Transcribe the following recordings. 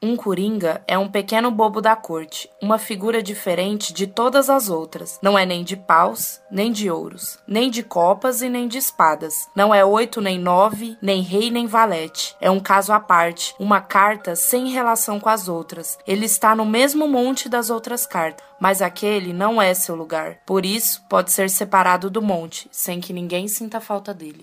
Um coringa é um pequeno bobo da corte, uma figura diferente de todas as outras. Não é nem de paus, nem de ouros, nem de copas e nem de espadas. Não é oito nem nove, nem rei nem valete. É um caso à parte, uma carta sem relação com as outras. Ele está no mesmo monte das outras cartas, mas aquele não é seu lugar. Por isso, pode ser separado do monte, sem que ninguém sinta falta dele.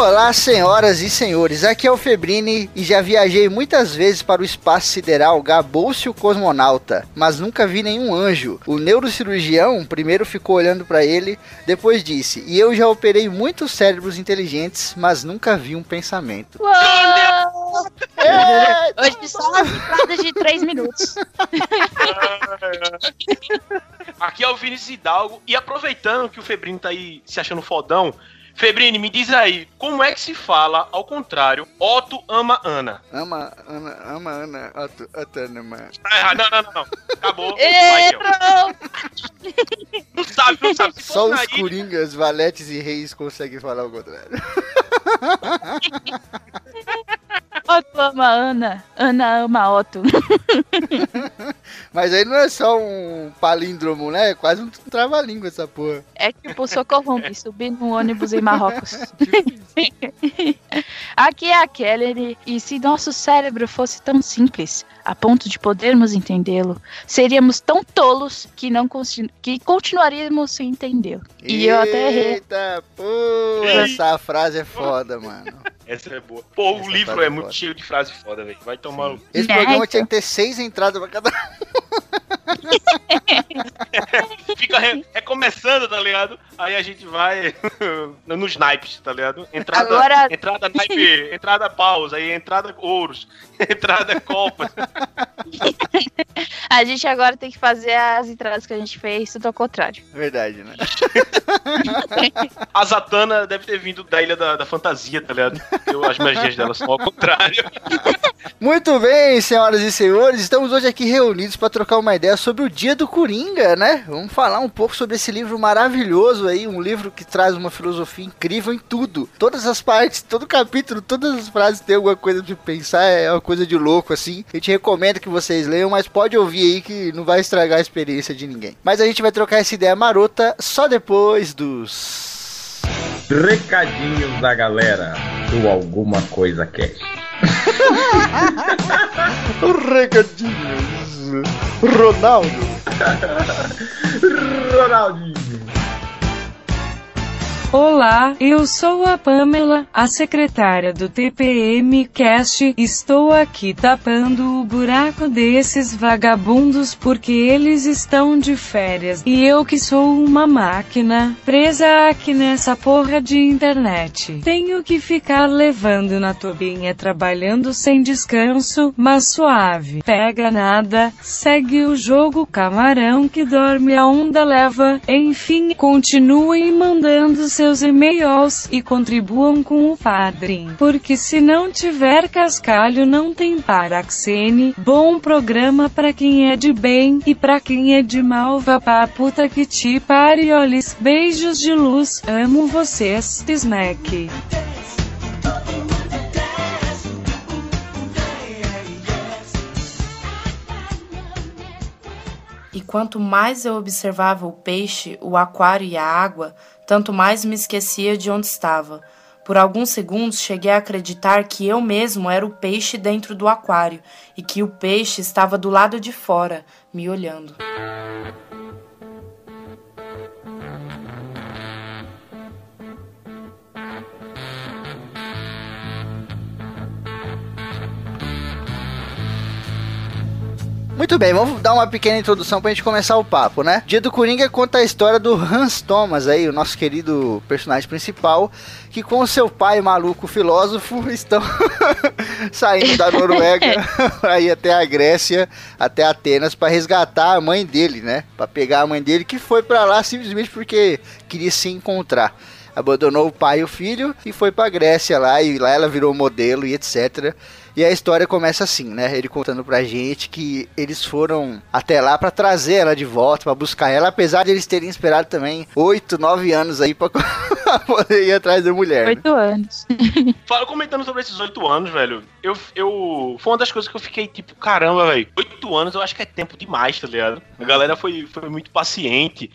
Olá, senhoras e senhores, aqui é o Febrini e já viajei muitas vezes para o espaço sideral Gabouço Cosmonauta, mas nunca vi nenhum anjo. O neurocirurgião primeiro ficou olhando para ele, depois disse: E eu já operei muitos cérebros inteligentes, mas nunca vi um pensamento. Hoje só uma entrada de 3 minutos. Aqui é o Vinícius Hidalgo e aproveitando que o Febrino tá aí se achando fodão, Febrini, me diz aí, como é que se fala ao contrário? Otto ama Ana. Ama, Ana, ama, Ana, Otto, Otto, Ana, mano. Tá errado, não, não, não, não. Acabou. Errou! não sabe, não sabe. Se Só os ilha- coringas, valetes e reis conseguem falar o contrário. Otto ama Ana. Ana ama Otto. Mas aí não é só um palíndromo, né? É quase um trava-língua essa porra. É tipo Socorro me subir no ônibus em Marrocos. Aqui é a Kelly e se nosso cérebro fosse tão simples a ponto de podermos entendê-lo, seríamos tão tolos que não consi- que continuaríamos sem entendê-lo. E eu até errei. Eita, essa frase é foda, mano. Essa é boa. Pô, Essa o livro é é muito foda. cheio de frase foda, velho. Vai tomar. um- Esse programa tinha que ter seis entradas pra cada Fica re- recomeçando, tá ligado? Aí a gente vai nos naipes, tá ligado? Entrada, Agora- entrada naipe, entrada paus, aí entrada ouros, entrada copas. A gente agora tem que fazer as entradas que a gente fez, tudo ao contrário. Verdade, né? A Zatanna deve ter vindo da Ilha da, da Fantasia, tá ligado? Eu, as magias dela são ao contrário. Muito bem, senhoras e senhores, estamos hoje aqui reunidos para trocar uma ideia sobre o Dia do Coringa, né? Vamos falar um pouco sobre esse livro maravilhoso aí, um livro que traz uma filosofia incrível em tudo. Todas as partes, todo capítulo, todas as frases tem alguma coisa de pensar, é uma coisa de louco assim. A gente recomenda que vocês leiam, mas pode ouvir aí que não vai estragar a experiência de ninguém. Mas a gente vai trocar essa ideia marota só depois dos Recadinhos da galera do Alguma Coisa Cast. recadinhos. Ronaldo. Ronaldinho. Olá, eu sou a Pamela, a secretária do TPM Cast. Estou aqui tapando o buraco desses vagabundos porque eles estão de férias. E eu que sou uma máquina, presa aqui nessa porra de internet. Tenho que ficar levando na tubinha trabalhando sem descanso, mas suave. Pega nada, segue o jogo camarão que dorme a onda leva. Enfim, continuem mandando seus e-mails e contribuam com o padrinho. Porque se não tiver cascalho não tem paraxene. Bom programa pra quem é de bem e pra quem é de mal vá pra puta que te parioles. Beijos de luz, amo vocês, Snack. E quanto mais eu observava o peixe, o aquário e a água, tanto mais me esquecia de onde estava. Por alguns segundos cheguei a acreditar que eu mesmo era o peixe dentro do aquário e que o peixe estava do lado de fora, me olhando. Muito bem, vamos dar uma pequena introdução pra gente começar o papo, né? Dia do Coringa conta a história do Hans Thomas aí, o nosso querido personagem principal, que com seu pai maluco filósofo estão saindo da Noruega pra ir até a Grécia, até Atenas pra resgatar a mãe dele, né? Pra pegar a mãe dele que foi pra lá simplesmente porque queria se encontrar. abandonou o pai e o filho e foi pra Grécia lá, e lá ela virou modelo e etc. E a história começa assim, né? Ele contando pra gente que eles foram até lá pra trazer ela de volta, pra buscar ela, apesar de eles terem esperado também 8, 9 anos aí pra poder ir atrás da mulher. né? Oito anos. Fala, comentando sobre esses oito anos, velho. Eu, eu. Foi uma das coisas que eu fiquei tipo, caramba, velho. Oito anos eu acho que é tempo demais, tá ligado? A galera foi, foi muito paciente.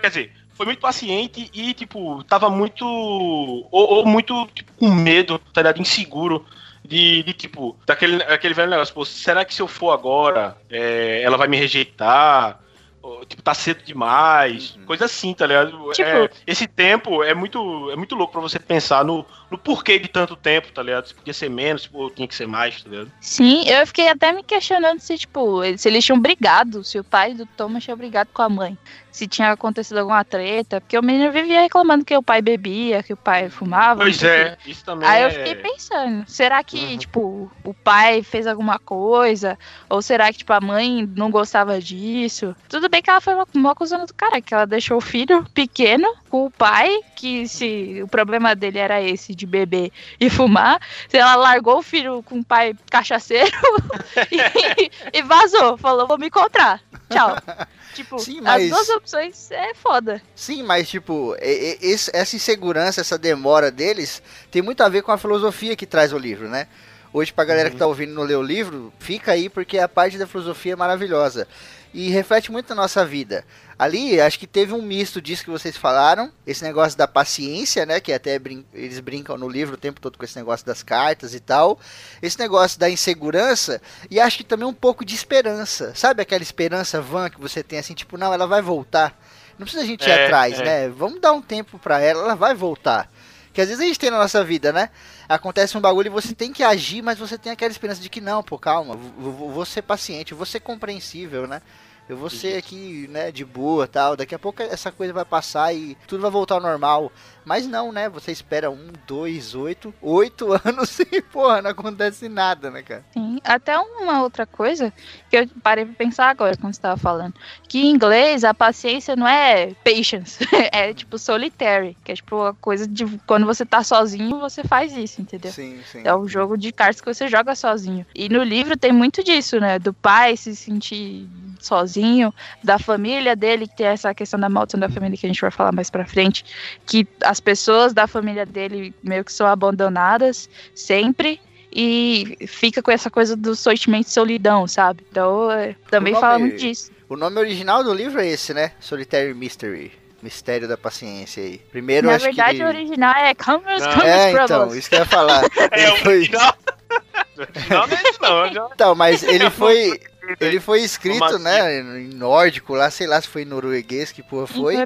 Quer dizer, foi muito paciente e, tipo, tava muito. Ou, ou muito, tipo, com medo, tá ligado? Inseguro. De, de, tipo, daquele aquele velho negócio, pô, será que se eu for agora, é, ela vai me rejeitar? Ou, tipo, tá cedo demais, coisa assim, tá ligado? Tipo- É, esse tempo é muito, é muito louco pra você pensar no, no porquê de tanto tempo, tá ligado? Se podia ser menos, se pô, tinha que ser mais, tá ligado? Sim, eu fiquei até me questionando se, tipo, se eles tinham brigado, se o pai do Thomas tinha brigado com a mãe. Se tinha acontecido alguma treta, porque o menino vivia reclamando que o pai bebia, que o pai fumava. Pois é, isso também Aí é... eu fiquei pensando, será que, Uhum. tipo, o pai fez alguma coisa? Ou será que, tipo, a mãe não gostava disso? Tudo bem que ela foi uma, uma acusando do cara, que ela deixou o filho pequeno com o pai, que se o problema dele era esse, de beber e fumar, se ela largou o filho com o pai cachaceiro e, e vazou, falou, vou me encontrar, tchau. Tipo, Sim, mas- as duas opções é foda. Sim, mas tipo, esse- essa insegurança, essa demora deles tem muito a ver com a filosofia que traz o livro, né? Hoje, pra galera que tá ouvindo e não ler o livro, fica aí porque a parte da filosofia é maravilhosa. E reflete muito na nossa vida. Ali, acho que teve um misto disso que vocês falaram. Esse negócio da paciência, né? Que até brin- eles brincam no livro o tempo todo com esse negócio das cartas e tal. Esse negócio da insegurança. E acho que também um pouco de esperança. Sabe aquela esperança vã que você tem assim, tipo, não, ela vai voltar. Não precisa a gente ir É, atrás, é. né? Vamos dar um tempo pra ela, ela vai voltar. Que às vezes a gente tem na nossa vida, né? Acontece um bagulho e você tem que agir, mas você tem aquela esperança de que não, pô, calma, vou- vou ser paciente, vou ser compreensível, né? Eu vou ser aqui, né, de boa tal. Daqui a pouco essa coisa vai passar e tudo vai voltar ao normal. Mas não, né? Você espera um, dois, oito, oito anos e, porra, não acontece nada, né, cara? Sim, até uma outra coisa que eu parei pra pensar agora quando você tava falando. Que em inglês a paciência não é patience, é tipo solitary, que é tipo a coisa de quando você tá sozinho, você faz isso, entendeu? Sim, sim. É um jogo de cartas que você joga sozinho. E no livro tem muito disso, né? Do pai se sentir sozinho, da família dele, que tem essa questão da maldição da família que a gente vai falar mais pra frente, que as pessoas da família dele meio que são abandonadas sempre. E fica com essa coisa do sentimento de solidão, sabe? Então, é, também O fala nome- muito disso. O nome original do livro é esse, né? Solitary Mystery. Mistério da paciência aí. Primeiro, Na acho verdade, que o original é Não. Commerce É, então, isso que eu ia falar. É, o foi- original. Não é não. Então, mas ele foi. Ele foi escrito, né, em nórdico lá, sei lá se foi em norueguês, que porra foi. Então,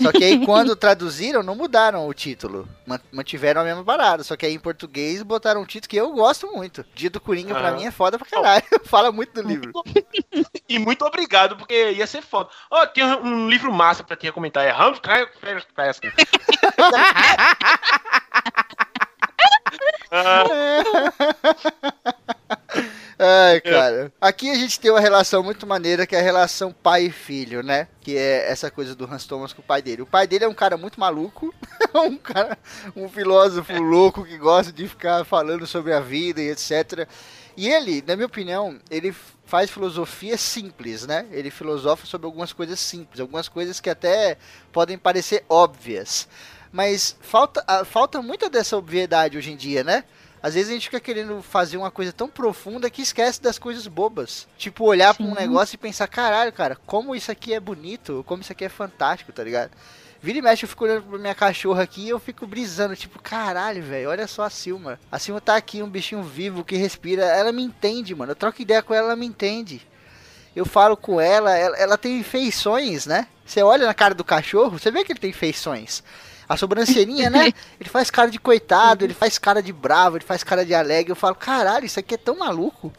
Só que aí quando traduziram, não mudaram o título. Man- Mantiveram a mesma parada. Só que aí em português botaram um título que eu gosto muito. Dia do Coringa pra Aham. mim é foda pra caralho. Fala muito do livro. E muito obrigado, porque ia ser foda. Ó, tem um livro massa pra te comentar. É Ramos. Ah, Ai, cara. Aqui a gente tem uma relação muito maneira que é a relação pai e filho, né? Que é essa coisa do Hans Thomas com o pai dele. O pai dele é um cara muito maluco, um cara, um filósofo louco que gosta de ficar falando sobre a vida e etc. E ele, na minha opinião, ele faz filosofia simples, né? Ele filosofa sobre algumas coisas simples, algumas coisas que até podem parecer óbvias. Mas falta, falta muita dessa obviedade hoje em dia, né? Às vezes a gente fica querendo fazer uma coisa tão profunda que esquece das coisas bobas. Tipo, olhar pra um negócio e pensar, caralho, cara, como isso aqui é bonito, como isso aqui é fantástico, tá ligado? Vira e mexe, eu fico olhando pra minha cachorra aqui e eu fico brisando, tipo, caralho, velho, olha só a Silma. A Silma tá aqui, um bichinho vivo que respira, ela me entende, mano. Eu troco ideia com ela, ela me entende. Eu falo com ela, ela, ela tem feições, né? Você olha na cara do cachorro, você vê que ele tem feições. A sobrancelhinha, né? Ele faz cara de coitado, ele faz cara de bravo, ele faz cara de alegre. Eu falo, caralho, isso aqui é tão maluco.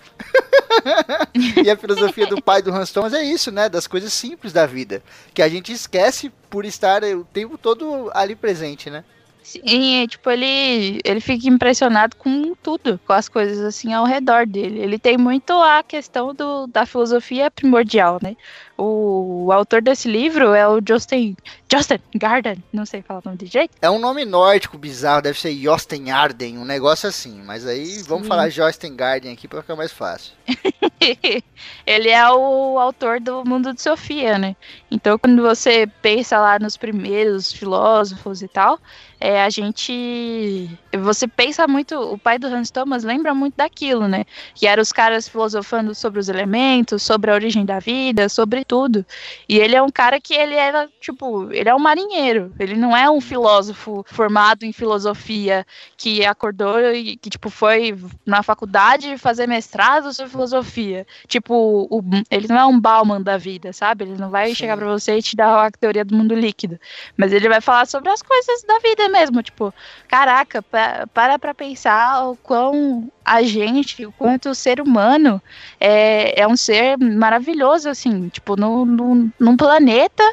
e a filosofia do pai do Hans Thomas é isso, né? Das coisas simples da vida. Que a gente esquece por estar o tempo todo ali presente, né? Sim, é, tipo, ele, ele fica impressionado com tudo, com as coisas assim ao redor dele. Ele tem muito a questão do, da filosofia primordial, né? O, o autor desse livro é o Justin, Justin Garden, não sei falar o nome de jeito. É um nome nórdico bizarro, deve ser Josten Arden, um negócio assim. Mas aí Sim. vamos falar Josten Garden aqui pra ficar mais fácil. ele é o autor do Mundo de Sofia, né? Então, quando você pensa lá nos primeiros filósofos e tal, é, a gente. Você pensa muito. O pai do Hans Thomas lembra muito daquilo, né? Que eram os caras filosofando sobre os elementos, sobre a origem da vida, sobre tudo. E ele é um cara que ele era, tipo, ele é um marinheiro. Ele não é um filósofo formado em filosofia que acordou e que, tipo, foi na faculdade fazer mestrado sobre filosofia. Tipo, o- ele não é um Bauman da vida, sabe? Ele não vai Sim. chegar pra você e te dar a teoria do mundo líquido. Mas ele vai falar sobre as coisas da vida mesmo. Tipo, caraca, pa- para pra pensar o quão a gente, o quanto o ser humano é, é um ser maravilhoso, assim. Tipo, no, no, num planeta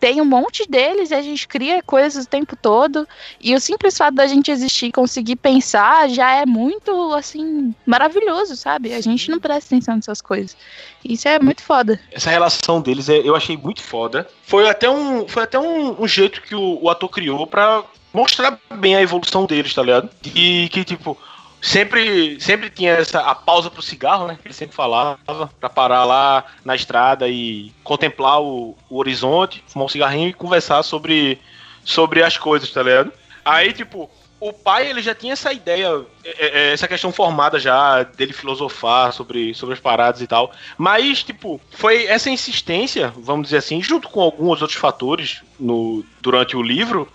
tem um monte deles e a gente cria coisas o tempo todo. E o simples fato da gente existir e conseguir pensar já é muito, assim, maravilhoso, sabe? A gente não presta atenção nessas coisas. Isso é muito foda. Essa relação deles é- eu achei muito foda. Foi até um, foi até um, um jeito que o, o ator criou pra mostrar bem a evolução deles, tá ligado? E que, tipo, sempre, sempre tinha essa a pausa pro cigarro, né? Ele sempre falava, pra parar lá na estrada e contemplar o, o horizonte, fumar um cigarrinho e conversar sobre, sobre as coisas, tá ligado? Aí, tipo, o pai ele já tinha essa ideia, é, é, essa questão formada já dele filosofar sobre, sobre as paradas e tal. Mas, tipo, foi essa insistência, vamos dizer assim, junto com alguns outros fatores no, durante o livro,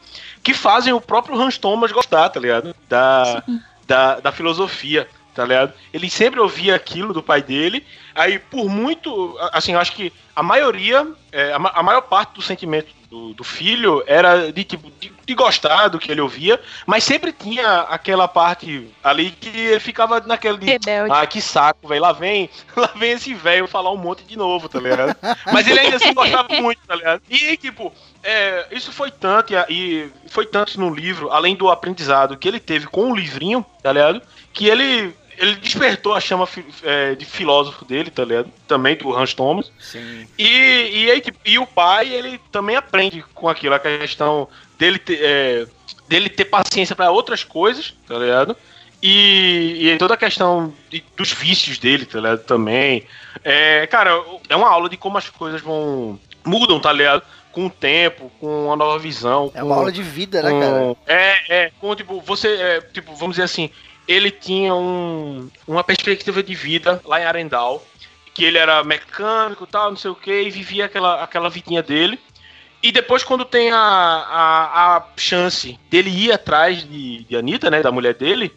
que fazem o próprio Hans Thomas gostar, tá ligado? Da, da, da filosofia, tá ligado? Ele sempre ouvia aquilo do pai dele, aí por muito, assim, eu acho que a maioria, é, a, a maior parte do sentimento do, do filho era de tipo de, de gostar do que ele ouvia, mas sempre tinha aquela parte ali que ele ficava naquele de, Rebelde. ah, que saco, velho. Lá vem, lá vem esse velho falar um monte de novo, tá ligado? Mas ele ainda assim gostava muito, tá ligado? E, tipo, é, isso foi tanto, e, foi tanto no livro, além do aprendizado que ele teve com o livrinho, tá ligado? Que ele. Ele despertou a chama é, de filósofo dele, tá ligado? Também do Hans Thomas. Sim. E, e, aí, tipo, e o pai, ele também aprende com aquilo, a questão dele ter, é, dele ter paciência para outras coisas, tá ligado? E, e toda a questão de- dos vícios dele, tá ligado? Também. É, cara, é uma aula de como as coisas vão. mudam, tá ligado? Com o tempo, com uma nova visão. É com- uma aula de vida, né, cara? É, é, com tipo, você, é, tipo, vamos dizer assim, ele tinha um, uma perspectiva de vida lá em Arendal, que ele era mecânico e tal, não sei o que, e vivia aquela, aquela vidinha dele. E depois, quando tem a, a, a chance dele ir atrás de, de Anitta, né, da mulher dele,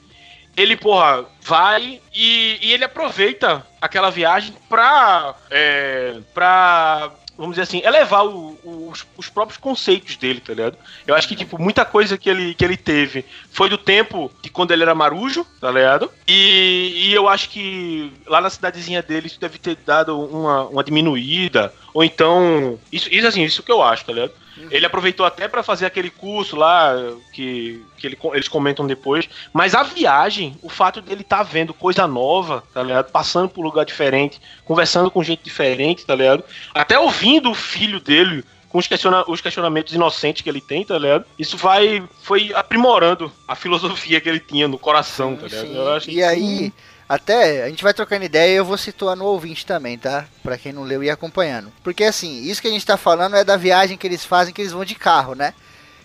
ele, porra, vai e, e ele aproveita aquela viagem pra, é, pra, vamos dizer assim, elevar o- o- os, os próprios conceitos dele, tá ligado? Eu acho que, tipo, muita coisa que ele, que ele teve foi do tempo de quando ele era marujo, tá ligado? E, e eu acho que lá na cidadezinha dele isso deve ter dado uma, uma diminuída, ou então, isso, isso assim, isso que eu acho, tá ligado? Ele aproveitou até pra fazer aquele curso lá que, que ele- eles comentam depois. Mas a viagem, o fato dele estar vendo coisa nova, tá ligado? Passando por um lugar diferente, conversando com gente diferente, tá ligado? Até ouvindo o filho dele com os, questiona- os questionamentos inocentes que ele tem, tá ligado? Isso vai foi aprimorando a filosofia que ele tinha no coração, tá ligado? Sim. Eu acho E aí, até a gente vai trocando ideia e eu vou situar no ouvinte também, tá? Pra quem não leu e acompanhando. Porque assim, isso que a gente tá falando é da viagem que eles fazem, que eles vão de carro, né?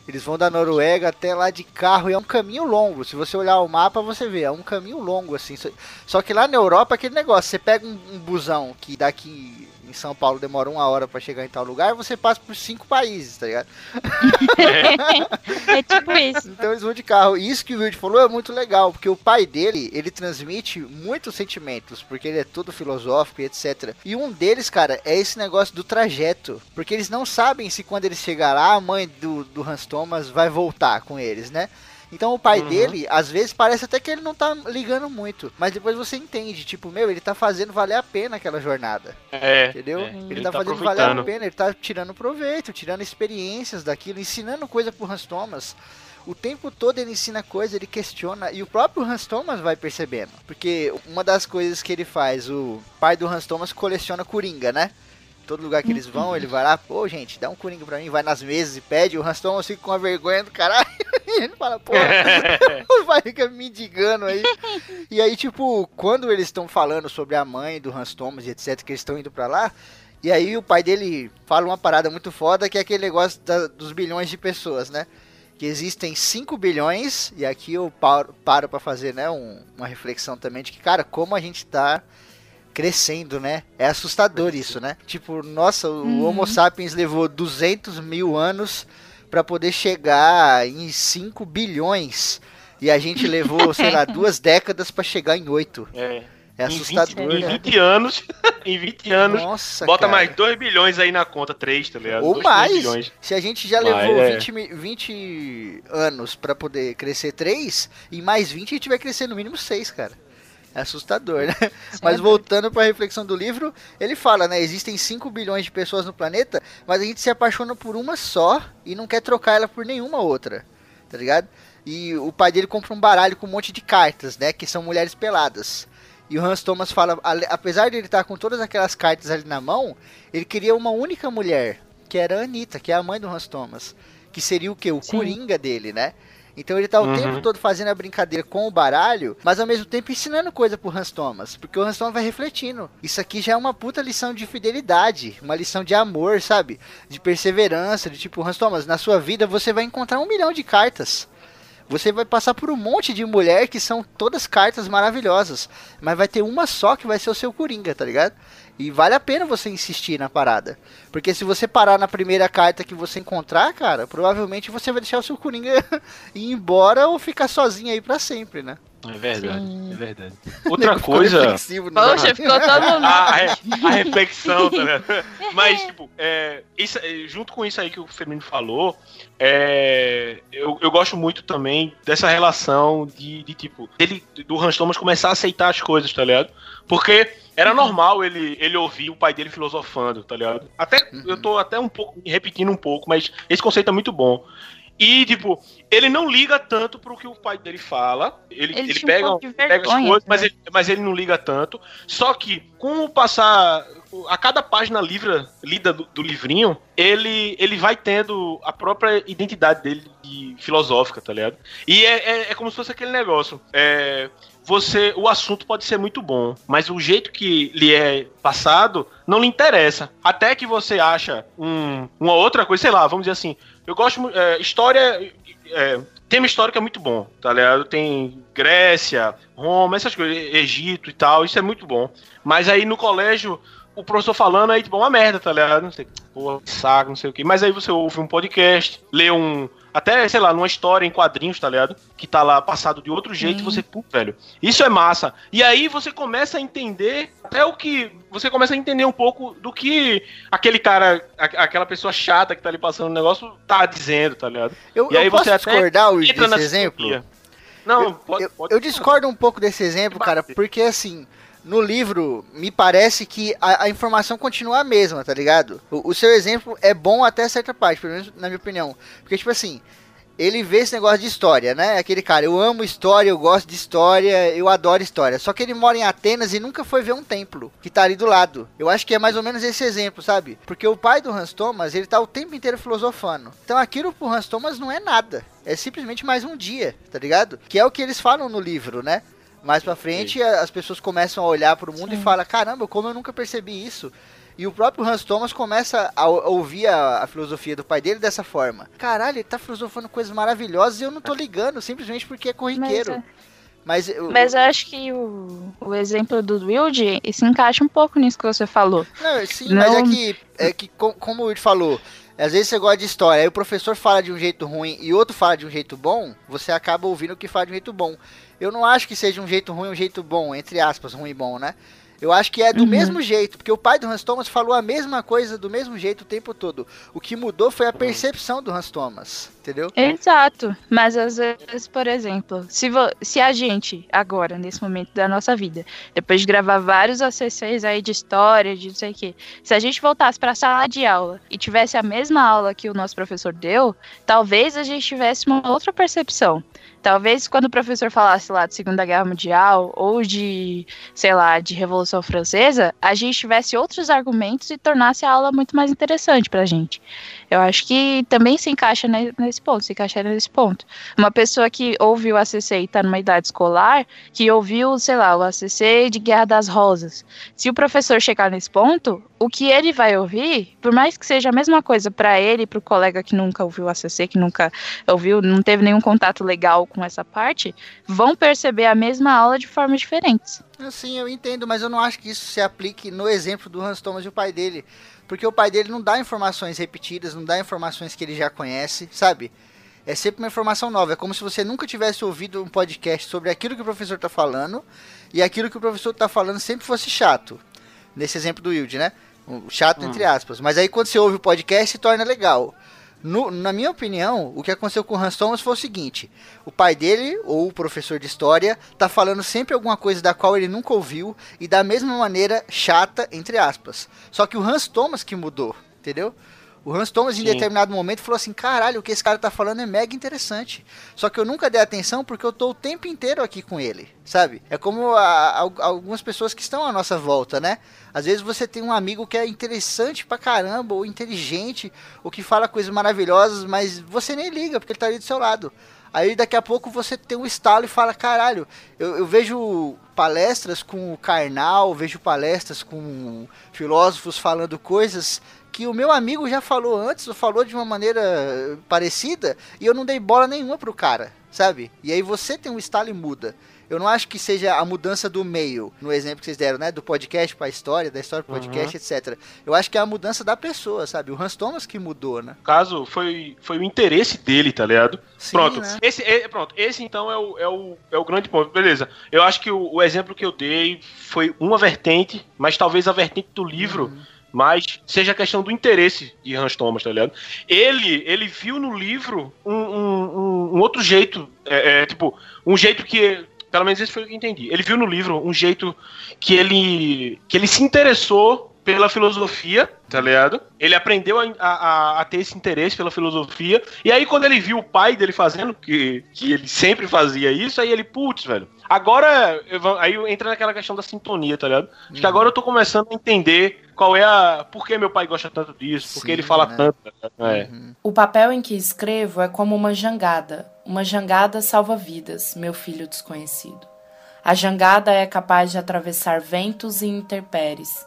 Eles vão da Noruega até lá de carro e é um caminho longo. Se você olhar o mapa, você vê, é um caminho longo assim. Só- Só que lá na Europa é aquele negócio, você pega um, um busão que daqui em São Paulo demora uma hora pra chegar em tal lugar, você passa por cinco países, tá ligado? É tipo isso. Então eles vão de carro. E isso que o Will falou é muito legal, porque o pai dele, ele transmite muitos sentimentos, porque ele é todo filosófico e etc. E um deles, cara, é esse negócio do trajeto. Porque eles não sabem se quando eles chegar lá, a mãe do, do Hans Thomas vai voltar com eles, né? Então o pai Uhum. dele, às vezes parece até que ele não tá ligando muito. Mas depois você entende, tipo, meu, ele tá fazendo valer a pena aquela jornada. É, Entendeu? é, ele, tá, fazendo valer a pena, ele tá tirando proveito, tirando experiências daquilo, ensinando coisa pro Hans Thomas. o tempo todo ele ensina coisa, ele questiona, e o próprio Hans Thomas vai percebendo. Porque uma das coisas que ele faz, o pai do Hans Thomas coleciona coringa, né? Todo lugar que eles vão, ele vai lá, pô, gente, dá um coringa pra mim, vai nas mesas e pede, o Hans Thomas fica com a vergonha do caralho. E ele fala, pô, vai ficar mendigando aí. E aí, tipo, quando eles estão falando sobre a mãe do Hans Thomas e etc, que eles estão indo pra lá, e aí o pai dele fala uma parada muito foda, que é aquele negócio da- dos bilhões de pessoas, né? Que existem 5 bilhões, e aqui eu paro, pra fazer, né, um- uma reflexão também de que, cara, como a gente tá crescendo, né? É assustador isso, né? Tipo, nossa, o Homo sapiens levou 200 mil anos pra poder chegar em 5 bilhões. E a gente levou, sei lá, duas décadas pra chegar em 8. É. É Em 20 assustador, Em né? 20 anos, em 20 anos, Nossa, bota cara. mais 2 bilhões aí na conta, 3, tá ligado? Ou Dois, três mais. bilhões. Se a gente já Mas, levou é. 20, mi- 20 anos pra poder crescer 3, em mais 20 a gente vai crescer no mínimo 6, cara. É assustador, né? Mas voltando pra reflexão do livro, ele fala, né? Existem 5 bilhões de pessoas no planeta, mas a gente se apaixona por uma só e não quer trocar ela por nenhuma outra, tá ligado? E o pai dele compra um baralho com um monte de cartas, né? Que são mulheres peladas. E o Hans Thomas fala, apesar de ele estar com todas aquelas cartas ali na mão, ele queria uma única mulher, que era a Anitta, que é a mãe do Hans Thomas. Que seria o que? O Sim. coringa dele, né? Então ele tá o Uhum. tempo todo fazendo a brincadeira com o baralho, mas ao mesmo tempo ensinando coisa pro Hans Thomas. Porque o Hans Thomas vai refletindo. Isso aqui já é uma puta lição de fidelidade, uma lição de amor, sabe? De perseverança, de tipo, Hans Thomas, na sua vida você vai encontrar um milhão de cartas. Você vai passar por um monte de mulher que são todas cartas maravilhosas. Mas vai ter uma só que vai ser o seu Coringa, tá ligado? E vale a pena você insistir na parada. Porque se você parar na primeira carta que você encontrar, cara, provavelmente você vai deixar o seu Coringa ir embora ou ficar sozinho aí pra sempre, né? É verdade, Sim. é verdade. Outra Ficou coisa. né? Poxa, ficou todo mundo. a, a re- a reflexão, tá ligado? Mas, tipo, é, isso- é, junto com isso aí que o Firmino falou, é, eu, eu gosto muito também dessa relação de, de, tipo, dele, do Hans Thomas começar a aceitar as coisas, tá ligado? Porque era normal ele, ele ouvir o pai dele filosofando, tá ligado? Até, eu tô até um pouco, repetindo um pouco, mas esse conceito é muito bom. E, tipo, ele não liga tanto pro que o pai dele fala. Ele, Ele ele, um pega, pouco de pega as vergonha, coisas, mas né? ele, mas ele não liga tanto. Só que, com o passar. A cada página livra, lida do, do livrinho, ele, ele vai tendo a própria identidade dele de filosófica, tá ligado? E é, é, é como se fosse aquele negócio. É, você, o assunto pode ser muito bom, mas o jeito que lhe é passado não lhe interessa. Até que você acha um, uma outra coisa, sei lá, vamos dizer assim. Eu gosto. É, história. É, tema histórico é muito bom, tá ligado? Tem Grécia, Roma, essas coisas, Egito e tal, isso é muito bom. Mas aí no colégio, o professor falando aí, tipo, uma merda, tá ligado? Não sei, porra, saco, não sei o quê. Mas aí você ouve um podcast, lê um. Até, sei lá, numa história em quadrinhos, tá ligado? Que tá lá passado de outro jeito e você, pô, velho, isso é massa. E aí você começa a entender até o que. Você começa a entender um pouco do que aquele cara, a- aquela pessoa chata que tá ali passando o negócio, tá dizendo, tá ligado? Eu, E aí eu posso você até discordar na desse exemplo? sintonia. Não, eu, pode, eu- pode. eu discordo um pouco desse exemplo, cara, porque assim, no livro, me parece que a, a informação continua a mesma, tá ligado? O, o seu exemplo é bom até certa parte, pelo menos na minha opinião. Porque, tipo assim, ele vê esse negócio de história, né? Aquele cara, eu amo história, eu gosto de história, eu adoro história. Só que ele mora em Atenas e nunca foi ver um templo que tá ali do lado. Eu acho que é mais ou menos esse exemplo, sabe? Porque o pai do Hans Thomas, ele tá o tempo inteiro filosofando. Então aquilo pro Hans Thomas não é nada. É simplesmente mais um dia, tá ligado? Que é o que eles falam no livro, né? Mais pra frente, a- as pessoas começam a olhar pro mundo e falam: caramba, como eu nunca percebi isso. E o próprio Hans Thomas começa a, ou- a ouvir a, a filosofia do pai dele dessa forma. Caralho, ele tá filosofando coisas maravilhosas e eu não tô ligando, simplesmente porque é corriqueiro. é- Mas, eu- Mas eu acho que o, o exemplo do Wilde se encaixa um pouco nisso que você falou. Não, sim, Não- mas é que, é que co- como o Will falou, às vezes você gosta de história, aí o professor fala de um jeito ruim e outro fala de um jeito bom, você acaba ouvindo o que fala de um jeito bom. Eu não acho que seja um jeito ruim um jeito bom, entre aspas, ruim e bom, né? Eu acho que é do Uhum. mesmo jeito, porque o pai do Hans Thomas falou a mesma coisa do mesmo jeito o tempo todo. O que mudou foi a percepção do Hans Thomas, entendeu? Exato. Mas às vezes, por exemplo, se, se a gente, agora, nesse momento da nossa vida, depois de gravar vários ACCs aí de história, de não sei o quê, se a gente voltasse pra sala de aula e tivesse a mesma aula que o nosso professor deu, talvez a gente tivesse uma outra percepção. Talvez quando o professor falasse lá de Segunda Guerra Mundial ou de, sei lá, de Revolução Francesa, a gente tivesse outros argumentos e tornasse a aula muito mais interessante pra gente. Eu acho que também se encaixa ne- nesse ponto, se encaixa nesse ponto. Uma pessoa que ouve o ACC e está numa idade escolar, que ouviu, sei lá, o ACC de Guerra das Rosas. Se o professor chegar nesse ponto, o que ele vai ouvir, por mais que seja a mesma coisa para ele e para o colega que nunca ouviu o ACC, que nunca ouviu, não teve nenhum contato legal com essa parte, vão perceber a mesma aula de formas diferentes. Sim, eu entendo, mas eu não acho que isso se aplique no exemplo do Hans Thomas e o pai dele. Porque o pai dele não dá informações repetidas, não dá informações que ele já conhece, sabe? É sempre uma informação nova. É como se você nunca tivesse ouvido um podcast sobre aquilo que o professor tá falando e aquilo que o professor tá falando sempre fosse chato. Nesse exemplo do Wilde, né? Chato entre aspas. Mas aí quando você ouve o podcast se torna legal. No- na minha opinião, o que aconteceu com o Hans Thomas foi o seguinte: o pai dele, ou o professor de história, tá falando sempre alguma coisa da qual ele nunca ouviu e da mesma maneira chata, entre aspas. Só que o Hans Thomas que mudou, entendeu? O Hans Thomas, em Sim. determinado momento, falou assim: caralho, o que esse cara tá falando é mega interessante. Só que eu nunca dei atenção porque eu tô o tempo inteiro aqui com ele, sabe? É como a- al- algumas pessoas que estão à nossa volta, né? Às vezes você tem um amigo que é interessante pra caramba, ou inteligente, ou que fala coisas maravilhosas, mas você nem liga porque ele tá ali do seu lado. Aí daqui a pouco você tem um estalo e fala, caralho, eu, eu vejo palestras com o Karnal, vejo palestras com filósofos falando coisas que o meu amigo já falou antes, ou falou de uma maneira parecida, e eu não dei bola nenhuma pro cara, sabe? E aí você tem um estalo e muda. Eu não acho que seja a mudança do meio, no exemplo que vocês deram, né? Do podcast pra história, da história pro podcast, etc. Eu acho que é a mudança da pessoa, sabe? O Hans Thomas que mudou, né? No caso, foi, foi o interesse dele, tá ligado? Sim, pronto. né? Esse, é, pronto. Esse então é o, é, o, é o grande ponto. Beleza. Eu acho que o, o exemplo que eu dei foi uma vertente, mas talvez a vertente do livro. Mas seja a questão do interesse de Hans Thomas, tá ligado? Ele, ele viu no livro um, um, um- outro jeito. é, é, tipo, um jeito que. Pelo menos esse foi o que eu entendi. Ele viu no livro um jeito que ele. que ele se interessou pela filosofia, tá ligado? Ele aprendeu a, a- a ter esse interesse pela filosofia. E aí, quando ele viu o pai dele fazendo, que, que ele sempre fazia isso, aí ele, putz, velho. Agora, eu aí entra naquela questão da sintonia, tá ligado? Acho que agora eu tô começando a entender qual é a. Por que meu pai gosta tanto disso, por que Sim, ele fala né? tanto. É. O papel em que escrevo é como uma jangada. Uma jangada salva vidas, meu filho desconhecido. A jangada é capaz de atravessar ventos e intempéries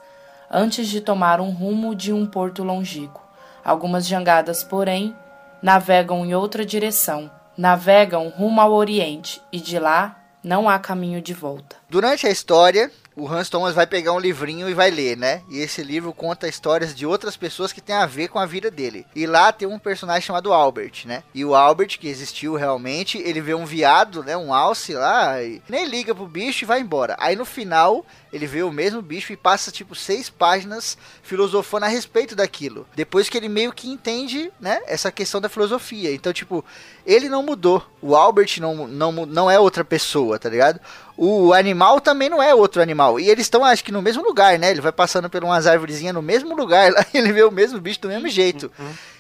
antes de tomar um rumo de um porto longínquo. Algumas jangadas, porém, navegam em outra direção, navegam rumo ao Oriente e de lá não há caminho de volta. Durante a história, o Hans Thomas vai pegar um livrinho e vai ler, né? E esse livro conta histórias de outras pessoas que têm a ver com a vida dele. E lá tem um personagem chamado Albert, né? E o Albert, que existiu realmente, ele vê um viado, né? Um alce lá, e nem liga pro bicho e vai embora. Aí no final, ele vê o mesmo bicho e passa tipo seis páginas filosofando a respeito daquilo. Depois que ele meio que entende, né? Essa questão da filosofia. Então, tipo, ele não mudou. O Albert não, não, não é outra pessoa, tá ligado? O animal também não é outro animal. E eles estão, acho que, no mesmo lugar, né? Ele vai passando por umas árvorezinhas no mesmo lugar lá e ele vê o mesmo bicho do mesmo jeito.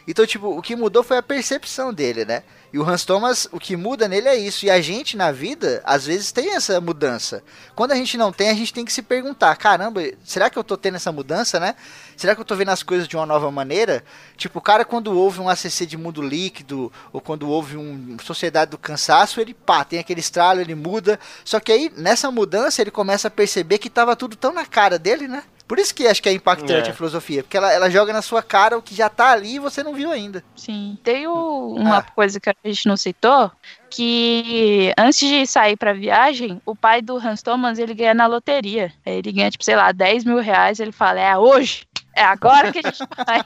Então, tipo, o que mudou foi a percepção dele, né? E o Hans Thomas, o que muda nele é isso. E a gente, na vida, às vezes tem essa mudança. Quando a gente não tem, a gente tem que se perguntar: caramba, será que eu tô tendo essa mudança, né? Será que eu tô vendo as coisas de uma nova maneira? Tipo, o cara, quando ouve um ACC de mundo líquido, ou quando ouve um Sociedade do Cansaço, ele pá, tem aquele estralo, ele muda. Só que aí, nessa mudança, ele começa a perceber que tava tudo tão na cara dele, né? Por isso que acho que é impactante É. a filosofia, porque ela, ela joga na sua cara o que já tá ali e você não viu ainda. Sim. Tem o- uma Ah. coisa que a gente não citou, que antes de sair pra viagem, o pai do Hans Thomas, ele ganha na loteria. Ele ganha, tipo, sei lá, 10 mil reais, ele fala, é hoje, é agora que a gente vai.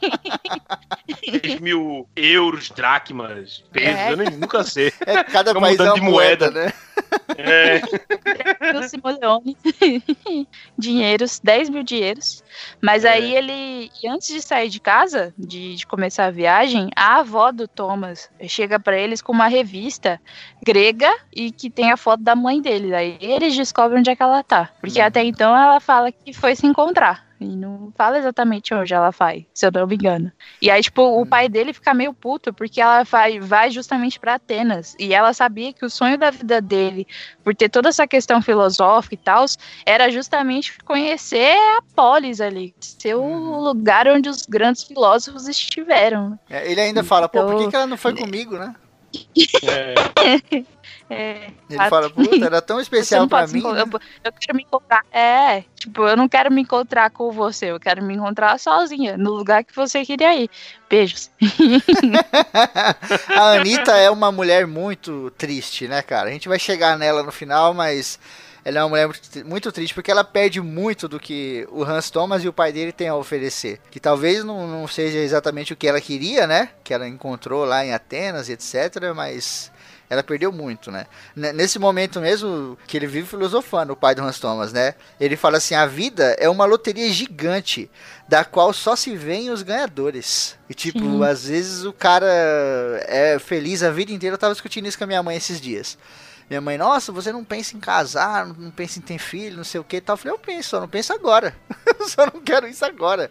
10 mil euros, dracmas, pesos, É. eu nem- nunca sei. É, cada Fica país é de moeda, moeda. né? É, o Simeone dinheiros, 10 mil dinheiros. Mas é. aí ele, antes de sair de casa, de, de, começar a viagem, a avó do Thomas chega para eles com uma revista grega e que tem a foto da mãe dele. Aí eles descobrem onde é que ela tá. Porque hum. até então ela fala que foi se encontrar. E não fala exatamente onde ela vai, se eu não me engano. E aí, tipo, o hum. pai dele fica meio puto, porque ela vai, vai justamente para Atenas. E ela sabia que o sonho da vida dele, por ter toda essa questão filosófica e tal, era justamente conhecer a polis ali, ser o uhum. lugar onde os grandes filósofos estiveram. É, ele ainda fala, pô, por que, que ela não foi então, comigo, né? É. É, ele fala, puta, era tão especial pra mim. Né? Eu, eu, quero me encontrar. É, tipo, eu não quero me encontrar com você, eu quero me encontrar sozinha, no lugar que você queria ir. Beijos. a Anitta é uma mulher muito triste, né, cara? A gente vai chegar nela no final, mas ela é uma mulher muito triste porque ela perde muito do que o Hans Thomas e o pai dele têm a oferecer. Que talvez não, não seja exatamente o que ela queria, né? Que ela encontrou lá em Atenas etc. Mas ela perdeu muito, né? Nesse momento mesmo que ele vive filosofando, o pai do Hans Thomas, né? Ele fala assim: a vida é uma loteria gigante, da qual só se veem os ganhadores. E tipo, Sim. às vezes o cara é feliz a vida inteira. Eu tava discutindo isso com a minha mãe esses dias. Minha mãe, nossa, você não pensa em casar, não pensa em ter filho, não sei o que tal. Eu falei, eu penso, só não penso agora. só não quero isso agora.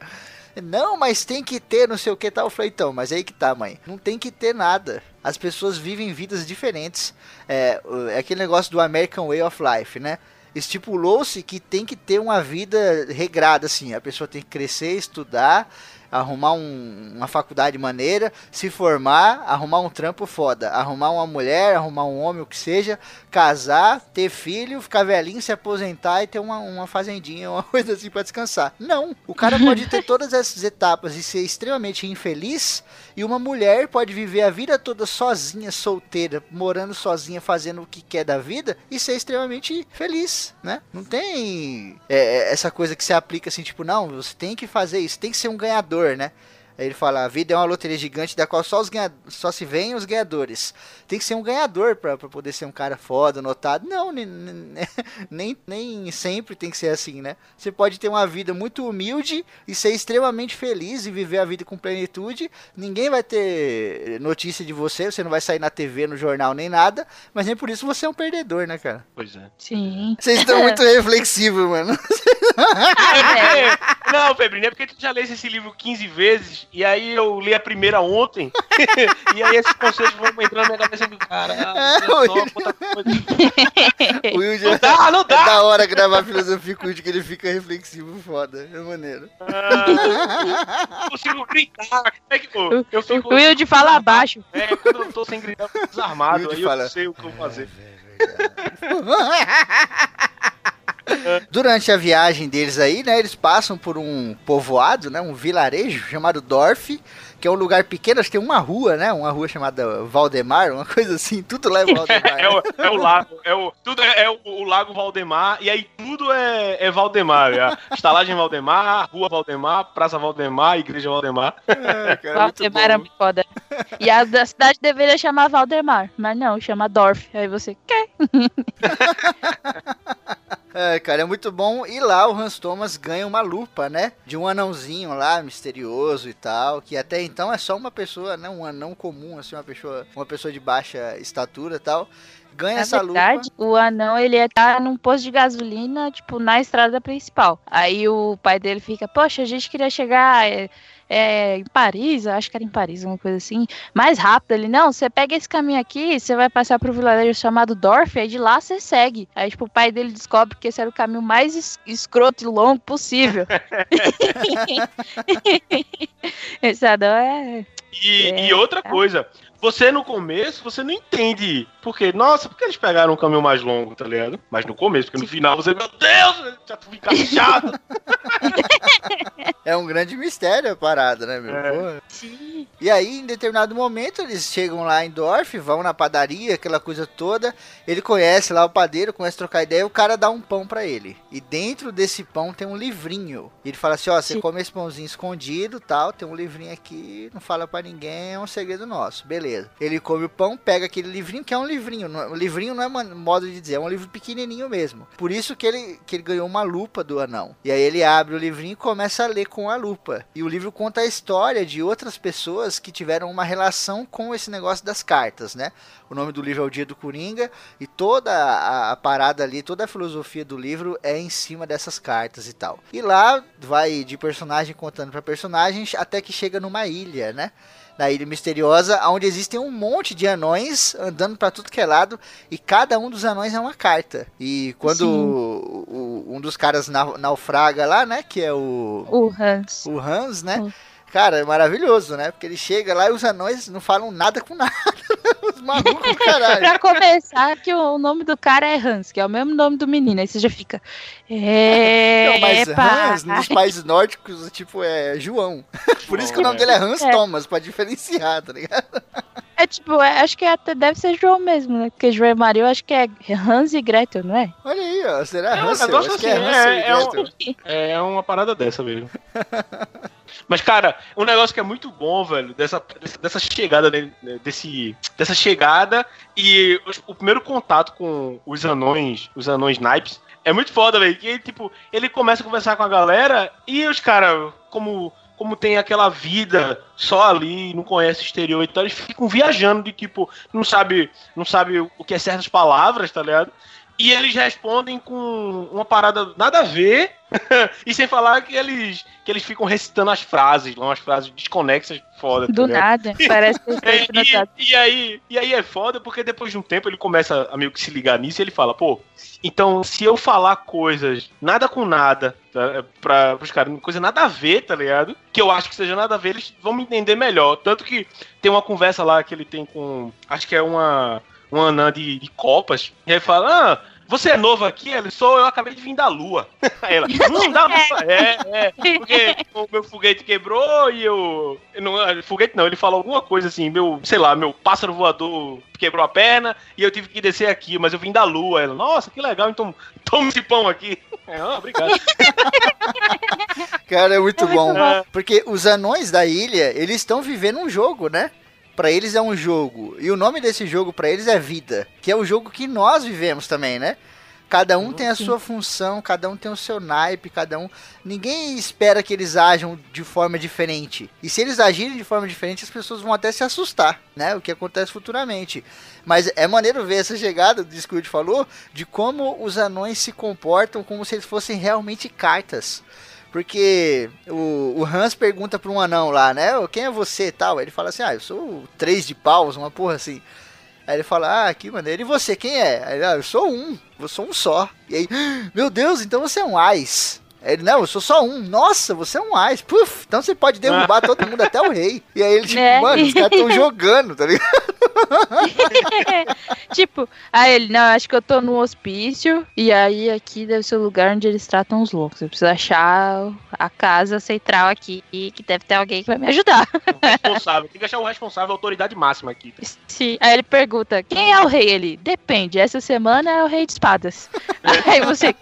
Não, mas tem que ter, não sei o que tal. Eu falei, então, mas aí que tá, mãe. Não tem que ter nada. As pessoas vivem vidas diferentes. É, é aquele negócio do American Way of Life, né? Estipulou-se que tem que ter uma vida regrada, assim. A pessoa tem que crescer, estudar, arrumar um, uma faculdade maneira, se formar, arrumar um trampo foda, arrumar uma mulher, arrumar um homem, o que seja, casar, ter filho, ficar velhinho, se aposentar e ter uma, uma fazendinha, uma coisa assim para descansar. Não. O cara pode ter todas essas etapas e ser extremamente infeliz, e uma mulher pode viver a vida toda sozinha, solteira, morando sozinha, fazendo o que quer da vida e ser extremamente feliz, né? Não tem é, é essa coisa que se aplica assim, tipo, não, você tem que fazer isso, tem que ser um ganhador ganhador, né? Aí ele fala: a vida é uma loteria gigante da qual só, os ganha... só se veem os ganhadores. Tem que ser um ganhador para poder ser um cara foda, notado. Não, nem, nem, nem sempre tem que ser assim, né? Você pode ter uma vida muito humilde e ser extremamente feliz e viver a vida com plenitude. Ninguém vai ter notícia de você, você não vai sair na TV, no jornal, nem nada. Mas nem por isso você é um perdedor, né, cara? Pois é. Sim. Vocês estão muito reflexivos, mano. é. Não, Febrinho, é porque tu já leu esse livro 15 vezes e aí eu li a primeira ontem, e aí esses conceitos vão entrando na minha cabeça do cara. Ah, o Will já... Não dá, não dá! É da hora gravar filosofia com o Will, que ele fica reflexivo foda. É maneiro. Ah, eu consigo gritar. Como é que, pô, eu fico, o Will de fala abaixo. É, quando eu tô sem gritar, eu fico desarmado. Aí fala, eu não sei o que eu vou fazer. Durante a viagem deles aí, né, eles passam por um povoado, né, um vilarejo chamado Dorf, que é um lugar pequeno, acho que tem uma rua, né, uma rua chamada Valdemar, uma coisa assim, tudo leva Valdemar. é, o, é o lago, é o, tudo é, é o, o, lago Valdemar, e aí tudo é, é Valdemar, é a estalagem Valdemar, rua Valdemar, praça Valdemar, igreja Valdemar. É, cara, Valdemar era muito foda. E a da cidade deveria chamar Valdemar, mas não, chama Dorf, aí você quer. É, cara, é muito bom. E lá o Hans Thomas ganha uma lupa, né? De um anãozinho lá, misterioso e tal. Que até então é só uma pessoa, né? Um anão comum, assim, uma pessoa, uma pessoa de baixa estatura e tal. Ganha na essa verdade, lupa. O anão, ele tá num posto de gasolina, tipo, na estrada principal. Aí o pai dele fica, poxa, a gente queria chegar. É é, em Paris, acho que era em Paris, uma coisa assim, mais rápido. Ele, não, você pega esse caminho aqui, você vai passar pro vilarejo chamado Dorf, aí de lá você segue. Aí, tipo, o pai dele descobre que esse era o caminho mais es escroto e longo possível. esse anão é... E, é, e outra é. coisa, você no começo, você não entende. Porque, nossa, por que eles pegaram um caminho mais longo, tá ligado? Mas no começo, porque no final você, meu Deus, já fica chato. É um grande mistério a parada, né, meu? É. Sim. E aí, em determinado momento, eles chegam lá em Dorf, vão na padaria, aquela coisa toda. Ele conhece lá o padeiro, começa a trocar ideia, o cara dá um pão pra ele. E dentro desse pão tem um livrinho. E ele fala assim: ó, você Sim. come esse pãozinho escondido tal, tem um livrinho aqui, não fala pra ninguém, é um segredo nosso. Beleza. Ele come o pão, pega aquele livrinho, que é um livrinho. não- O livrinho não é man- modo de dizer, é um livro pequenininho mesmo. Por isso que ele, que ele ganhou uma lupa do anão. E aí ele abre o livrinho e começa a ler com a lupa. E o livro conta a história de outras pessoas que tiveram uma relação com esse negócio das cartas, né? O nome do livro é O Dia do Coringa e toda a, a parada ali, toda a filosofia do livro é em cima dessas cartas e tal. E lá vai de personagem contando para personagem até que chega numa ilha, né? Na ilha misteriosa, onde existem um monte de anões andando para tudo que é lado e cada um dos anões é uma carta. E quando o- o- um dos caras nau- naufraga lá, né? Que é o O Hans. o Hans, né? Cara, é maravilhoso, né? Porque ele chega lá e os anões não falam nada com nada. os malucos, caralho. Pra começar, que o nome do cara é Hans, que é o mesmo nome do menino. Aí você já fica. É. Não, mas pá. Hans, nos países nórdicos, tipo, é João. Por isso que o nome dele é Hans É. Thomas, pra diferenciar, tá ligado? É tipo, é- acho que até deve ser João mesmo, né? Porque João e Maria eu acho que é Hans e Gretel, não é? Olha aí, ó. Será É um Hansel? negócio Acho que é assim, Hansel é- e é um- Gretel. É uma parada dessa mesmo. Mas, cara, um negócio que é muito bom, velho, dessa, dessa chegada, né, desse, dessa chegada e os- o primeiro contato com os anões, os anões naipes, é muito foda, velho. Que, tipo, ele começa a conversar com a galera e os caras, como, como tem aquela vida só ali, não conhece o exterior e tal, eles ficam viajando de, tipo, não sabe, não sabe o que é certas palavras, tá ligado? E eles respondem com uma parada nada a ver, e sem falar que eles, que eles ficam recitando as frases, lá, umas frases desconexas foda. tá Do nada. Parece que É, e, e aí, e aí é foda porque depois de um tempo ele começa a meio que se ligar nisso e ele fala, pô, então se eu falar coisas nada com nada tá, pra, pros caras, coisa nada a ver, tá ligado? Que eu acho que seja nada a ver, eles vão me entender melhor. Tanto que tem uma conversa lá que ele tem com, acho que é uma, uma anã de, de copas, e aí fala, ah, você é novo aqui? Ele sou, eu acabei de vir da lua. Aí ela, hum, da lua. É, é, porque o meu foguete quebrou e eu. não, foguete não, ele falou alguma coisa assim, meu, sei lá, meu pássaro voador quebrou a perna e eu tive que descer aqui, mas eu vim da lua. Ela, nossa, que legal, então toma esse pão aqui. É, ah, obrigado. Cara, é muito É muito bom. bom. Porque os anões da ilha, eles estão vivendo um jogo, né? Pra eles é um jogo. E o nome desse jogo pra eles é vida. Que é o jogo que nós vivemos também, né? Cada um tem a sua função, cada um tem o seu naipe, cada um. Ninguém espera que eles ajam de forma diferente. E se eles agirem de forma diferente, as pessoas vão até se assustar, né? O que acontece futuramente. Mas é maneiro ver essa chegada do que o falou, de como os anões se comportam como se eles fossem realmente cartas. Porque o, o Hans pergunta pra um anão lá, né? "Ô, Quem é você e tal? Aí ele fala assim: Ah, eu sou o três de paus, uma porra assim. Aí ele fala: Ah, que maneiro. E você, quem é? Aí ele, ah, eu sou um, eu sou um só. E aí, meu Deus, então você é um Ais. Aí Ele, não, eu sou só um. Nossa, você é um Ais. Puf, então você pode derrubar todo mundo, até o rei. E aí ele, tipo, Né? mano, os caras estão jogando, tá ligado? tipo, aí ele, não, acho que eu tô num hospício. E aí aqui deve ser o lugar onde eles tratam os loucos. Eu preciso achar a casa central aqui, que deve ter alguém que vai me ajudar. responsável, tem que achar o responsável, a autoridade máxima aqui. Sim. Aí ele pergunta: quem é o rei? Ele, depende, essa semana é o rei de espadas. aí você.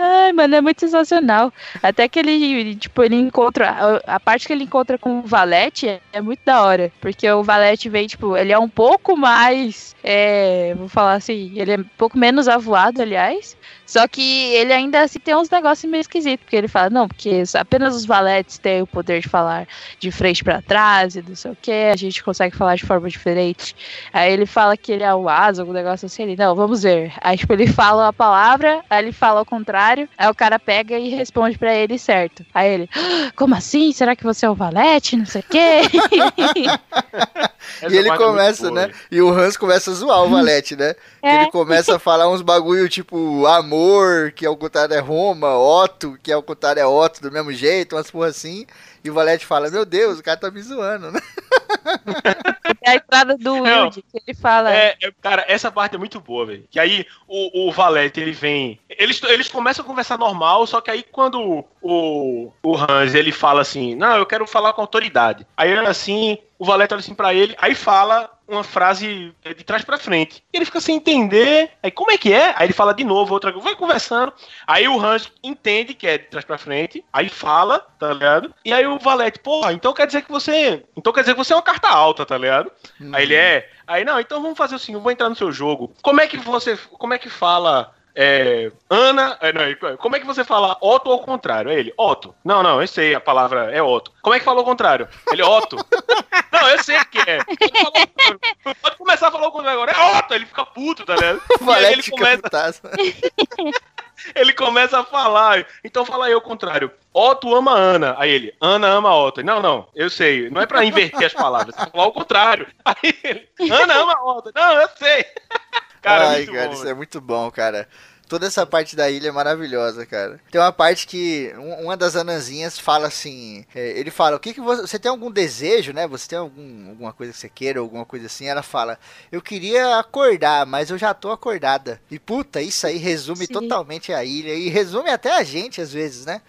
Ai, mano, é muito sensacional. Até que ele, tipo, ele encontra. A, parte que ele encontra com o Valete é, é muito da hora. Porque o Valete vem, tipo, ele é um pouco mais. É, vou falar assim, ele é um pouco menos avoado, aliás. Só que ele ainda assim tem uns negócios meio esquisitos. Porque ele fala, não, porque apenas os valetes têm o poder de falar de frente pra trás e não sei o que. A gente consegue falar de forma diferente. Aí ele fala que ele é o asa, algum negócio assim. Ele, não, vamos ver. Aí, tipo, ele fala a palavra, aí ele fala ao contrário. Aí o cara pega e responde pra ele certo. Aí ele, "Ah, como assim? Será que você é o valete? Não sei o quê. E ele começa, né? E o Hans começa a zoar o Valete, né? É. ele começa a falar uns bagulho tipo amor, que ao contrário é Roma, Otto, que ao contrário é Otto do mesmo jeito, umas porra assim. E o Valete fala: Meu Deus, o cara tá me zoando, né? É a entrada do Wilde, que ele fala. É, é, cara, essa parte é muito boa, velho. Que aí o, o Valete, ele vem. eles, eles começam a conversar normal, só que aí quando o, o Hans ele fala assim: Não, eu quero falar com autoridade. Aí ele assim, o Valete olha assim pra ele, aí fala uma frase de trás pra frente. E ele fica sem entender. Aí, como é que é? Aí ele fala de novo, outra vai conversando. Aí o Hans entende que é de trás pra frente, aí fala, tá ligado? E aí o Valete, porra, então quer dizer que você. Então quer dizer que você é uma carta alta, tá ligado? Uhum. Aí ele é. Aí, não, então vamos fazer assim, eu vou entrar no seu jogo. Como é que você. Como é que fala. É, Ana, é, não, como é que você fala Otto ao contrário? É ele, Otto. Não, não, eu sei, a palavra é Otto. Como é que fala ao contrário? Ele, Otto. não, eu sei que é. Falou- Pode começar a falar o contrário agora. É Otto, ele fica puto, tá ligado? O Valete ele começa, ele começa a falar. Então fala aí o contrário. Otto ama Ana. Aí ele, Ana ama Otto. Não, não, eu sei. Não é pra inverter as palavras. É pra falar o contrário. Aí ele, Ana ama Otto. Não, eu sei. Cara, Ai, muito cara, bom, isso velho. é muito bom, cara. Toda essa parte da ilha é maravilhosa, cara. Tem uma parte que um- uma das anãzinhas fala assim, é, ele fala, o que que você, você tem algum desejo, né? Você tem algum, alguma coisa que você queira, alguma coisa assim? Ela fala, eu queria acordar, mas eu já tô acordada. E puta, isso aí resume Sim. totalmente a ilha e resume até a gente às vezes, né?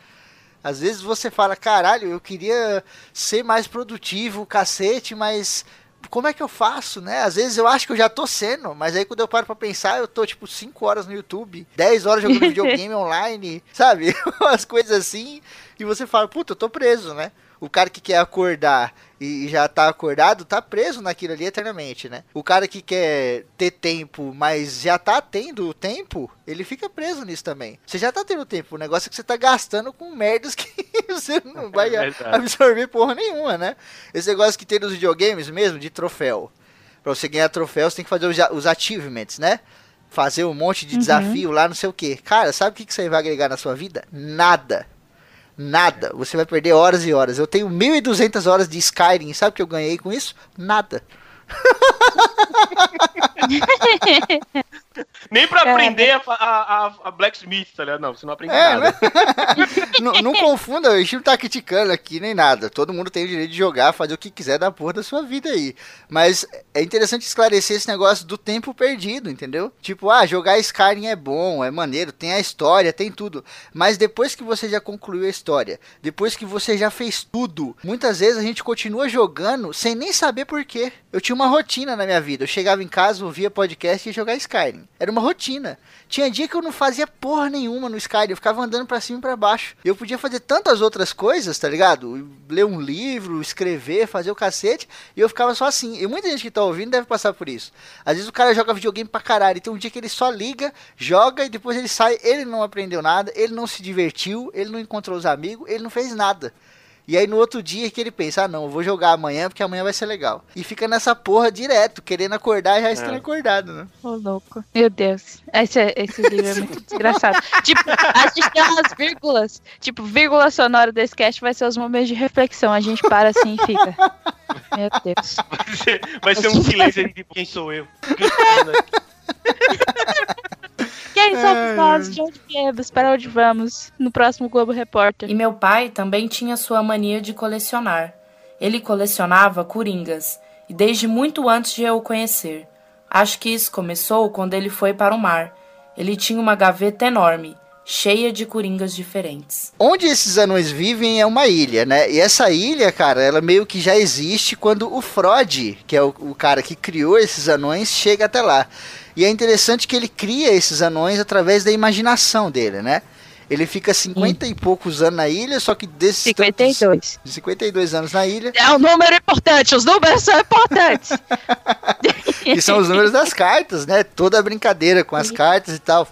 Às vezes você fala, caralho, eu queria ser mais produtivo, cacete, mas como é que eu faço, né? Às vezes eu acho que eu já tô sendo, mas aí quando eu paro pra pensar, eu tô tipo 5 horas no YouTube, 10 horas jogando videogame online, sabe? Umas coisas assim, e você fala, puta, eu tô preso, né? O cara que quer acordar e já tá acordado, tá preso naquilo ali eternamente, né? O cara que quer ter tempo, mas já tá tendo tempo, ele fica preso nisso também. Você já tá tendo tempo, o negócio é que você tá gastando com merdas que você não vai É absorver porra nenhuma, né? Esse negócio que tem nos videogames mesmo, de troféu. Pra você ganhar troféu, você tem que fazer os, achievements, né? Fazer um monte de desafio lá, não sei o que. Cara, sabe o que que isso aí vai agregar na sua vida? Nada. Nada. Você vai perder horas e horas. Eu tenho 1.200 horas de Skyrim. Sabe o que eu ganhei com isso? Nada. Nem pra Cara. aprender a, fa- a, a, a Blacksmith, tá ligado? Não, você não aprende É, nada. né? não, não confunda, o Steam tá criticando aqui nem nada. Todo mundo tem o direito de jogar, fazer o que quiser da porra da sua vida aí. Mas é interessante esclarecer esse negócio do tempo perdido, entendeu? Tipo, ah, jogar Skyrim é bom, é maneiro, tem a história, tem tudo. Mas depois que você já concluiu a história, depois que você já fez tudo, muitas vezes a gente continua jogando sem nem saber por quê. Eu tinha uma rotina na minha vida. Eu chegava em casa, ouvia podcast e ia jogar Skyrim. Era uma rotina. Tinha dia que eu não fazia porra nenhuma no Skyrim, eu ficava andando pra cima e pra baixo. Eu podia fazer tantas outras coisas, tá ligado? Ler um livro, escrever, fazer o cacete, e eu ficava só assim. E muita gente que tá ouvindo deve passar por isso. Às vezes o cara joga videogame pra caralho, tem um dia que ele só liga, joga e depois ele sai, ele não aprendeu nada, ele não se divertiu, ele não encontrou os amigos, ele não fez nada. E aí no outro dia que ele pensa, ah não, eu vou jogar amanhã porque amanhã vai ser legal. E fica nessa porra direto, querendo acordar e já estando acordado, né? Ô, louco. Meu Deus. Esse, esse livro é muito desgraçado. tipo, a gente tem umas vírgulas. Tipo, vírgula sonora desse cast vai ser os momentos de reflexão. A gente para assim e fica. Meu Deus. Vai ser, vai ser um silêncio ali, tipo, quem sou eu? Quem eu? Quem somos nós? De onde viemos? Para onde vamos? No próximo Globo Repórter. E meu pai também tinha sua mania de colecionar. Ele colecionava coringas, e desde muito antes de eu o conhecer. Acho que isso começou quando ele foi para o mar. Ele tinha uma gaveta enorme, cheia de coringas diferentes. Onde esses anões vivem é uma ilha, né? E essa ilha, cara, ela meio que já existe quando o Frode, que é o, o cara que criou esses anões, chega até lá. E é interessante que ele cria esses anões através da imaginação dele, né? Ele fica 50 e poucos anos na ilha, só que desses tantos- 52. 52 anos na ilha, É um número importante, os números são importantes. que são os números das cartas, né? Toda a brincadeira com as cartas e tal.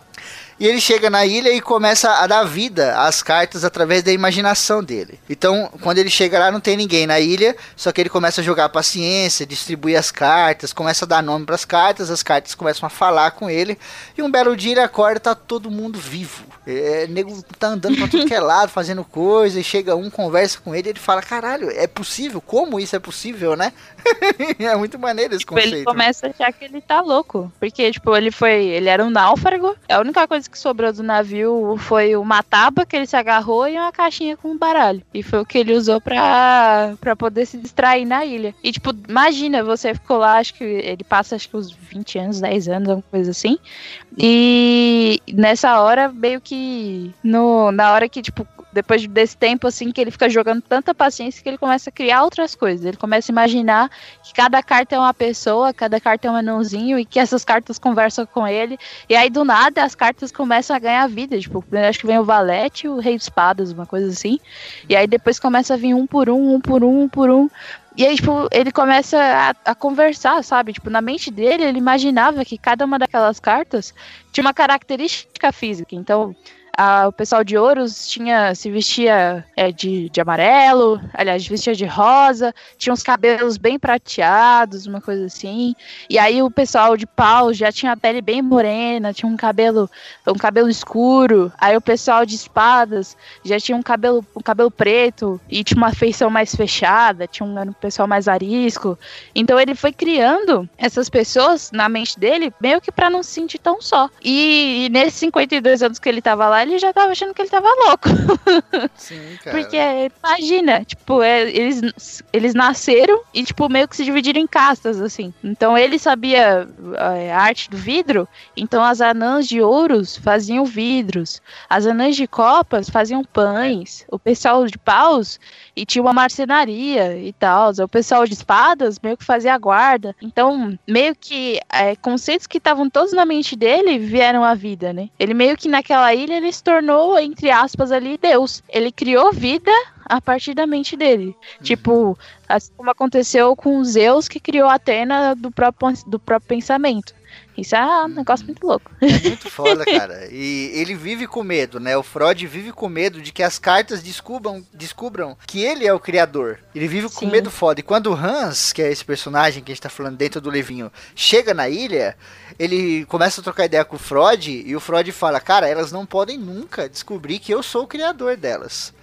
E ele chega na ilha e começa a dar vida às cartas através da imaginação dele. Então, quando ele chega lá, não tem ninguém na ilha, só que ele começa a jogar paciência, distribuir as cartas, começa a dar nome para as cartas, as cartas começam a falar com ele. E um belo dia ele acorda e tá todo mundo vivo. É, nego tá andando pra tudo que é lado, fazendo coisa, e chega um, conversa com ele e ele fala: caralho, é possível? Como isso é possível, né? é muito maneiro esse Tipo, ele conceito. começa a achar que ele tá louco. Porque, tipo, ele foi. Ele era um náufrago. A única coisa que sobrou do navio foi uma tábua que ele se agarrou e uma caixinha com um baralho. E foi o que ele usou pra, pra poder se distrair na ilha. E, tipo, imagina, você ficou lá, acho que ele passa acho que uns 20 anos, 10 anos, alguma coisa assim. E nessa hora, meio que. No, na hora que, tipo, depois desse tempo, assim, que ele fica jogando tanta paciência que ele começa a criar outras coisas. Ele começa a imaginar que cada carta é uma pessoa, cada carta é um anãozinho e que essas cartas conversam com ele. E aí, do nada, as cartas começam a ganhar vida. Tipo, acho que vem o Valete o Rei de Espadas, uma coisa assim. E aí depois começa a vir um por um, um por um, um por um. E aí, tipo, ele começa a, a, conversar, sabe? Tipo, na mente dele, ele imaginava que cada uma daquelas cartas tinha uma característica física. Então, a, o pessoal de Ouros tinha, se vestia é, de, de amarelo, aliás, vestia de rosa, tinha uns cabelos bem prateados, uma coisa assim. E aí o pessoal de Pau já tinha a pele bem morena, tinha um cabelo, um cabelo escuro. Aí o pessoal de Espadas já tinha um cabelo, um cabelo preto e tinha uma feição mais fechada, tinha um, um pessoal mais arisco. Então ele foi criando essas pessoas na mente dele meio que para não se sentir tão só. E, e nesses 52 anos que ele tava lá, ele já tava achando que ele tava louco. Sim, cara. Porque, imagina, tipo, é, eles, eles nasceram e, tipo, meio que se dividiram em castas, assim. Então ele sabia é, a arte do vidro, então as anãs de ouros faziam vidros, as anãs de copas faziam pães, o pessoal de paus e tinha uma marcenaria e tal. O pessoal de espadas meio que fazia a guarda. Então, meio que é, conceitos que estavam todos na mente dele vieram à vida, né? Ele meio que naquela ilha ele se tornou, entre aspas, ali, Deus. Ele criou vida a partir da mente dele. Uhum. Tipo, assim como aconteceu com Zeus, que criou Atena do próprio, do próprio pensamento. Isso é um negócio muito louco. É muito foda, cara. E ele vive com medo, né? O Freud vive com medo de que as cartas descubram, descubram que ele é o criador. Ele vive com Sim. medo foda. E quando o Hans, que é esse personagem que a gente tá falando dentro do Levinho, chega na ilha, ele começa a trocar ideia com o Freud e o Freud fala: Cara, elas não podem nunca descobrir que eu sou o criador delas.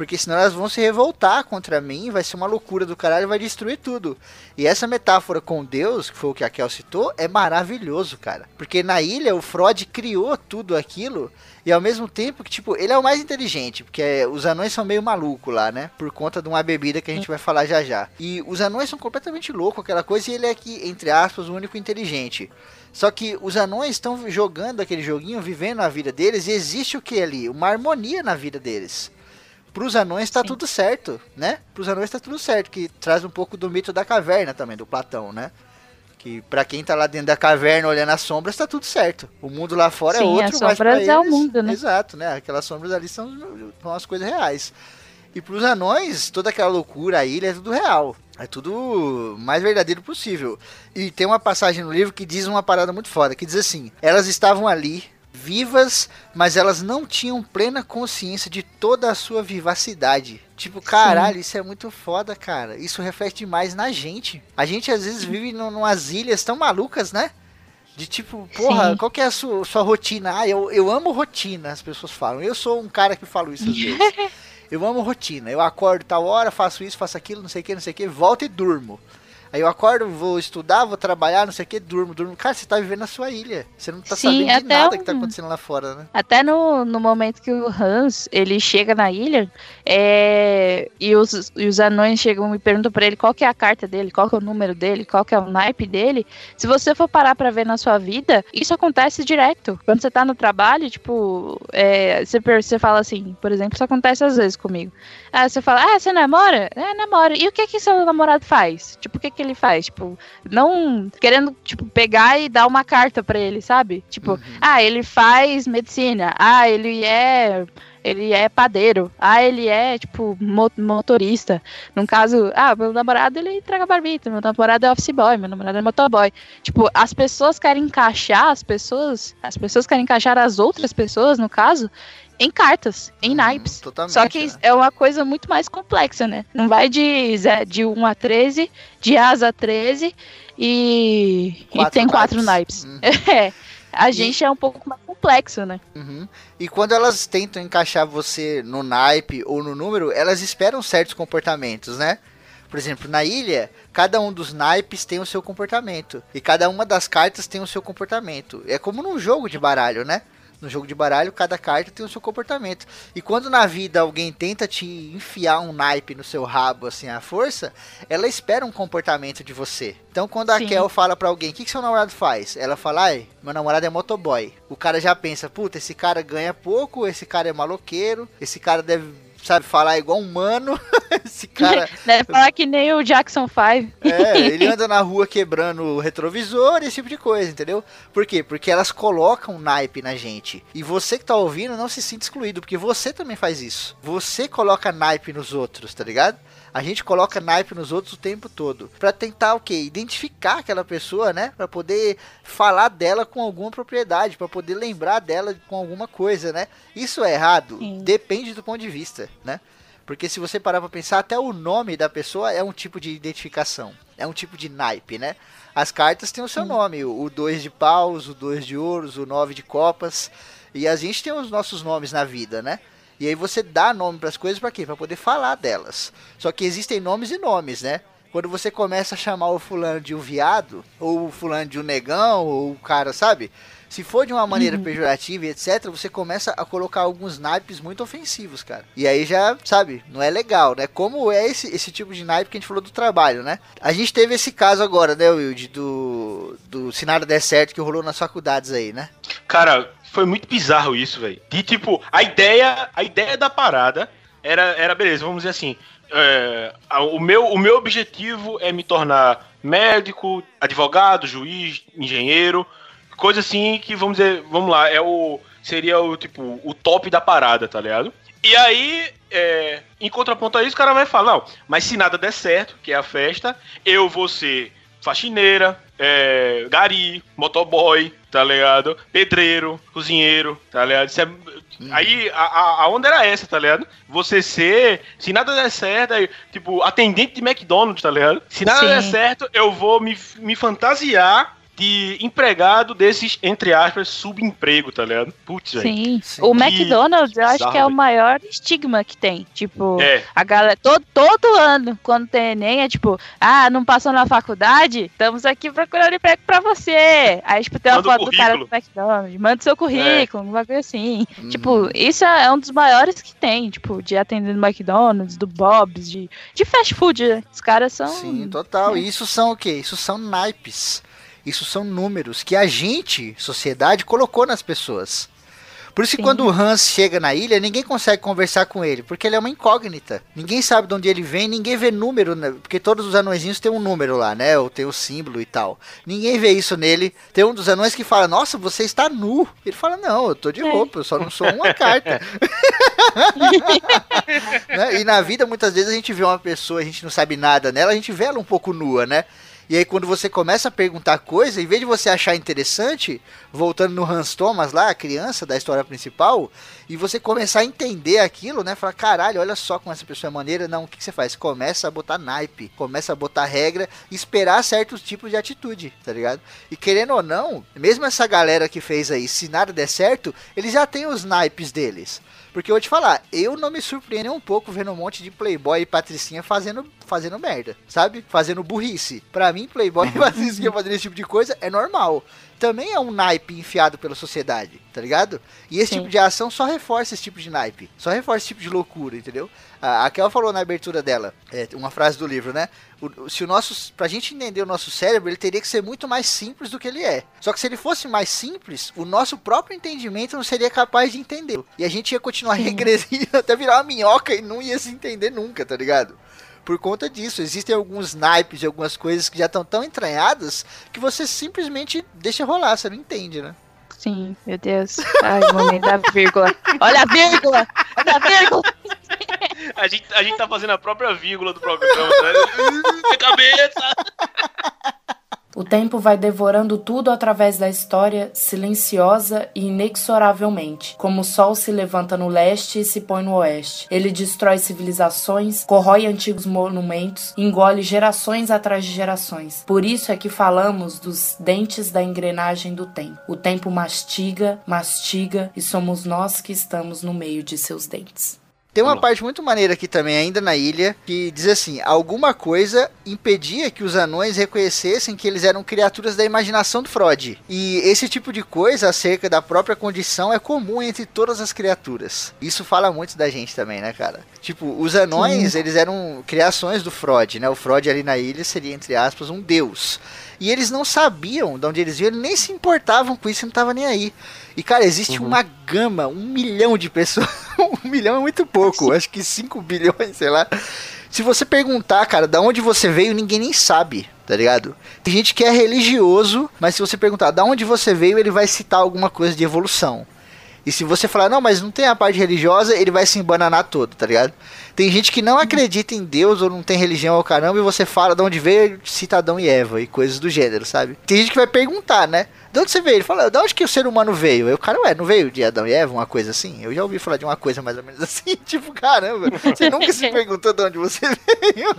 Porque senão elas vão se revoltar contra mim, vai ser uma loucura do caralho, vai destruir tudo. E essa metáfora com Deus, que foi o que a Kel citou, é maravilhoso, cara. Porque na ilha o Freud criou tudo aquilo e ao mesmo tempo que, tipo, ele é o mais inteligente, porque os anões são meio malucos lá, né? Por conta de uma bebida que a gente vai falar já já. E os anões são completamente loucos, aquela coisa, e ele é aqui, entre aspas, o único inteligente. Só que os anões estão jogando aquele joguinho, vivendo a vida deles, e existe o que ali? Uma harmonia na vida deles. Pros anões tá Sim. tudo certo, né? Pros anões tá tudo certo, que traz um pouco do mito da caverna também, do Platão, né? Que pra quem tá lá dentro da caverna olhando as sombras, tá tudo certo. O mundo lá fora é Sim, é outro, as mas pra eles... é o mundo, né? Exato, né? Aquelas sombras ali são, são as coisas reais. E pros anões, toda aquela loucura, a ilha é tudo real. É tudo mais verdadeiro possível. E tem uma passagem no livro que diz uma parada muito foda, que diz assim: elas estavam ali, vivas, mas elas não tinham plena consciência de toda a sua vivacidade. Tipo, caralho, Sim. isso é muito foda, cara. Isso reflete demais na gente. A gente às vezes vive numas ilhas tão malucas, né? De tipo, porra, Sim. qual que é a sua, sua rotina? Ah, eu, eu amo rotina, as pessoas falam. Eu sou um cara que falo isso às vezes. eu amo rotina. Eu acordo tal hora, faço isso, faço aquilo, não sei o que, não sei o que, volto e durmo. Aí eu acordo, vou estudar, vou trabalhar, não sei o que, durmo, durmo. Cara, você tá vivendo na sua ilha. Você não tá Sim, sabendo de nada um... que tá acontecendo lá fora, né? Até no, no momento que o Hans, ele chega na ilha, é... e, os, e os anões chegam e perguntam pra ele qual que é a carta dele, qual que é o número dele, qual que é o naipe dele. Se você for parar pra ver na sua vida, isso acontece direto. Quando você tá no trabalho, tipo, é... você, você fala assim, por exemplo, isso acontece às vezes comigo. Aí você fala, ah, você namora? É, namora. E o que que seu namorado faz? Tipo, o que que ele faz? Tipo, não querendo, tipo, pegar e dar uma carta para ele, sabe? Tipo, uhum. ah, ele faz medicina. Ah, ele é ele é padeiro. Ah, ele é, tipo, motorista. No caso, ah, meu namorado, ele entrega barbita. Meu namorado é office boy, meu namorado é motoboy. Tipo, as pessoas querem encaixar as pessoas, as pessoas querem encaixar as outras pessoas, no caso, em cartas, em hum, naipes. Só que é. é uma coisa muito mais complexa, né? Não vai de, de 1 a 13, de asa a 13 e, e tem quatro naipes. Uhum. É. A e... gente é um pouco mais complexo, né? Uhum. E quando elas tentam encaixar você no naipe ou no número, elas esperam certos comportamentos, né? Por exemplo, na ilha, cada um dos naipes tem o seu comportamento. E cada uma das cartas tem o seu comportamento. É como num jogo de baralho, né? No jogo de baralho, cada carta tem o seu comportamento. E quando na vida alguém tenta te enfiar um naipe no seu rabo, assim, à força, ela espera um comportamento de você. Então, quando a Sim. Kel fala pra alguém, o que, que seu namorado faz? Ela fala, ai, meu namorado é motoboy. O cara já pensa, puta, esse cara ganha pouco, esse cara é maloqueiro, esse cara deve, sabe, falar igual um humano, esse cara... Deve falar que nem o Jackson 5. É, ele anda na rua quebrando o retrovisor, esse tipo de coisa, entendeu? Por quê? Porque elas colocam naipe na gente. E você que tá ouvindo não se sinta excluído, porque você também faz isso. Você coloca naipe nos outros, tá ligado? A gente coloca naipe nos outros o tempo todo. Pra tentar o quê? Identificar aquela pessoa, né? Pra poder falar dela com alguma propriedade, pra poder lembrar dela com alguma coisa, né? Isso é errado? Sim. Depende do ponto de vista, né? Porque se você parar pra pensar, até o nome da pessoa é um tipo de identificação. É um tipo de naipe, né? As cartas têm o seu nome. O 2 de paus, o 2 de ouros, o 9 de copas. E a gente tem os nossos nomes na vida, né? E aí você dá nome pras coisas pra quê? Pra poder falar delas. Só que existem nomes e nomes, né? Quando você começa a chamar o fulano de um viado, ou o fulano de um negão, ou o cara, sabe? Se for de uma maneira pejorativa e etc, você começa a colocar alguns naipes muito ofensivos, cara. E aí já, sabe, não é legal, né? Como é esse, esse tipo de naipe que a gente falou do trabalho, né? A gente teve esse caso agora, né, Wilde, do, do Se Nada Der Certo que rolou nas faculdades aí, né? Cara, foi muito bizarro isso, velho. De tipo, a ideia, a ideia da parada era, era beleza, vamos dizer assim. é, o, meu, o meu objetivo é me tornar médico, advogado, juiz, engenheiro, coisa assim que, vamos dizer, vamos lá, é o. Seria o tipo, o top da parada, tá ligado? E aí, é, em contraponto a isso, o cara vai falar, não, mas se nada der certo, que é a festa, eu vou ser faxineira, é, gari, motoboy, tá ligado? Pedreiro, cozinheiro, tá ligado? Isso é- Aí a, a- a onda era essa, tá ligado? Você ser, se nada der certo, aí, tipo, atendente de McDonald's, tá ligado? Se nada Sim. der certo, eu vou me, me fantasiar de empregado desses, entre aspas, subemprego, tá ligado? Putz, velho. Sim. Sim. O Que McDonald's, eu acho que é o maior estigma que tem. Tipo, É, a galera, todo, todo ano, quando tem Enem, é tipo, ah, não passou na faculdade? Estamos aqui procurando emprego pra você. Aí, tipo, tem uma Manda foto do cara do. McDonald's, manda seu currículo, um bagulho assim. Uhum. Tipo, isso é é um dos maiores que tem, tipo, de atender no McDonald's, do Bob's, de, de fast food, né? Os caras são. Sim, total. E isso são o quê? Isso são naipes. Isso são números que a gente, sociedade, colocou nas pessoas. Por isso que Sim. quando o Hans chega na ilha, ninguém consegue conversar com ele, porque ele é uma incógnita. Ninguém sabe de onde ele vem, ninguém vê número, né? porque todos os anõezinhos têm um número lá, né? Ou tem o símbolo e tal. Ninguém vê isso nele. Tem um dos anões que fala: Nossa, você está nu. Ele fala: Não, eu tô de roupa, eu só não sou uma carta. né? E na vida, muitas vezes, a gente vê uma pessoa, a gente não sabe nada nela, a gente vê ela um pouco nua, né? E aí, quando você começa a perguntar coisa, em vez de você achar interessante, voltando no Hans Thomas lá, a criança da história principal, e você começar a entender aquilo, né? Falar, caralho, olha só como essa pessoa é maneira. Não, o que, que você faz? Começa a botar naipe, começa a botar regra, esperar certos tipos de atitude, tá ligado? E querendo ou não, mesmo essa galera que fez aí, se nada der certo, eles já têm os naipes deles. Porque eu vou te falar, eu não me surpreendo um pouco vendo um monte de playboy e patricinha fazendo, fazendo merda, sabe? Fazendo burrice. Pra mim, playboy fazendo esse tipo de coisa é normal. Também é um naipe enfiado pela sociedade, tá ligado? E esse Sim. tipo de ação só reforça esse tipo de naipe. Só reforça esse tipo de loucura, entendeu? A a Kel falou na abertura dela, é, uma frase do livro, né? O- se o nosso, pra gente entender o nosso cérebro, ele teria que ser muito mais simples do que ele é. Só que se ele fosse mais simples, o nosso próprio entendimento não seria capaz de entender. E a gente ia continuar Sim. regredindo até virar uma minhoca e não ia se entender nunca, tá ligado? Por conta disso, existem alguns naipes e algumas coisas que já estão tão entranhadas que você simplesmente deixa rolar, você não entende, né? Sim, meu Deus. Ai, o momento da vírgula. Olha a vírgula! Olha a vírgula! a gente, a gente tá fazendo a própria vírgula do programa, né? Minha cabeça! O tempo vai devorando tudo através da história, silenciosa e inexoravelmente, como o sol se levanta no leste e se põe no oeste. Ele destrói civilizações, corrói antigos monumentos, engole gerações atrás de gerações. Por isso é que falamos dos dentes da engrenagem do tempo. O tempo mastiga, mastiga e somos nós que estamos no meio de seus dentes. Tem uma parte muito maneira aqui também, ainda na ilha, que diz assim: alguma coisa impedia que os anões reconhecessem que eles eram criaturas da imaginação do Freud. E esse tipo de coisa acerca da própria condição é comum entre todas as criaturas. Isso fala muito da gente também, né, cara? Tipo, os anões, eles eram criações do Freud, né? O Freud ali na ilha seria, entre aspas, um deus. E eles não sabiam de onde eles vinham, eles nem se importavam com isso, não tava nem aí. E, cara, existe uma gama, um milhão de pessoas. um milhão é muito pouco, acho que 5 bilhões, sei lá. Se você perguntar, cara, da onde você veio, ninguém nem sabe, tá ligado? Tem gente que é religioso, mas se você perguntar da onde você veio, ele vai citar alguma coisa de evolução. E se você falar, não, mas não tem a parte religiosa, ele vai se embananar todo, tá ligado? Tem gente que não acredita em Deus ou não tem religião ao caramba e você fala de onde veio, cita Adão e Eva e coisas do gênero, sabe? Tem gente que vai perguntar, né? De onde você veio? Ele fala, de onde que o ser humano veio? O cara, ué, não veio de Adão e Eva, uma coisa assim? Eu já ouvi falar de uma coisa mais ou menos assim, tipo, caramba, você nunca se perguntou de onde você veio?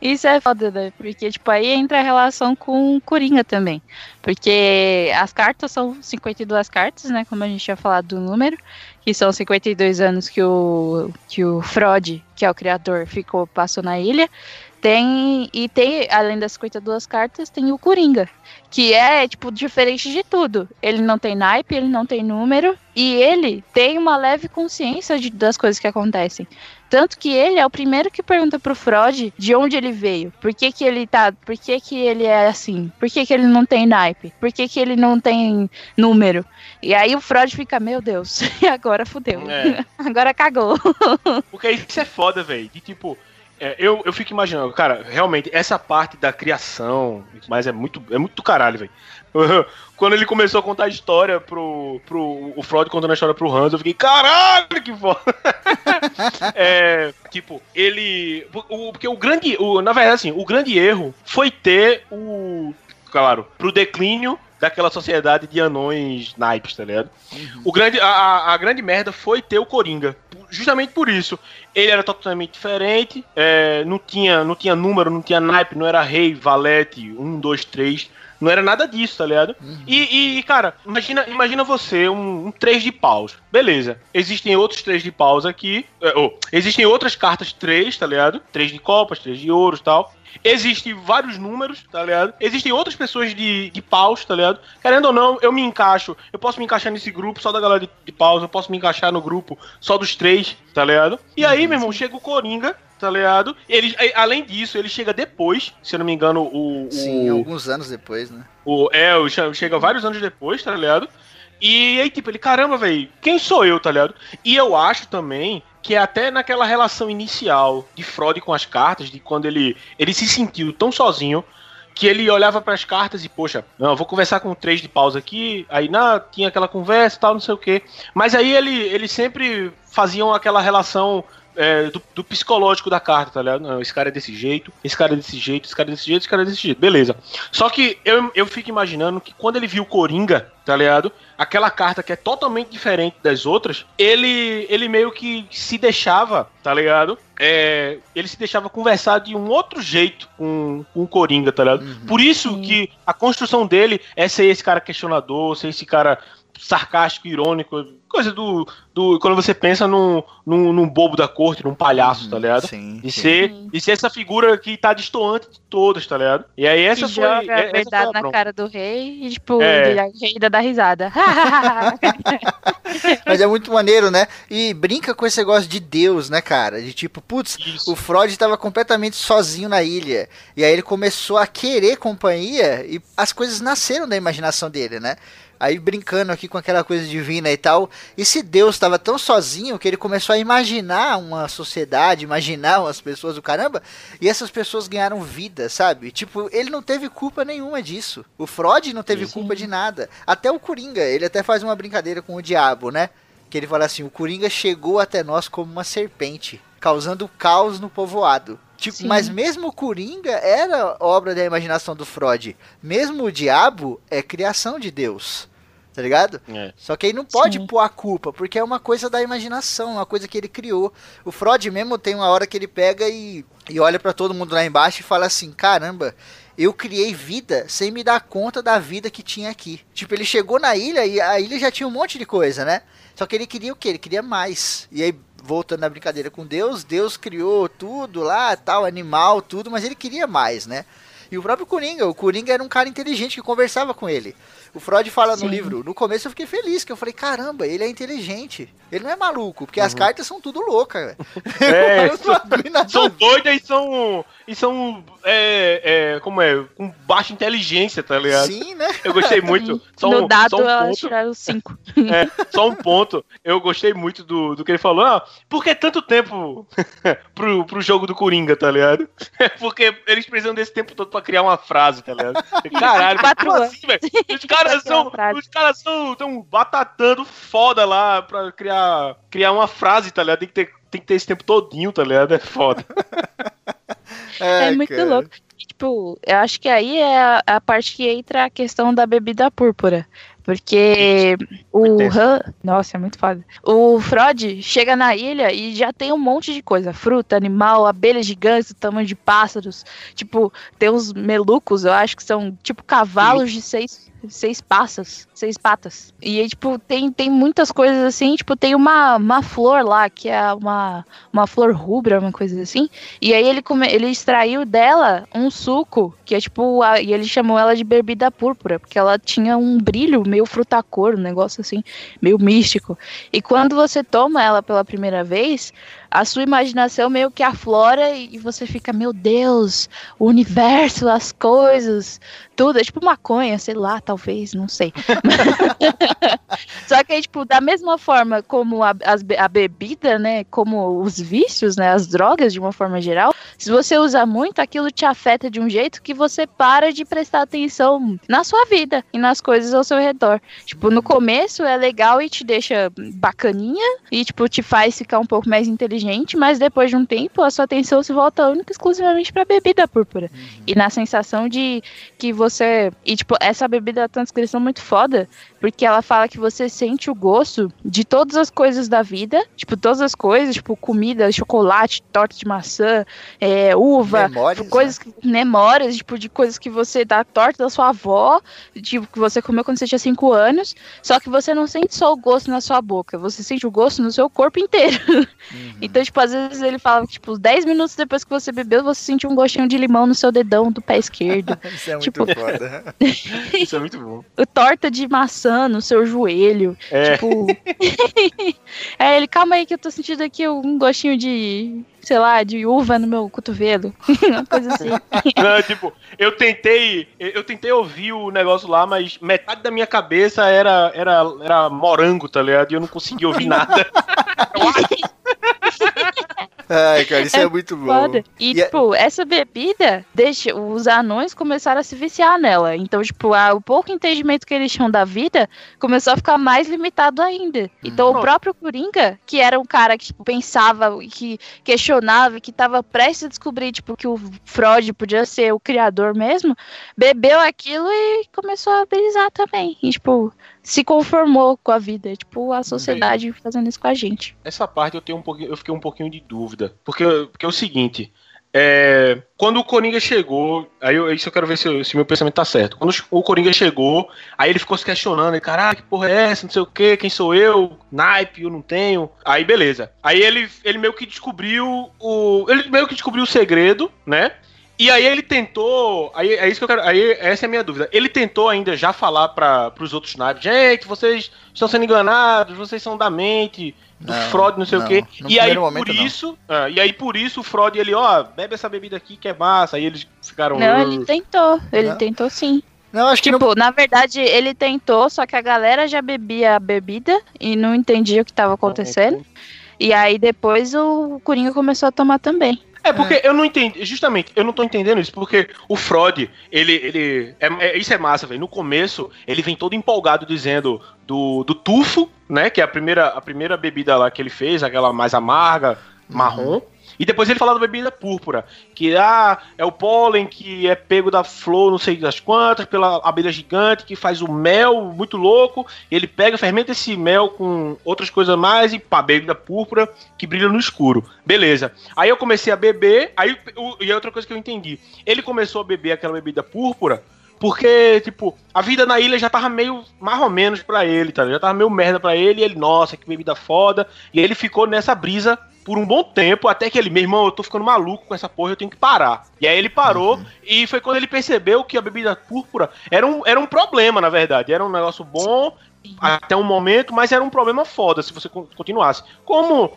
Isso é foda, né? Porque, tipo, aí entra a relação com Coringa também. Porque as cartas são 52 cartas, né? Como a gente tinha falado do número. Que são 52 anos que o, que o Freud, que é o criador, ficou, passou na ilha. Tem, e tem, além das 52 cartas, tem o Coringa. Que é, tipo, diferente de tudo. Ele não tem naipe, ele não tem número. E ele tem uma leve consciência de- das coisas que acontecem. Tanto que ele é o primeiro que pergunta pro Freud de onde ele veio. Por que, que ele tá. Por que, que ele é assim? Por que, que ele não tem naipe? Por que, que ele não tem número? E aí o Freud fica, meu Deus, e agora fudeu. É. agora cagou. Porque isso é foda, velho. De tipo. é, eu, eu fico imaginando, cara, realmente, essa parte da criação, mas é muito, é muito caralho, velho. Quando ele começou a contar a história pro, pro. O Freud contando a história pro Hans, eu fiquei, caralho, que foda! é, tipo, ele. O, porque o grande. O, na verdade, assim, o grande erro foi ter o. Claro, pro declínio daquela sociedade de anões naipes, tá ligado? O grande, a, a- a grande merda foi ter o Coringa. Justamente por isso. Ele era totalmente diferente, é, não, tinha, não tinha número, não tinha naipe, não era rei, valete, um, dois, três. Não era nada disso, tá ligado? E, e, cara, imagina, imagina você, um, um três de paus. Beleza. Existem outros três de paus aqui. é, ou, existem outras cartas três, tá ligado? Três de copas, três de ouros e tal. Existem vários números, tá ligado? Existem outras pessoas de, de paus, tá ligado? Querendo ou não, eu me encaixo. Eu posso me encaixar nesse grupo só da galera de, de paus. Eu posso me encaixar no grupo só dos três, tá ligado? E aí, meu irmão, chega o Coringa, tá ligado? Ele, e- além disso, ele chega depois, se eu não me engano, o. o Sim, alguns anos depois, né? o, é, o che- chega vários anos depois, tá ligado? E aí, tipo, ele, caramba, velho, quem sou eu, tá ligado? E eu acho também que é até naquela relação inicial de Freud com as cartas, de quando ele, ele se sentiu tão sozinho que ele olhava para as cartas e, poxa, não, vou conversar com três de pausa aqui, aí na, tinha aquela conversa e tal, não sei o quê. Mas aí ele, ele sempre faziam aquela relação é, do, do psicológico da carta, tá ligado? Não, esse cara é desse jeito, esse cara é desse jeito, esse cara é desse jeito, esse cara é desse jeito. Beleza. Só que eu, eu fico imaginando que quando ele viu o Coringa, tá ligado? Aquela carta que é totalmente diferente das outras, ele, ele meio que se deixava, tá ligado? É, ele se deixava conversar de um outro jeito com, com o Coringa, tá ligado? Por isso Sim. que a construção dele é ser esse cara questionador, ser esse cara sarcástico, irônico, coisa do. do quando você pensa num, num, num bobo da corte, num palhaço, tá ligado? Sim. De sim. ser, Sim. de ser essa figura que tá destoante de todas, tá ligado? E aí essa que foi. joga essa a verdade na cara do rei e, tipo, É. o rei ainda dá risada. Mas é muito maneiro, né? E brinca com esse negócio de Deus, né, cara? De tipo, putz, Isso. o Freud tava completamente sozinho na ilha. E aí ele começou a querer companhia e as coisas nasceram da imaginação dele, né? Aí brincando aqui com aquela coisa divina e tal. Esse Deus estava tão sozinho que ele começou a imaginar uma sociedade, imaginar umas pessoas do caramba, e essas pessoas ganharam vida, sabe? Tipo, ele não teve culpa nenhuma disso. O Freud não teve Sim. culpa de nada. Até o Coringa, ele até faz uma brincadeira com o diabo, né? Que ele fala assim: o Coringa chegou até nós como uma serpente, causando caos no povoado. Tipo, Sim. mas mesmo o Coringa era obra da imaginação do Freud. Mesmo o diabo é criação de Deus. Tá ligado? É. Só que aí não pode Sim. pôr a culpa, porque é uma coisa da imaginação, uma coisa que ele criou. O Freud mesmo tem uma hora que ele pega e, e olha pra todo mundo lá embaixo e fala assim: caramba, eu criei vida sem me dar conta da vida que tinha aqui. Tipo, ele chegou na ilha e a ilha já tinha um monte de coisa, né? Só que ele queria o quê? Ele queria mais. E aí, voltando na brincadeira com Deus, Deus criou tudo lá, tal, animal, tudo, mas ele queria mais, né? E o próprio Coringa, o Coringa era um cara inteligente que conversava com ele. O Freud fala Sim. no livro, no começo eu fiquei feliz, que eu falei, caramba, ele é inteligente. Ele não é maluco, porque as cartas são tudo loucas, velho. É, São ver. doidas e são. E são. É, é, como é? Com baixa inteligência, tá ligado? Sim, né? Eu gostei muito. Só no um, dado, só um elas ponto. tiraram cinco. É, só um ponto. Eu gostei muito do, do que ele falou. Ah, por que tanto tempo pro, pro jogo do Coringa, tá ligado? Porque eles precisam desse tempo todo pra criar uma frase, tá ligado? Caralho, como assim, velho? Os caras Criar são. Os caras são tão batatando foda lá pra criar, criar uma frase, tá ligado? Tem que ter. Tem que ter esse tempo todinho, tá ligado? É foda. É Ai, muito cara. louco. Tipo, eu acho que aí é a, a parte que entra a questão da bebida púrpura. Porque o. Han. Nossa, é muito foda. O Freud chega na ilha e já tem um monte de coisa: fruta, animal, abelhas gigantes do tamanho de pássaros. Tipo, tem uns melucos, eu acho que são tipo cavalos de seis, seis passas, seis patas. E aí, tipo, tem, tem muitas coisas assim. Tipo, tem uma, uma flor lá, que é uma, uma flor rubra, uma coisa assim. E aí ele, come, ele extraiu dela um suco, que é tipo, a- e ele chamou ela de bebida púrpura, porque ela tinha um brilho meio frutacor, um negócio assim, meio místico. E quando você toma ela pela primeira vez, a sua imaginação meio que aflora e você fica, meu Deus, o universo, as coisas, tudo. É tipo maconha, sei lá, talvez, não sei. Só que tipo, da mesma forma como a, a bebida, né? Como os vícios, né? As drogas, de uma forma geral, se você usa muito, aquilo te afeta de um jeito que você para de prestar atenção na sua vida e nas coisas ao seu redor. Tipo, no começo é legal e te deixa bacaninha e, tipo, te faz ficar um pouco mais inteligente, mas depois de um tempo a sua atenção se volta única e exclusivamente pra bebida púrpura. E na sensação de que você. E, tipo, essa bebida tem uma descrição muito foda, porque ela fala que você sente o gosto de todas as coisas da vida, tipo, todas as coisas, tipo, comida, chocolate, torta de maçã, é, uva, Memórias, tipo, coisas, que, memórias, tipo, de coisas que você dá torta da sua avó, tipo, que você comeu quando você tinha 5 anos, só que você não sente só o gosto na sua boca, você sente o gosto no seu corpo inteiro. Então, tipo, às vezes ele fala que, tipo, 10 minutos depois que você bebeu, você sentiu um gostinho de limão no seu dedão do pé esquerdo. Isso é muito Tipo- foda. Isso é muito bom. o torta de maçã no seu joelho. É. Tipo. é, ele, calma aí que eu tô sentindo aqui um gostinho de, sei lá, de uva no meu cotovelo. Uma coisa assim. Não, tipo, eu tentei. Eu tentei ouvir o negócio lá, mas metade da minha cabeça era, era, era morango, tá ligado? E eu não conseguia ouvir nada. Ai, cara, isso é, É muito bom. Foda. E, E é- tipo, essa bebida, deixa, os anões começaram a se viciar nela. Então, tipo, a- o pouco entendimento que eles tinham da vida começou a ficar mais limitado ainda. Então, Hum. o próprio Coringa, que era um cara que tipo, pensava, que questionava, que tava prestes a descobrir, tipo, que o Freud podia ser o criador mesmo, bebeu aquilo e começou a brisar também. E, tipo, se conformou com a vida. Tipo, a sociedade fazendo isso com a gente. Essa parte eu tenho um pouquinho, eu fiquei um pouquinho de dúvida. Porque, porque é o seguinte. é, quando o Coringa chegou, aí eu, isso eu quero ver se, se meu pensamento tá certo. Quando o Coringa chegou, aí ele ficou se questionando, caralho, que porra é essa, não sei o que, quem sou eu, naipe, eu não tenho. Aí beleza. Aí ele, ele meio que descobriu o. Ele meio que descobriu o segredo, né? E aí ele tentou. Aí é isso que eu quero. Aí essa é a minha dúvida. Ele tentou ainda já falar para os outros naipes, gente, vocês estão sendo enganados, vocês são da mente, do Não, Freud, não sei não. o quê. No E aí por momento, não. isso. ah, e aí por isso o Freud, ele, ó, bebe essa bebida aqui que é massa. Aí eles ficaram. Não, ele tentou. Ele Não. tentou sim. Não, acho que não Tipo, na verdade, ele tentou, só que a galera já bebia a bebida e não entendia o que tava acontecendo. E aí depois o Coringa começou a tomar também. É porque eu não entendi, justamente, eu não tô entendendo isso, porque o Freud, ele, ele, é, é- isso é massa, velho, no começo, ele vem todo empolgado dizendo do, do tufo, né, que é a primeira, a primeira bebida lá que ele fez, aquela mais amarga, marrom, E depois ele fala da bebida púrpura, que ah, é o pólen que é pego da flor, não sei das quantas, pela abelha gigante, que faz o mel muito louco. ele pega, fermenta esse mel com outras coisas mais e pá, bebida púrpura que brilha no escuro. Beleza. Aí eu comecei a beber, aí o, e outra coisa que eu entendi. Ele começou a beber aquela bebida púrpura porque, tipo, a vida na ilha já tava meio mais ou menos pra ele, tá? Já tava meio merda pra ele, e ele, nossa, que bebida foda. E ele ficou nessa brisa por um bom tempo, até que ele, meu irmão, eu tô ficando maluco com essa porra, eu tenho que parar. E aí ele parou, uhum. e foi quando ele percebeu que a bebida púrpura era um, era um problema, na verdade. Era um negócio bom até um momento, mas era um problema foda se você continuasse. Como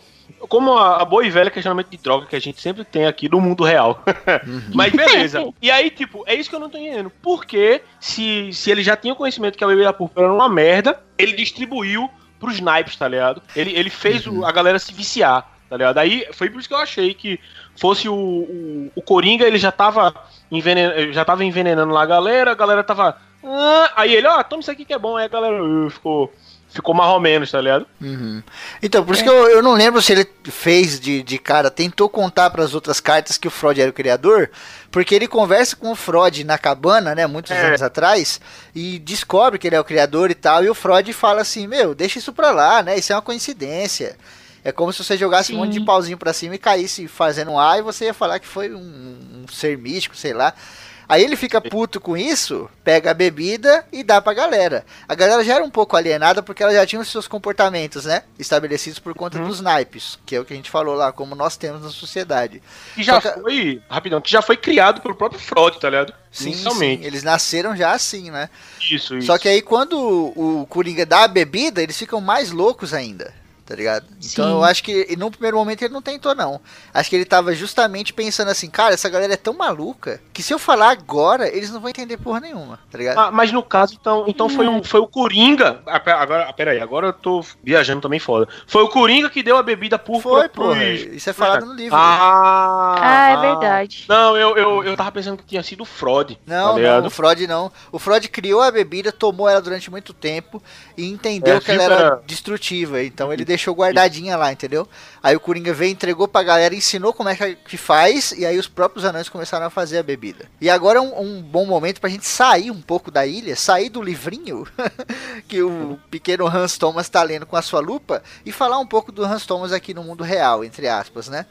como a, boa e velha questionamento de droga que a gente sempre tem aqui no mundo real. Uhum. Mas beleza. E aí, tipo, é isso que eu não tô entendendo. Por que, se, se ele já tinha conhecimento que a bebida púrpura era uma merda, ele distribuiu pros naipes, tá ligado? Ele, ele fez uhum. o, a galera se viciar, tá ligado? Aí foi por isso que eu achei que fosse o, o, o Coringa, ele já tava, envenen, já tava envenenando lá a galera, a galera tava. Ah, aí ele, ó, oh, toma isso aqui que é bom. Aí a galera uh, ficou ficou mais ou menos, tá ligado? Uhum. Então, por isso é. que eu, eu não lembro se ele fez de, de cara, tentou contar para as outras cartas que o Freud era o criador, porque ele conversa com o Freud na cabana, né, muitos é. anos atrás, e descobre que ele é o criador e tal, e o Freud fala assim: Meu, deixa isso pra lá, né? Isso é uma coincidência. É como se você jogasse Sim. um monte de pauzinho pra cima e caísse fazendo um A e você ia falar que foi um, um ser místico, sei lá. Aí ele fica puto com isso, pega a bebida e dá pra galera. A galera já era um pouco alienada porque ela já tinha os seus comportamentos, né? Estabelecidos por conta uhum. dos naipes, que é o que a gente falou lá, como nós temos na sociedade. E já que... foi, rapidão, que já foi criado pelo próprio Freud, tá ligado? Sim, sim, eles nasceram já assim, né? Isso, isso. Só que aí quando o Coringa dá a bebida, eles ficam mais loucos ainda tá ligado? Então Sim. eu acho que no primeiro momento ele não tentou, não. Acho que ele tava justamente pensando assim, cara, essa galera é tão maluca que se eu falar agora, eles não vão entender porra nenhuma, tá ligado? Ah, mas no caso, então, então foi, um, foi o Coringa. Ah, agora, peraí, agora eu tô viajando também foda. Foi o Coringa que deu a bebida púrpura Foi, porra. Isso é falado no livro. Ah, ah é verdade. Não, eu, eu, eu tava pensando que tinha sido o Freud. Não, tá não, o Freud não. O Freud criou a bebida, tomou ela durante muito tempo e entendeu é, que ela era destrutiva. Então ele deixou guardadinha lá, entendeu? Aí o Coringa veio, entregou pra galera, ensinou como é que faz, e aí os próprios anões começaram a fazer a bebida. E agora é um, um bom momento pra gente sair um pouco da ilha, sair do livrinho que o pequeno Hans Thomas tá lendo com a sua lupa, e falar um pouco do Hans Thomas aqui no mundo real, entre aspas, né?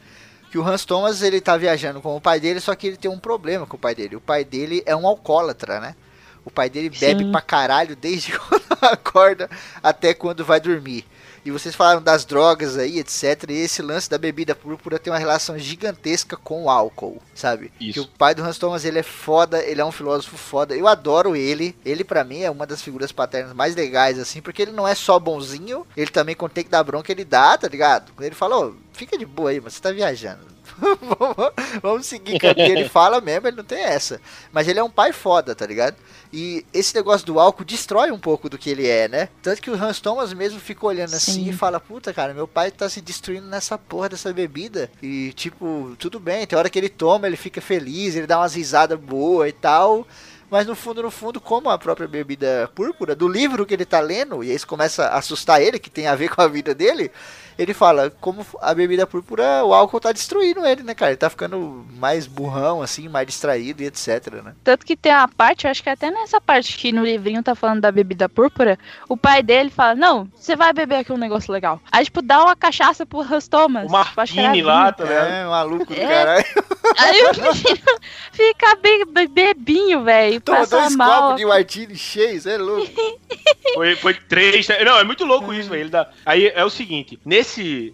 que o Hans Thomas ele tá viajando com o pai dele, só que ele tem um problema com o pai dele. O pai dele é um alcoólatra, né? O pai dele bebe Sim. pra caralho desde quando acorda até quando vai dormir. E vocês falaram das drogas aí, etc. E esse lance da bebida púrpura tem uma relação gigantesca com o álcool, sabe? Isso. Que o pai do Hans Thomas, ele é foda, ele é um filósofo foda. Eu adoro ele. Ele, para mim, é uma das figuras paternas mais legais, assim, porque ele não é só bonzinho, ele também, quando tem que dar bronca, ele dá, tá ligado? Quando ele falou, fica de boa aí, mas você tá viajando. Vamos seguir que ele fala mesmo, ele não tem essa. Mas ele é um pai foda, tá ligado? E esse negócio do álcool destrói um pouco do que ele é, né? Tanto que o Hans Thomas mesmo fica olhando Sim. assim e fala: Puta, cara, meu pai tá se destruindo nessa porra dessa bebida. E, tipo, tudo bem, tem hora que ele toma, ele fica feliz, ele dá umas risadas boas e tal mas no fundo, no fundo, como a própria bebida púrpura do livro que ele tá lendo, e isso começa a assustar ele, que tem a ver com a vida dele, ele fala, como a bebida púrpura, o álcool tá destruindo ele, né, cara? Ele tá ficando mais burrão, assim, mais distraído e etc, né? Tanto que tem a parte, eu acho que até nessa parte que no livrinho tá falando da bebida púrpura, o pai dele fala, não, você vai beber aqui um negócio legal. Aí, tipo, dá uma cachaça pro Hans Thomas. O Martini lá, tá vendo? É, maluco do é. caralho. Aí o menino fica bem bebinho, velho. Toma dois mal. copos de martini cheios, é louco. Foi, foi três. Né? Não, é muito louco isso, velho. Dá... Aí é o seguinte: nesse,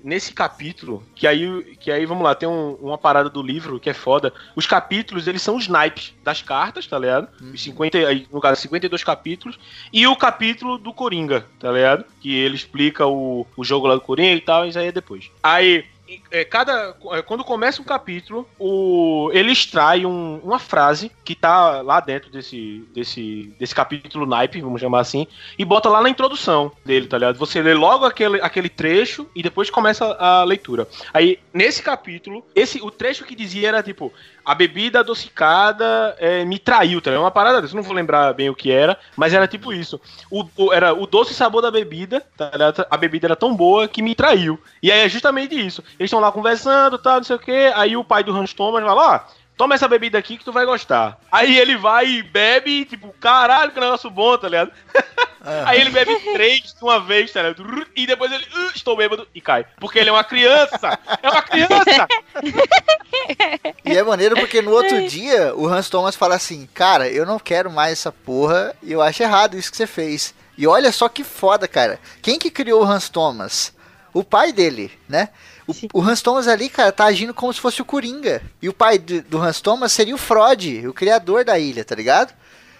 nesse capítulo, que aí, que aí, vamos lá, tem um, uma parada do livro que é foda. Os capítulos, eles são os naipes das cartas, tá ligado? Uhum. 50, aí, no caso, 52 capítulos. E o capítulo do Coringa, tá ligado? Que ele explica o, o jogo lá do Coringa e tal, isso aí é depois. Aí, é, cada é, quando começa um capítulo, o, ele extrai um, uma frase que tá lá dentro desse, desse, desse capítulo naipe, vamos chamar assim, e bota lá na introdução dele, tá ligado? Você lê logo aquele, aquele trecho e depois começa a leitura. Aí, nesse capítulo, esse o trecho que dizia era tipo: a bebida adocicada é, me traiu, tá? É uma parada dessa, não vou lembrar bem o que era, mas era tipo isso. O, o- era o doce sabor da bebida, tá? A bebida era tão boa que me traiu. E aí é justamente isso. Eles estão lá conversando, tal, não sei o que. Aí o pai do Hans Thomas fala, ó. Toma essa bebida aqui que tu vai gostar. Aí ele vai e bebe, tipo, caralho, que negócio bom, tá ligado? Aí ele bebe três de uma vez, tá ligado? E depois ele, "Uh, estou bêbado, e cai. Porque ele é uma criança! É uma criança! E é maneiro porque no outro dia o Hans Thomas fala assim: Cara, eu não quero mais essa porra e eu acho errado isso que você fez. E olha só que foda, cara. Quem que criou o Hans Thomas? O pai dele, né? O, Sim. o Hans Thomas ali, cara, tá agindo como se fosse o Coringa. E o pai do, do Hans Thomas seria o Freud, o criador da ilha, tá ligado?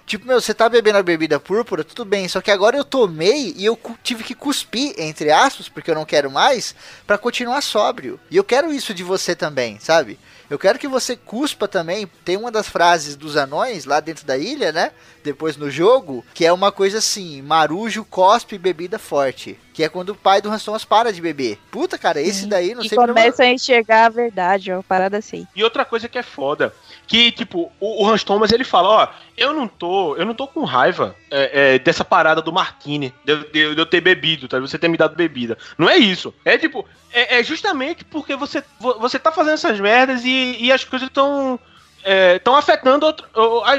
Tipo, meu, você tá bebendo a bebida púrpura, tudo bem, só que agora eu tomei e eu tive que cuspir, entre aspas, porque eu não quero mais, pra continuar sóbrio. E eu quero isso de você também, sabe? Eu quero que você cuspa também. Tem uma das frases dos anões lá dentro da ilha, né? Depois no jogo, que é uma coisa assim: Marujo cospe bebida forte. Que é quando o pai do Hans Thomas para de beber. Puta, cara, esse daí não e sei começa a enxergar a verdade, ó, uma parada assim. E outra coisa que é foda, que, tipo, o, o Hans Thomas, ele fala, ó, eu não tô, eu não tô com raiva é, é, dessa parada do Martini, de, eu- de de eu ter bebido, tá? Você ter me dado bebida. Não é isso. É, tipo, é, é justamente porque você, vo- você tá fazendo essas merdas e, e as coisas estão estão afetando outro-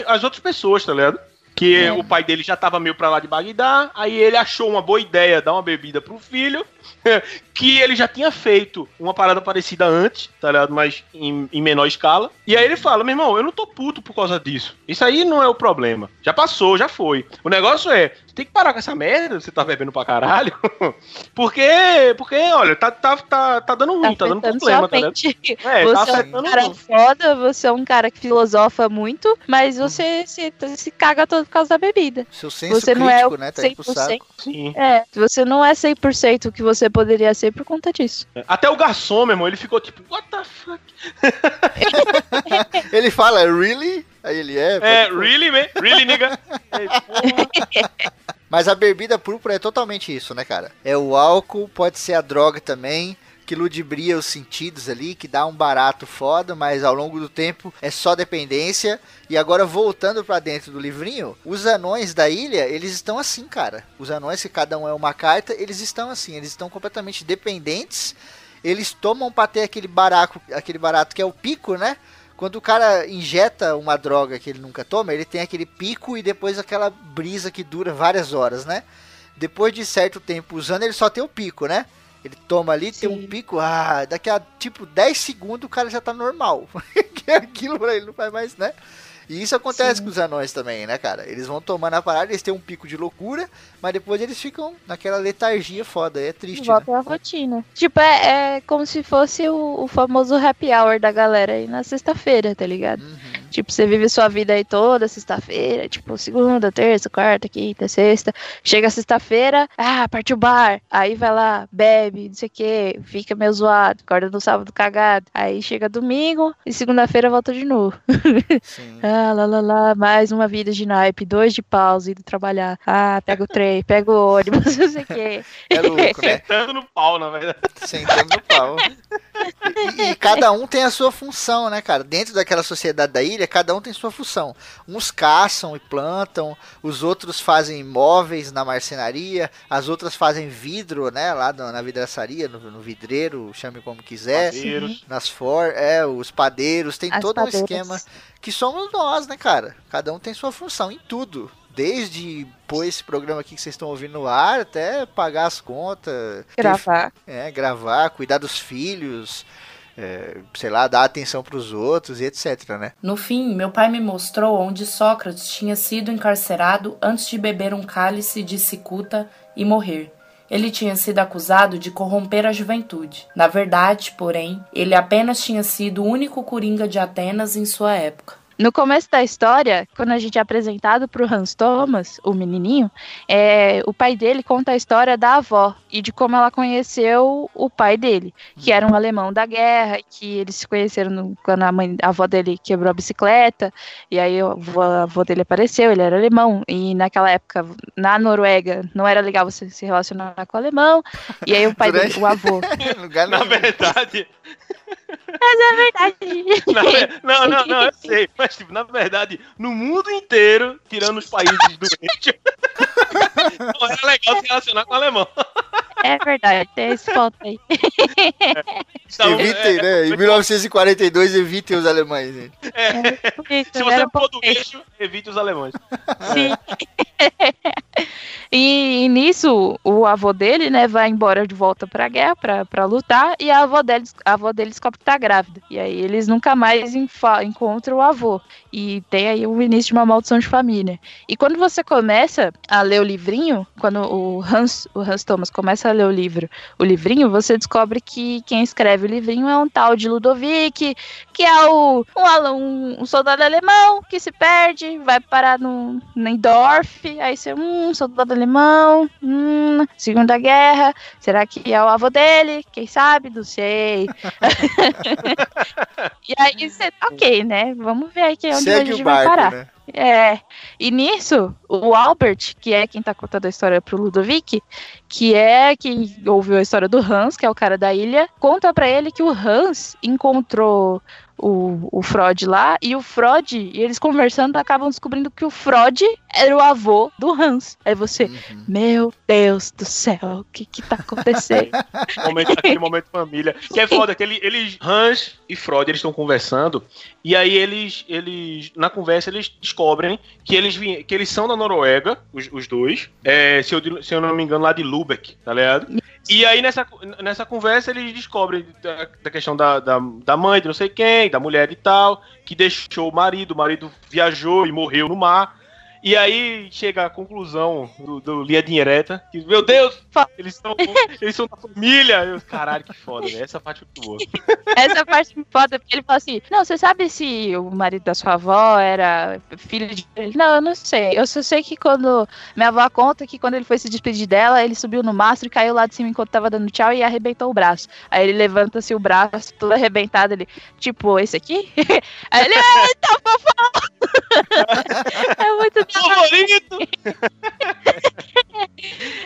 as outras pessoas, tá ligado? Que É. o pai dele já tava meio pra lá de Bagdá, aí ele achou uma boa ideia dar uma bebida pro filho, que ele já tinha feito uma parada parecida antes, tá ligado? Mas em, em menor escala. E aí ele fala, meu irmão, eu não tô puto por causa disso. Isso aí não é o problema. Já passou, já foi. O negócio é, você tem que parar com essa merda, você tá bebendo pra caralho. porque, porque, olha, tá, tá, tá, tá dando ruim, tá, dando afetando problema, tá ligado? É, você tá é um cara muito. foda, você é um cara que filosofa muito, mas você se, se caga todo por causa da bebida. Seu senso Você não crítico, é o né? Tá indo pro 100%. saco. Sim. É, você não é 100% o que você poderia ser por conta disso. Até o garçom, meu irmão, ele ficou tipo, what the fuck? Ele fala, really? Aí ele é. É, really, man? Really, nigga? É. Mas a bebida púrpura é totalmente isso, né, cara? É o álcool, pode ser a droga também, que ludibria os sentidos ali, que dá um barato foda, mas ao longo do tempo é só dependência. E agora voltando pra dentro do livrinho, os anões da ilha, eles estão assim, cara. Os anões que cada um é uma carta, eles estão assim, eles estão completamente dependentes. Eles tomam pra ter aquele baraco, aquele barato que é o pico, né? Quando o cara injeta uma droga que ele nunca toma, ele tem aquele pico e depois aquela brisa que dura várias horas, né? Depois de certo tempo usando, ele só tem o pico, né? Ele toma ali, tem um Sim. pico, ah, daqui a tipo 10 segundos o cara já tá normal. que aquilo pra ele não faz mais, né? E isso acontece Sim. com os anões também, né, cara? Eles vão tomando a parada, eles têm um pico de loucura, mas depois eles ficam naquela letargia foda. É triste, né? Volta à rotina. Tipo, é, é como se fosse o, o famoso happy hour da galera aí na sexta-feira, tá ligado? Uhum. Tipo, você vive sua vida aí toda sexta-feira, tipo, segunda, terça, quarta, quinta, sexta. Chega sexta-feira, ah, parte o bar. Aí vai lá, bebe, não sei o que, fica meio zoado, acorda no sábado cagado. Aí chega domingo e segunda-feira volta de novo. Sim. Ah, lá, lá, lá, mais uma vida de naipe, dois de pausa, indo trabalhar. Ah, pega o trem, pega o ônibus, não sei o que. É louco, né? Sentando no pau, na verdade. Sentando no pau. E, e cada um tem a sua função, né, cara? Dentro daquela sociedade da ilha, cada um tem sua função. Uns caçam e plantam, os outros fazem móveis na marcenaria, as outras fazem vidro, né, lá na vidraçaria, no, no vidreiro, chame como quiser. Padeiros. Nas for, é, os padeiros, tem As todo um padeiras. esquema que somos nós, né, cara? Cada um tem sua função em tudo. Desde pôr esse programa aqui que vocês estão ouvindo no ar, até pagar as contas, ter Gravar. é, gravar, cuidar dos filhos, é, sei lá, dar atenção pros outros e etc, né? No fim, meu pai me mostrou onde Sócrates tinha sido encarcerado antes de beber um cálice de cicuta e morrer. Ele tinha sido acusado de corromper a juventude. Na verdade, porém, ele apenas tinha sido o único coringa de Atenas em sua época. No começo da história, quando a gente é apresentado pro Hans Thomas, o menininho, é, o pai dele conta a história da avó e de como ela conheceu o pai dele, que era um alemão da guerra, que eles se conheceram no- quando a, mãe, a avó dele quebrou a bicicleta, e aí a avó, a avó dele apareceu, ele era alemão, e naquela época, na Noruega, não era legal você se relacionar com o alemão, e aí o pai Durante- dele, o avô, Na verdade, Mas é verdade. Na não, não, não, eu sei. Mas, tipo, na verdade, no mundo inteiro, tirando os países doentes, não era legal se relacionar com o alemão. É verdade, tem esse ponto aí. Então, evitem, é, né? Em 1942, evitem os alemães. Né? Por isso, Se você é português, evite os alemães. Sim. e, e nisso, o avô dele, né, vai embora de volta pra guerra pra, pra lutar, e a avó, dele, a avó dele descobre que tá grávida. E aí eles nunca mais encontram o avô. E tem aí o início de uma maldição de família. E quando você começa a ler o livrinho, quando o Hans, o Hans Thomas começa a ler o livro, o livrinho, você descobre que quem escreve o livrinho é um tal de Ludovic, que é o, um, um, soldado alemão que se perde, vai parar no, Dorf, aí você, hum, soldado alemão, hum, Segunda Guerra, será que é o avô dele? Quem sabe? Não sei. e aí você, ok, né? Vamos ver aqui onde a Segue gente o vai parar. barco, né? É, e nisso, o Albert, que é quem tá contando a história pro Ludovic, que é quem ouviu a história do Hans, que é o cara da ilha, conta pra ele que o Hans encontrou o, o Freud lá, e o Freud, e eles conversando, acabam descobrindo que o Freud era o avô do Hans. Aí você, Uhum. meu Deus do céu, o que que tá acontecendo? Momento, aquele momento família. Que é foda, que ele, eles, Hans e Freud, eles estão conversando, e aí eles, eles, na conversa, eles descobrem que eles, que eles são da Noruega, os, os dois, é, se, eu, se eu não me engano, lá de Lubeck, tá ligado? E aí nessa, nessa conversa eles descobrem da, da questão da, da, da mãe de não sei quem, da mulher e tal, que deixou o marido, o marido viajou e morreu no mar. E aí chega a conclusão do, do Linha Direta, que, meu Deus, eles são, eles são da família. Eu, caralho, que foda, né? Essa parte foi muito boa. Essa parte me foda, porque ele fala assim: Não, você sabe se o marido da sua avó era filho de. Não, eu não sei. Eu só sei que quando. Minha avó conta que quando ele foi se despedir dela, ele subiu no mastro e caiu lá de cima enquanto tava dando tchau e arrebentou o braço. Aí ele levanta-se o braço, todo arrebentado. Ele, tipo, esse aqui? Aí ele, eita, fofão! é muito Favorito!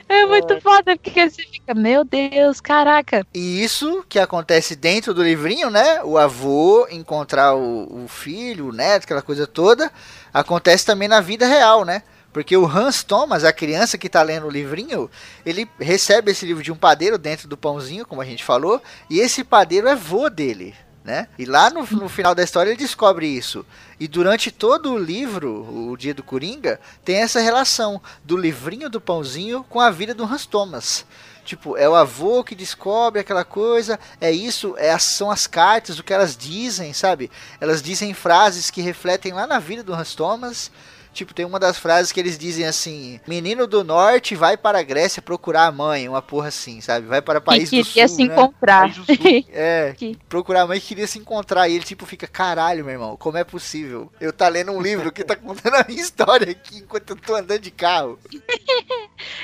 É muito foda, porque você fica, meu Deus, caraca. E isso que acontece dentro do livrinho, né? O avô encontrar o, o filho, o neto, aquela coisa toda, acontece também na vida real, né? Porque o Hans Thomas, a criança que tá lendo o livrinho, ele recebe esse livro de um padeiro dentro do pãozinho, como a gente falou, e esse padeiro é vô dele, né? E lá no, no final da história ele descobre isso. E durante todo o livro, o Dia do Coringa, tem essa relação do livrinho do pãozinho com a vida do Hans Thomas. Tipo, é o avô que descobre aquela coisa, é isso, é são as cartas, o que elas dizem, sabe? Elas dizem frases que refletem lá na vida do Hans Thomas. Tipo, tem uma das frases que eles dizem assim: Menino do norte vai para a Grécia procurar a mãe, uma porra assim, sabe? Vai para o país que do queria sul. se né? encontrar. País do Sul. É, Que- procurar a mãe que queria se encontrar. E ele, tipo, fica, caralho, meu irmão, como é possível? Eu tá lendo um livro que tá contando a minha história aqui enquanto eu tô andando de carro.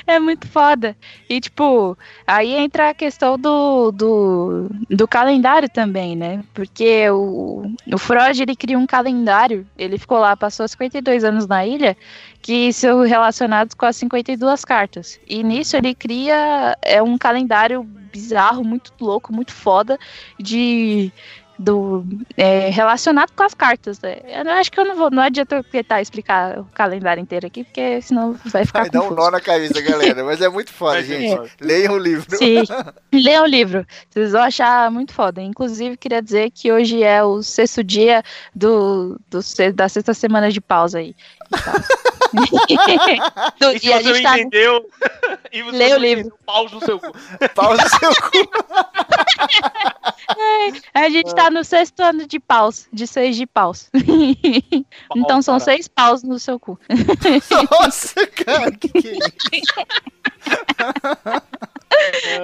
É muito foda. E, tipo, aí entra a questão do, do, do calendário também, né? Porque o, o Freud, ele cria um calendário. Ele ficou lá, passou 52 anos na ilha, que são relacionados com as 52 cartas. E nisso ele cria é um calendário bizarro, muito louco, muito foda, de do é, relacionado com as cartas. né? Eu acho que eu não vou, não adianta eu tentar explicar o calendário inteiro aqui, porque senão vai ficar Vai dar um confuso. nó na cabeça, galera. Mas é muito foda, é gente. foda. Leiam o livro. Sim, leiam o livro. Vocês vão achar muito foda. Inclusive, queria dizer que hoje é o sexto dia do, do da sexta semana de pausa aí. Do- E se e a você não gente tá. entendeu, e você Lê o livro. pause no seu cu. Pausa seu cu. A gente tá no sexto ano de paus, de seis de paus. então são Cara. seis paus no seu cu. Nossa, cara, que que é isso?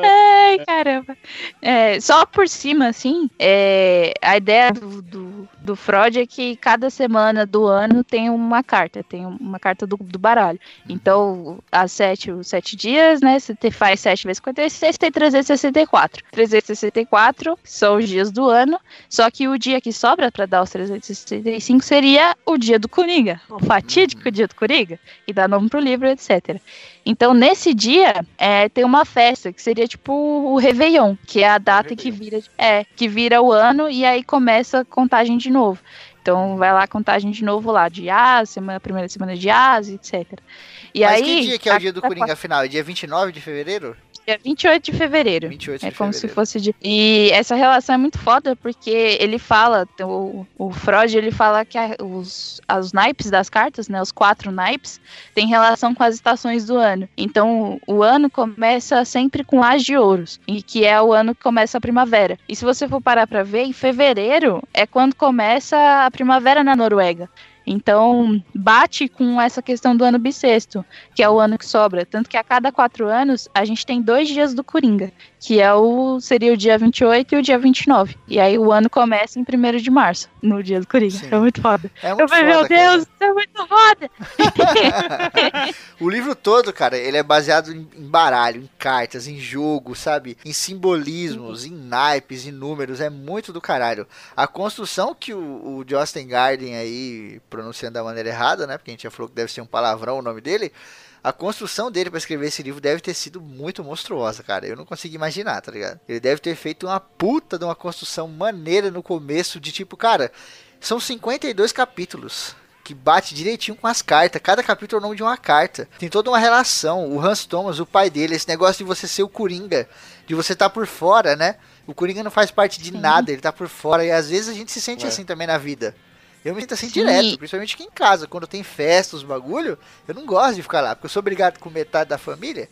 Ai, caramba. É, só por cima, assim, é, a ideia do, do, do Freud é que cada semana do ano tem uma carta, tem uma carta do, do baralho. Então, as sete, os sete dias, né? Você faz 7 vezes 56, tem 364. 364 são os dias do ano, só que o dia que sobra para dar os 365 seria o dia do Coringa, o fatídico dia do Coringa, que dá nome pro livro, etc. Então, nesse dia, é, tem uma festa que seria tipo o Réveillon, que é a data que vira, é, que vira o ano e aí começa a contagem de novo. Então, vai lá a contagem de novo lá, de A, semana, primeira semana de A, etc. E Mas aí, que dia que é o dia do Coringa afinal? É dia 29 de fevereiro? Dia 28 de fevereiro. 28 É de como se fevereiro. fosse de. E essa relação é muito foda, porque ele fala, o, o Freud, ele fala que a- os, os naipes das cartas, né? Os quatro naipes, tem relação com as estações do ano. Então, o ano começa sempre com as de ouros, e que é o ano que começa a primavera. E se você for parar pra ver, em fevereiro é quando começa a primavera na Noruega. Então, bate com essa questão do ano bissexto, que é o ano que sobra. Tanto que a cada quatro anos, a gente tem dois dias do Coringa, que é o seria o dia 28 e o dia 29. E aí o ano começa em 1 de março, no dia do Coringa. Sim. É muito foda. É Eu muito falei, meu cara. Deus, isso é muito foda! O livro todo, cara, ele é baseado em, em baralho, em cartas, em jogo, sabe? Em simbolismos, em naipes, em números. É muito do caralho. A construção que o, o Justin Garden aí, pronunciando da maneira errada, né? Porque a gente já falou que deve ser um palavrão o nome dele. A construção dele pra escrever esse livro deve ter sido muito monstruosa, cara. Eu não consigo imaginar, tá ligado? Ele deve ter feito uma puta de uma construção maneira no começo, de tipo, cara, são 52 capítulos que bate direitinho com as cartas. Cada capítulo é o nome de uma carta. Tem toda uma relação. O Hans Thomas, o pai dele, esse negócio de você ser o Coringa, de você estar por fora, né? O Coringa não faz parte de Sim. nada, ele tá por fora. E às vezes a gente se sente É. assim também na vida. Eu me sinto assim Sim. direto, principalmente aqui em casa. Quando tem festa, os bagulho, eu não gosto de ficar lá, porque eu sou obrigado com metade da família.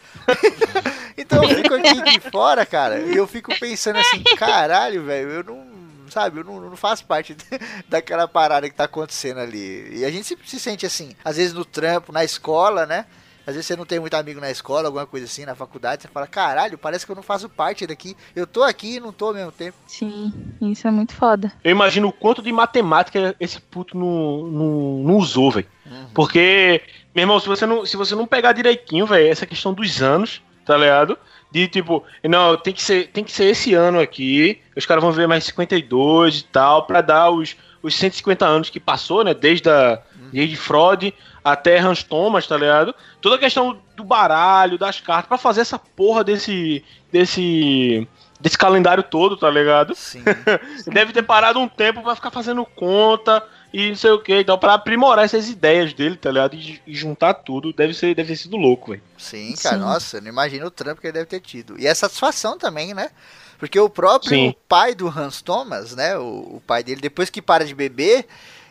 então eu fico aqui de fora, cara, e eu fico pensando assim, caralho, velho, eu não. Sabe, eu não, não faço parte daquela parada que tá acontecendo ali. E a gente se, se sente assim, às vezes no trampo, na escola, né? Às vezes você não tem muito amigo na escola, alguma coisa assim, na faculdade, você fala, caralho, parece que eu não faço parte daqui. Eu tô aqui e não tô ao mesmo tempo. Sim, isso é muito foda. Eu imagino o quanto de matemática esse puto não, não, não usou, velho. Porque, meu irmão, se você não, se você não pegar direitinho, velho, essa questão dos anos, tá ligado? De tipo, não, tem que ser, tem que ser esse ano aqui, os caras vão ver mais 52 e tal, pra dar os, os 150 anos que passou, né? Desde, a, desde Freud até Hans Thomas, tá ligado? Toda a questão do baralho, das cartas, pra fazer essa porra desse. desse. desse calendário todo, tá ligado? Sim. Deve ter parado um tempo pra ficar fazendo conta e não sei o que, então pra aprimorar essas ideias dele, tá ligado? E, e juntar tudo, deve, ser, deve ter sido louco, velho. Sim, cara, Sim. nossa, eu não imagino o trampo que ele deve ter tido. E a satisfação também, né? Porque o próprio Sim. pai do Hans Thomas, né? O, o pai dele, depois que para de beber,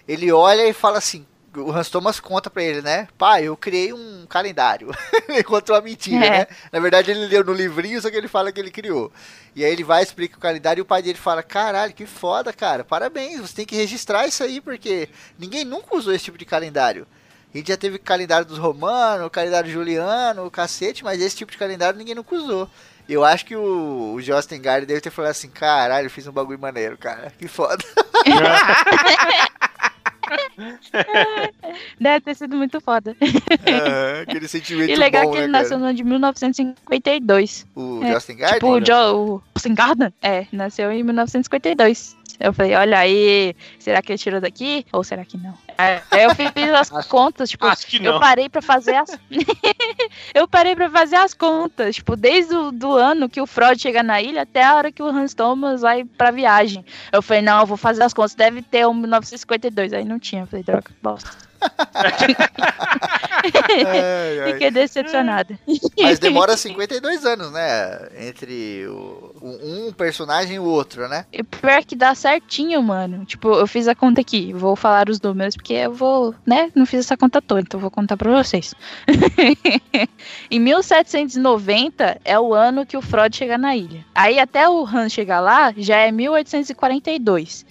ele olha e fala assim. O Hans Thomas conta pra ele, né? Pai, eu criei um calendário. ele contou uma mentira, É. né? Na verdade, ele leu no livrinho, só que ele fala que ele criou. E aí ele vai explica o calendário e o pai dele fala: Caralho, que foda, cara. Parabéns, você tem que registrar isso aí, porque ninguém nunca usou esse tipo de calendário. A gente já teve calendário dos romanos, calendário juliano, o cacete, mas esse tipo de calendário ninguém nunca usou. Eu acho que o, o Justin Gard deve ter falado assim, caralho, eu fiz um bagulho maneiro, cara. Que foda. Deve ter sido muito foda. Aham, Aquele sentimento E legal bom, que ele né, nasceu no ano de 1952. O é, Justin Gard? Tipo, o, o Justin Garden, é, nasceu em 1952. Eu falei, olha aí, será que ele tirou daqui? Ou será que não? Aí eu fiz as contas, tipo, Acho que eu parei pra fazer as. eu parei pra fazer as contas, tipo, desde o do ano que o Freud chega na ilha até a hora que o Hans Thomas vai pra viagem. Eu falei, não, eu vou fazer as contas, deve ter um 1952. Aí não tinha, eu falei, droga, bosta. Ai, ai. Fiquei decepcionada. Mas demora 52 anos, né? Entre o, um personagem e o outro, né? E pior que dá certinho, mano. Tipo, eu fiz a conta aqui. Vou falar os números, porque eu vou, né? Não fiz essa conta toda, então vou contar pra vocês. em 1790 é o ano que o Freud chega na ilha. Aí até o Hans chegar lá, já é 1842.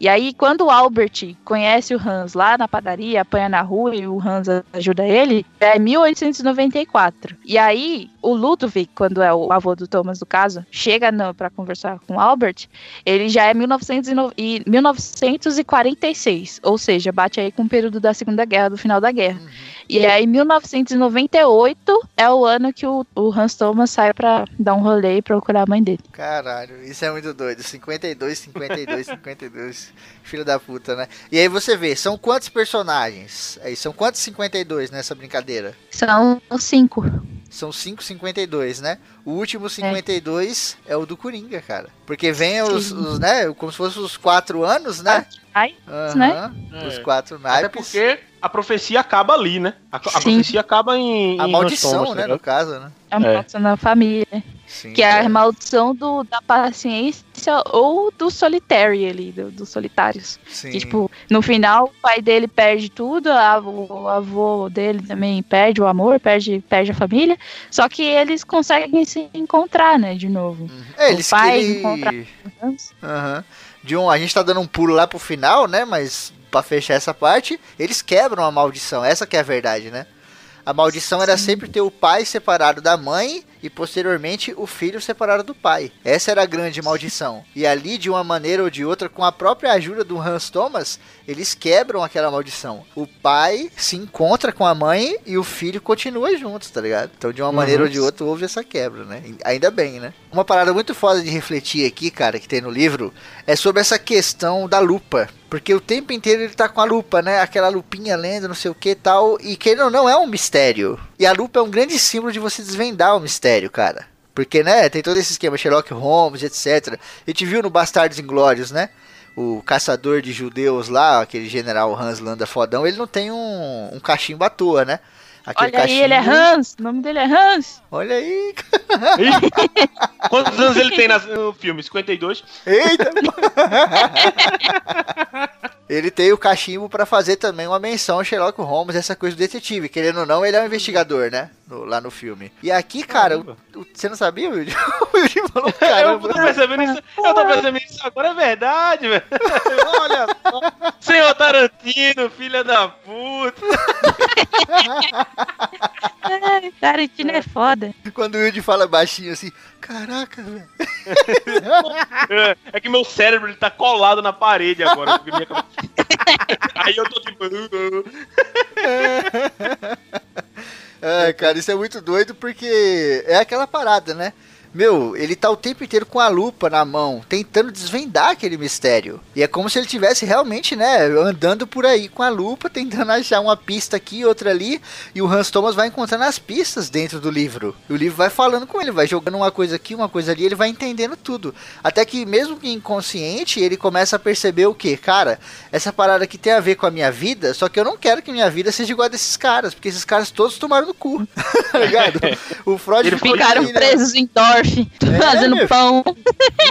E aí, quando o Albert conhece o Hans lá na padaria, apanha na rua e o Hans ajuda ele, é 1894. E aí, o Ludwig, quando é o avô do Thomas do caso, chega para conversar com o Albert, ele já é 1909 e 1946, ou seja, bate aí com o período da Segunda Guerra, do final da guerra. Uhum. E aí, 1998 é o ano que o, o Hans Thomas sai pra dar um rolê e procurar a mãe dele. Caralho, isso é muito doido. 52, 52, 52. Filho da puta, né? E aí você vê, são quantos personagens? Aí, são quantos 52 nessa brincadeira? São cinco. São 5,52, né? O último 52 é. é o do Coringa, cara. Porque vem os, os, né? Como se fossem os quatro anos, né? Ai, Aham, né? Os É. quatro Até naipes. porque a profecia acaba ali, né? A, a profecia acaba em. A em maldição, Thomas, né? tá No caso, né? É uma maldição na família. Sim, Que é a cara. maldição do, da paciência ou do solitário ali, do- dos solitários. Sim. Que, tipo, no final, o pai dele perde tudo, a- o avô dele também perde o amor, perde, perde a família. Só que eles conseguem se encontrar, né, de novo. Uhum. É, eles o pai que- encontra- Aham. De um, a gente tá dando um pulo lá pro final, né? Mas pra fechar essa parte, eles quebram a maldição. Essa que é a verdade, né? A maldição era sempre ter o pai separado da mãe e posteriormente o filho separado do pai. Essa era a grande maldição. E ali, de uma maneira ou de outra, com a própria ajuda do Hans Thomas, eles quebram aquela maldição. O pai se encontra com a mãe e o filho continua juntos, tá ligado? Então, de uma maneira ou de outra, houve essa quebra, né? Ainda bem, né? Uma parada muito foda de refletir aqui, cara, que tem no livro, é sobre essa questão da lupa. Porque o tempo inteiro ele tá com a lupa, né? Aquela lupinha lendo, não sei o que tal. E que não é um mistério. E a lupa é um grande símbolo de você desvendar o mistério, cara. Porque, né, tem todo esse esquema, Sherlock Holmes, etc. A gente viu no Bastardos Inglórios, né? O caçador de judeus lá, aquele general Hans Landa fodão, ele não tem um, um cachimbo à toa, né? Aquele Olha aí, ele é Hans, o nome dele é Hans. Olha aí, Quantos anos ele tem no filme? 52? Eita! ele tem o cachimbo pra fazer também uma menção ao Sherlock Holmes, essa coisa do detetive. Querendo ou não, ele é um investigador, né? No- lá no filme. E aqui, cara, o- o- você não sabia, Wilde? O Wilde falou, Eu caramba. tô percebendo isso. Eu tô percebendo isso agora, é verdade, velho. Senhor Tarantino, filha da puta. Ai, Tarantino é foda. Quando o Wilde fala baixinho assim, caraca, velho. É, É que meu cérebro ele tá colado na parede agora. minha Aí eu tô tipo. É, cara, isso é muito doido porque é aquela parada, né? Meu, ele tá o tempo inteiro com a lupa na mão, tentando desvendar aquele mistério. E é como se ele tivesse realmente, né, andando por aí com a lupa, tentando achar uma pista aqui, outra ali, e o Hans Thomas vai encontrando as pistas dentro do livro. E o livro vai falando com ele, vai jogando uma coisa aqui, uma coisa ali, ele vai entendendo tudo. Até que mesmo que inconsciente, ele começa a perceber o que, cara, essa parada aqui tem a ver com a minha vida, só que eu não quero que minha vida seja igual a desses caras, porque esses caras todos tomaram no cu. tá ligado? O Freud ficou Ficaram ali, né? presos Dorf, fazendo meu. pão.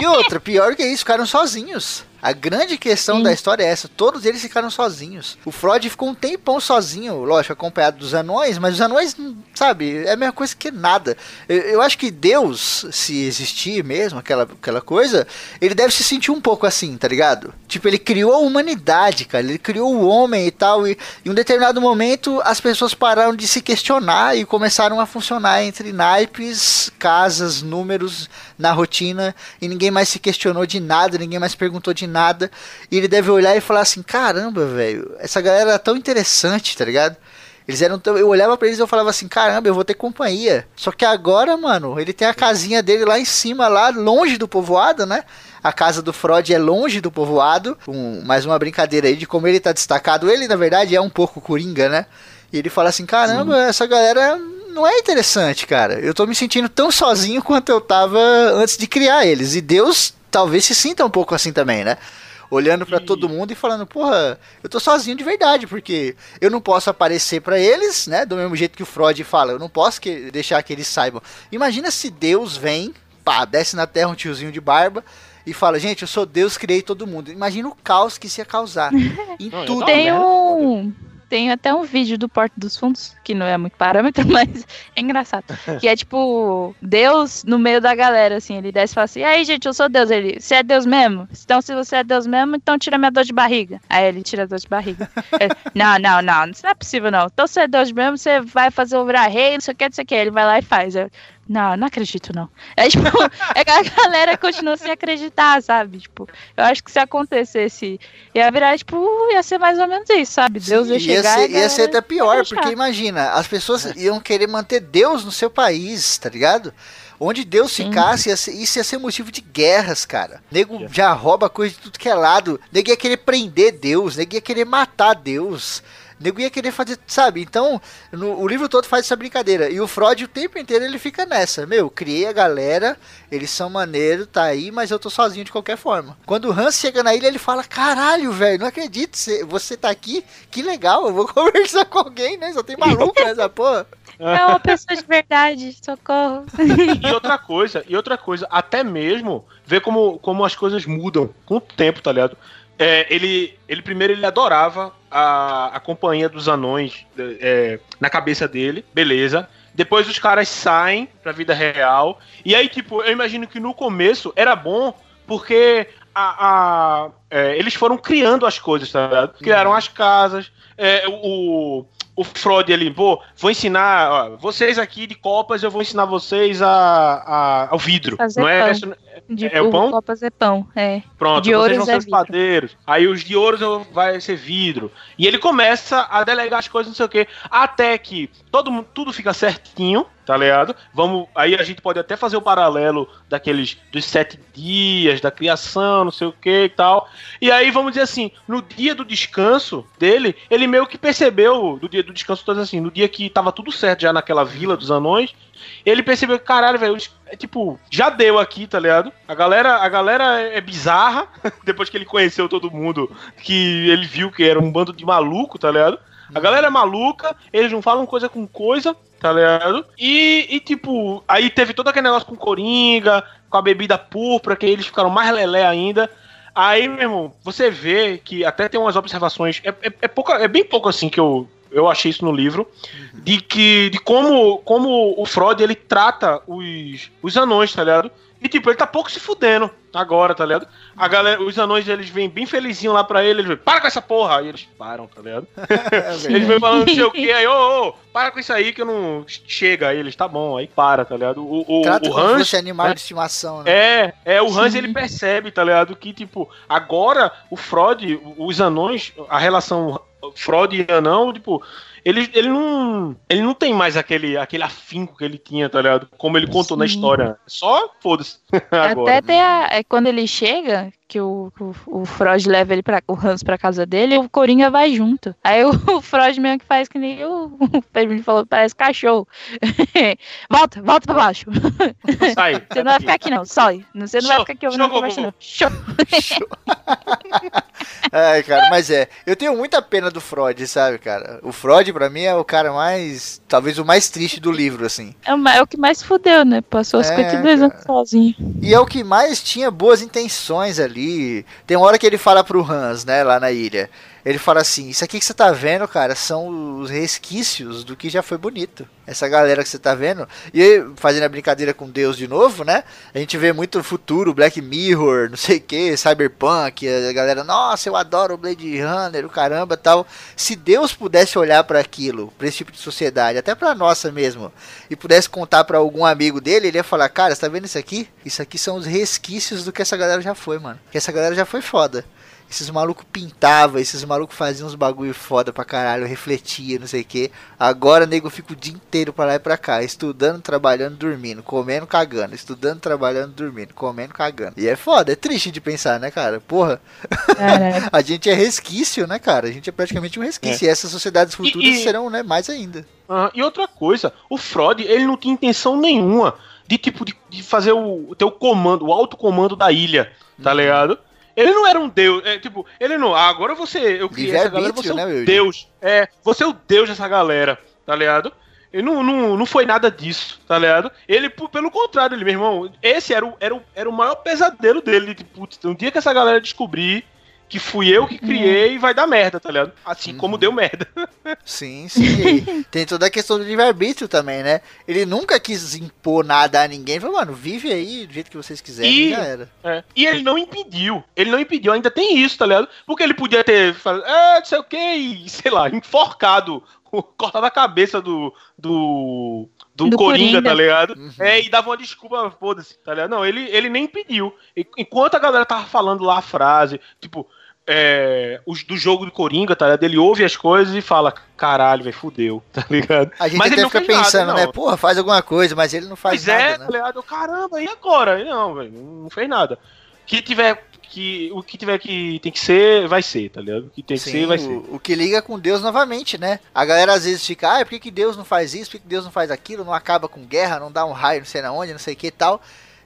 E outra, pior que isso, ficaram sozinhos. A grande questão Sim. da história é essa, todos eles ficaram sozinhos. O Freud ficou um tempão sozinho, lógico, acompanhado dos anões, mas os anões, sabe, é a mesma coisa que nada. Eu, eu acho que Deus, se existir mesmo, aquela, aquela coisa, ele deve se sentir um pouco assim, tá ligado? Tipo, ele criou a humanidade, cara, ele criou o homem e tal, e em um determinado momento as pessoas pararam de se questionar e começaram a funcionar entre naipes, casas, números na rotina, e ninguém mais se questionou de nada, ninguém mais perguntou de nada, e ele deve olhar e falar assim, caramba, velho, essa galera era tão interessante, tá ligado? Eles eram tão... Eu olhava pra eles e eu falava assim, caramba, eu vou ter companhia. Só que agora, mano, ele tem a casinha dele lá em cima, lá longe do povoado, né? A casa do Freud é longe do povoado. Um, mais uma brincadeira aí de como ele tá destacado. Ele, na verdade, é um pouco coringa, né? E ele fala assim, caramba, essa galera não é interessante, cara. Eu tô me sentindo tão sozinho quanto eu tava antes de criar eles. E Deus talvez se sinta um pouco assim também, né? Olhando pra E- todo mundo e falando, porra, eu tô sozinho de verdade, porque eu não posso aparecer pra eles, né? Do mesmo jeito que o Freud fala, eu não posso que- deixar que eles saibam. Imagina se Deus vem, pá, desce na terra um tiozinho de barba e fala, gente, eu sou Deus, criei todo mundo. Imagina o caos que isso ia causar em Não, tudo. Tem merda, um. Tem até um vídeo do Porto dos Fundos, que não é muito parâmetro, mas é engraçado. Que é tipo, Deus no meio da galera, assim. Ele desce e fala assim: aí, gente, eu sou Deus. Ele, você é Deus mesmo? Então, se você é Deus mesmo, então tira minha dor de barriga. Aí ele tira a dor de barriga. Ele, não, não, não, isso não é possível, não. Então, você é Deus mesmo, você vai fazer o virar rei, não sei o que, não sei o que. Ele vai lá e faz. Eu, não, não acredito, não. É tipo, é que a galera continua sem acreditar, sabe? Tipo, eu acho que se acontecesse, ia virar, tipo, ia ser mais ou menos isso, sabe? Deus ia Sim, chegar. ser, e a ia ser até pior, ia porque imagina, as pessoas iam querer manter Deus no seu país, tá ligado? Onde Deus Sim. ficasse, ia ser- isso ia ser motivo de guerras, cara. Nego já rouba coisa de tudo que é lado. Nego ia querer prender Deus, nego ia querer matar Deus. Nego ia querer fazer, sabe? Então, no- o livro todo faz essa brincadeira. E o Freud o tempo inteiro ele fica nessa. Meu, criei a galera, eles são maneiros, tá aí, mas eu tô sozinho de qualquer forma. Quando o Hans chega na ilha, ele fala: Caralho, velho, não acredito, você, você tá aqui, que legal, eu vou conversar com alguém, né? Só tem maluco nessa porra. É uma pessoa de verdade, socorro. E outra coisa, e outra coisa, até mesmo ver como, como as coisas mudam com o tempo, tá ligado? É, ele, ele primeiro ele adorava a, a companhia dos anões é, na cabeça dele, beleza. Depois os caras saem pra vida real. E aí, tipo, eu imagino que no começo era bom porque a, a- é, eles foram criando as coisas, tá ligado? Criaram as casas. é, o, o Freud ali, pô, vou ensinar, ó, vocês aqui de copas, eu vou ensinar vocês a, a- ao vidro. Fazer não é, pão. De, É o pão? Copas é pão, é. Pronto, De vocês vão ser é os vidro. padeiros. Aí os de ouros eu- vai ser vidro. E ele começa a delegar as coisas, não sei o quê. Até que todo mundo, tudo fica certinho, tá ligado? Vamos, aí a gente pode até fazer o paralelo daqueles dos sete dias, da criação, não sei o que e tal. E aí vamos dizer assim, no dia do descanso dele, ele meio que percebeu, do dia do descanso, dizendo assim, no dia que tava tudo certo já naquela vila dos anões, ele percebeu que, caralho, velho, é tipo, já deu aqui, tá ligado? A galera, a galera é bizarra, depois que ele conheceu todo mundo, que ele viu que era um bando de maluco, tá ligado? A galera é maluca, eles não falam coisa com coisa, tá ligado? E, e, tipo, aí teve todo aquele negócio com Coringa, com a bebida púrpura, que eles ficaram mais lelé ainda. Aí, meu irmão, você vê que até tem umas observações, é, é, é, pouca, é bem pouco assim que eu, eu achei isso no livro, de que de como, como o Freud ele trata os, os anões, tá ligado? E tipo, ele tá pouco se fudendo agora, tá ligado? A galera, os anões eles vêm bem felizinho lá pra ele, eles vêm, para com essa porra! E eles param, tá ligado? eles vêm falando não sei o que, aí, ô, ô, para com isso aí que eu não. Chega, aí eles, tá bom, aí para, tá ligado? O, o, Trata o como se Hans. animal né? de estimação, né? É, é, o Hans ele percebe, tá ligado? Que, tipo, agora o Freud, os anões, a relação Freud e anão, tipo, ele, ele não. Ele não tem mais aquele, aquele afinco que ele tinha, tá ligado? Como ele contou na Sim. história. Só foda-se. Até tem a, é quando ele chega, que o, o, o Freud leva ele pra, o Hans pra casa dele, o Coringa vai junto. Aí o, o Freud mesmo que faz que nem o, o Pedro falou, parece cachorro. volta, volta pra baixo. Sai. Você não vai ficar aqui não, sobe. Você não vai Show, ficar aqui ouvindo a show, conversa não. Show. Ai, cara, mas é. Eu tenho muita pena do Freud, sabe, cara? O Freud, pra mim, é o cara mais. Talvez o mais triste do livro, assim. É, é o que mais fudeu, né? Passou É, 52 anos sozinho. E é o que mais tinha boas intenções ali. Tem uma hora que ele fala pro Hans, né, lá na ilha. Ele fala assim: Isso aqui que você tá vendo, cara, são os resquícios do que já foi bonito. Essa galera que você tá vendo. E fazendo a brincadeira com Deus de novo, né? A gente vê muito futuro, Black Mirror, não sei o que, Cyberpunk. A galera, nossa, eu adoro o Blade Runner, o caramba tal. Se Deus pudesse olhar para aquilo, pra esse tipo de sociedade, até pra nossa mesmo, e pudesse contar pra algum amigo dele, ele ia falar: Cara, você tá vendo isso aqui? Isso aqui são os resquícios do que essa galera já foi, mano. Que essa galera já foi foda. Esses malucos pintavam, esses malucos faziam uns bagulho foda pra caralho, refletia, não sei o que. Agora, nego, fica o dia inteiro pra lá e pra cá, estudando, trabalhando, dormindo, comendo, cagando, estudando, trabalhando, dormindo, comendo, cagando. E é foda, é triste de pensar, né, cara? Porra, a gente é resquício, né, cara? A gente é praticamente um resquício. E essas sociedades futuras e- serão, né, mais ainda. Ah, e outra coisa, o Freud, ele não tinha intenção nenhuma de tipo de, de fazer o ter o comando, o autocomando da ilha, tá Uhum. ligado? Ele não era um deus, é, tipo, ele não, ah, agora você, eu criei essa galera, você é o né, meu? deus, é, você é o deus dessa galera, tá ligado? Ele não, não, não foi nada disso, tá ligado? Ele, pelo contrário, ele, meu irmão, esse era o, era o, era o maior pesadelo dele, tipo, putz, um dia que essa galera descobrir que fui eu que criei e vai dar merda, tá ligado? Assim como Uhum. deu merda. Sim, sim. Tem toda a questão do livre-arbítrio também, né? Ele nunca quis impor nada a ninguém. Falou, mano, vive aí do jeito que vocês quiserem. E- E já era. É. E ele não impediu. Ele não impediu, ainda tem isso, tá ligado? Porque ele podia ter falado, é, não sei o que, e, sei lá, enforcado, cortado a cabeça do. do. do, Do Coringa, Coringa. tá ligado? Uhum. É, e dava uma desculpa, foda-se, tá ligado? Não, ele, ele nem impediu. E- Enquanto a galera tava falando lá a frase, tipo. É, os, do jogo do Coringa, tá ligado? Ele ouve as coisas e fala: caralho, velho, fudeu, tá ligado? A gente Mas até fica nada, pensando, não. né? Porra, faz alguma coisa, mas ele não faz Pois é, nada, tá né? ligado? Caramba, e agora? Não, velho, não fez nada. Que tiver que o que tiver que tem que ser, vai ser, tá ligado? O que tem que Sim, ser, vai ser. o, o que liga com Deus novamente, né? A galera às vezes fica, ah, por que, que Deus não faz isso? Por que, que Deus não faz aquilo? Não acaba com guerra, não dá um raio, não sei na onde, não sei o que e tal.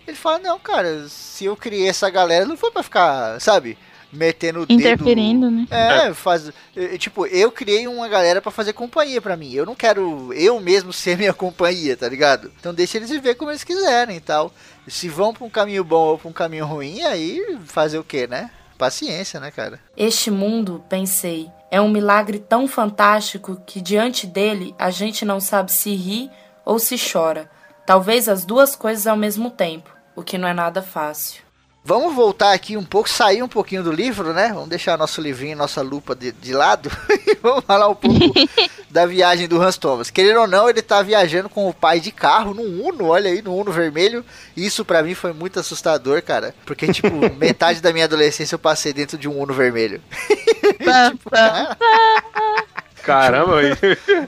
Ele fala, não, cara, se eu criei essa galera, não foi pra ficar, sabe, metendo o dedo... Interferindo, né? É, faz, eh, tipo, eu criei uma galera pra fazer companhia pra mim. Eu não quero eu mesmo ser minha companhia, tá ligado? Então deixa eles viver como eles quiserem e tal. Se vão pra um caminho bom ou pra um caminho ruim, aí fazer o quê, né? Paciência, né, cara? Este mundo, pensei, é um milagre tão fantástico que diante dele a gente não sabe se ri ou se chora. Talvez as duas coisas ao mesmo tempo, o que não é nada fácil. Vamos voltar aqui um pouco, sair um pouquinho do livro, né? Vamos deixar nosso livrinho, nossa lupa de, de lado e vamos falar um pouco da viagem do Hans Thomas. Querendo ou não, ele tá viajando com o pai de carro no Uno, olha aí, no Uno vermelho. Isso pra mim foi muito assustador, cara. Porque, tipo, metade da minha adolescência eu passei dentro de um Uno vermelho. Pam, pam. Caramba, velho.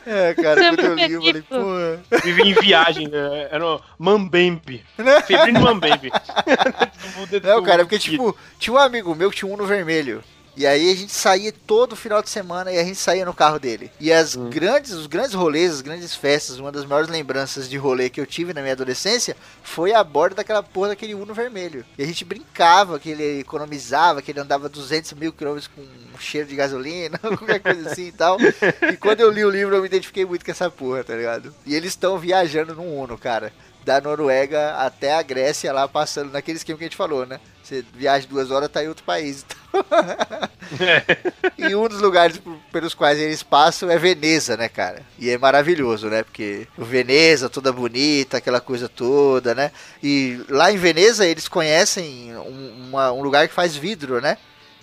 É, cara, quando eu li, eu falei, Tipo, porra. vive em viagem, né? Era o Mambembe. Né? Febrino Mambembe. Não, cara, porque, tipo, tinha um amigo meu que tinha um Uno vermelho. E aí a gente saía todo final de semana e a gente saía no carro dele. E as grandes, os grandes rolês, as grandes festas, uma das maiores lembranças de rolê que eu tive na minha adolescência foi a bordo daquela porra daquele Uno vermelho. E a gente brincava que ele economizava, que ele andava 200 mil quilômetros com um cheiro de gasolina, qualquer coisa assim e tal. E quando eu li o livro eu me identifiquei muito com essa porra, tá ligado? E eles estão viajando num Uno, cara. Da Noruega até a Grécia lá, passando naquele esquema que a gente falou, né? Você viaja duas horas, tá em outro país. E um dos lugares pelos quais eles passam é Veneza, né, cara? E é maravilhoso, né? Porque Veneza, toda bonita, aquela coisa toda, né? E lá em Veneza eles conhecem um, uma- um lugar que faz vidro, né?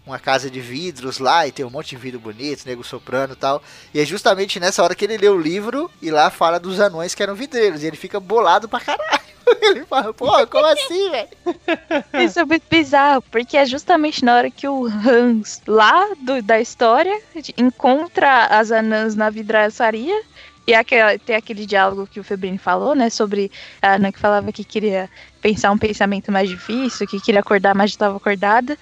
Uma casa de vidros lá e tem um monte de vidro bonito, nego soprano e tal. E é justamente nessa hora que ele lê o livro e lá fala dos anões que eram vidreiros. E ele fica bolado pra caralho. Ele fala, pô, como assim, velho? Isso é muito bizarro, porque é justamente na hora que o Hans, lá do- da história, encontra as anãs na vidraçaria. E tem aquele diálogo que o Febrini falou, né? Sobre a Anã que falava que queria pensar um pensamento mais difícil, que queria acordar, mas estava acordada.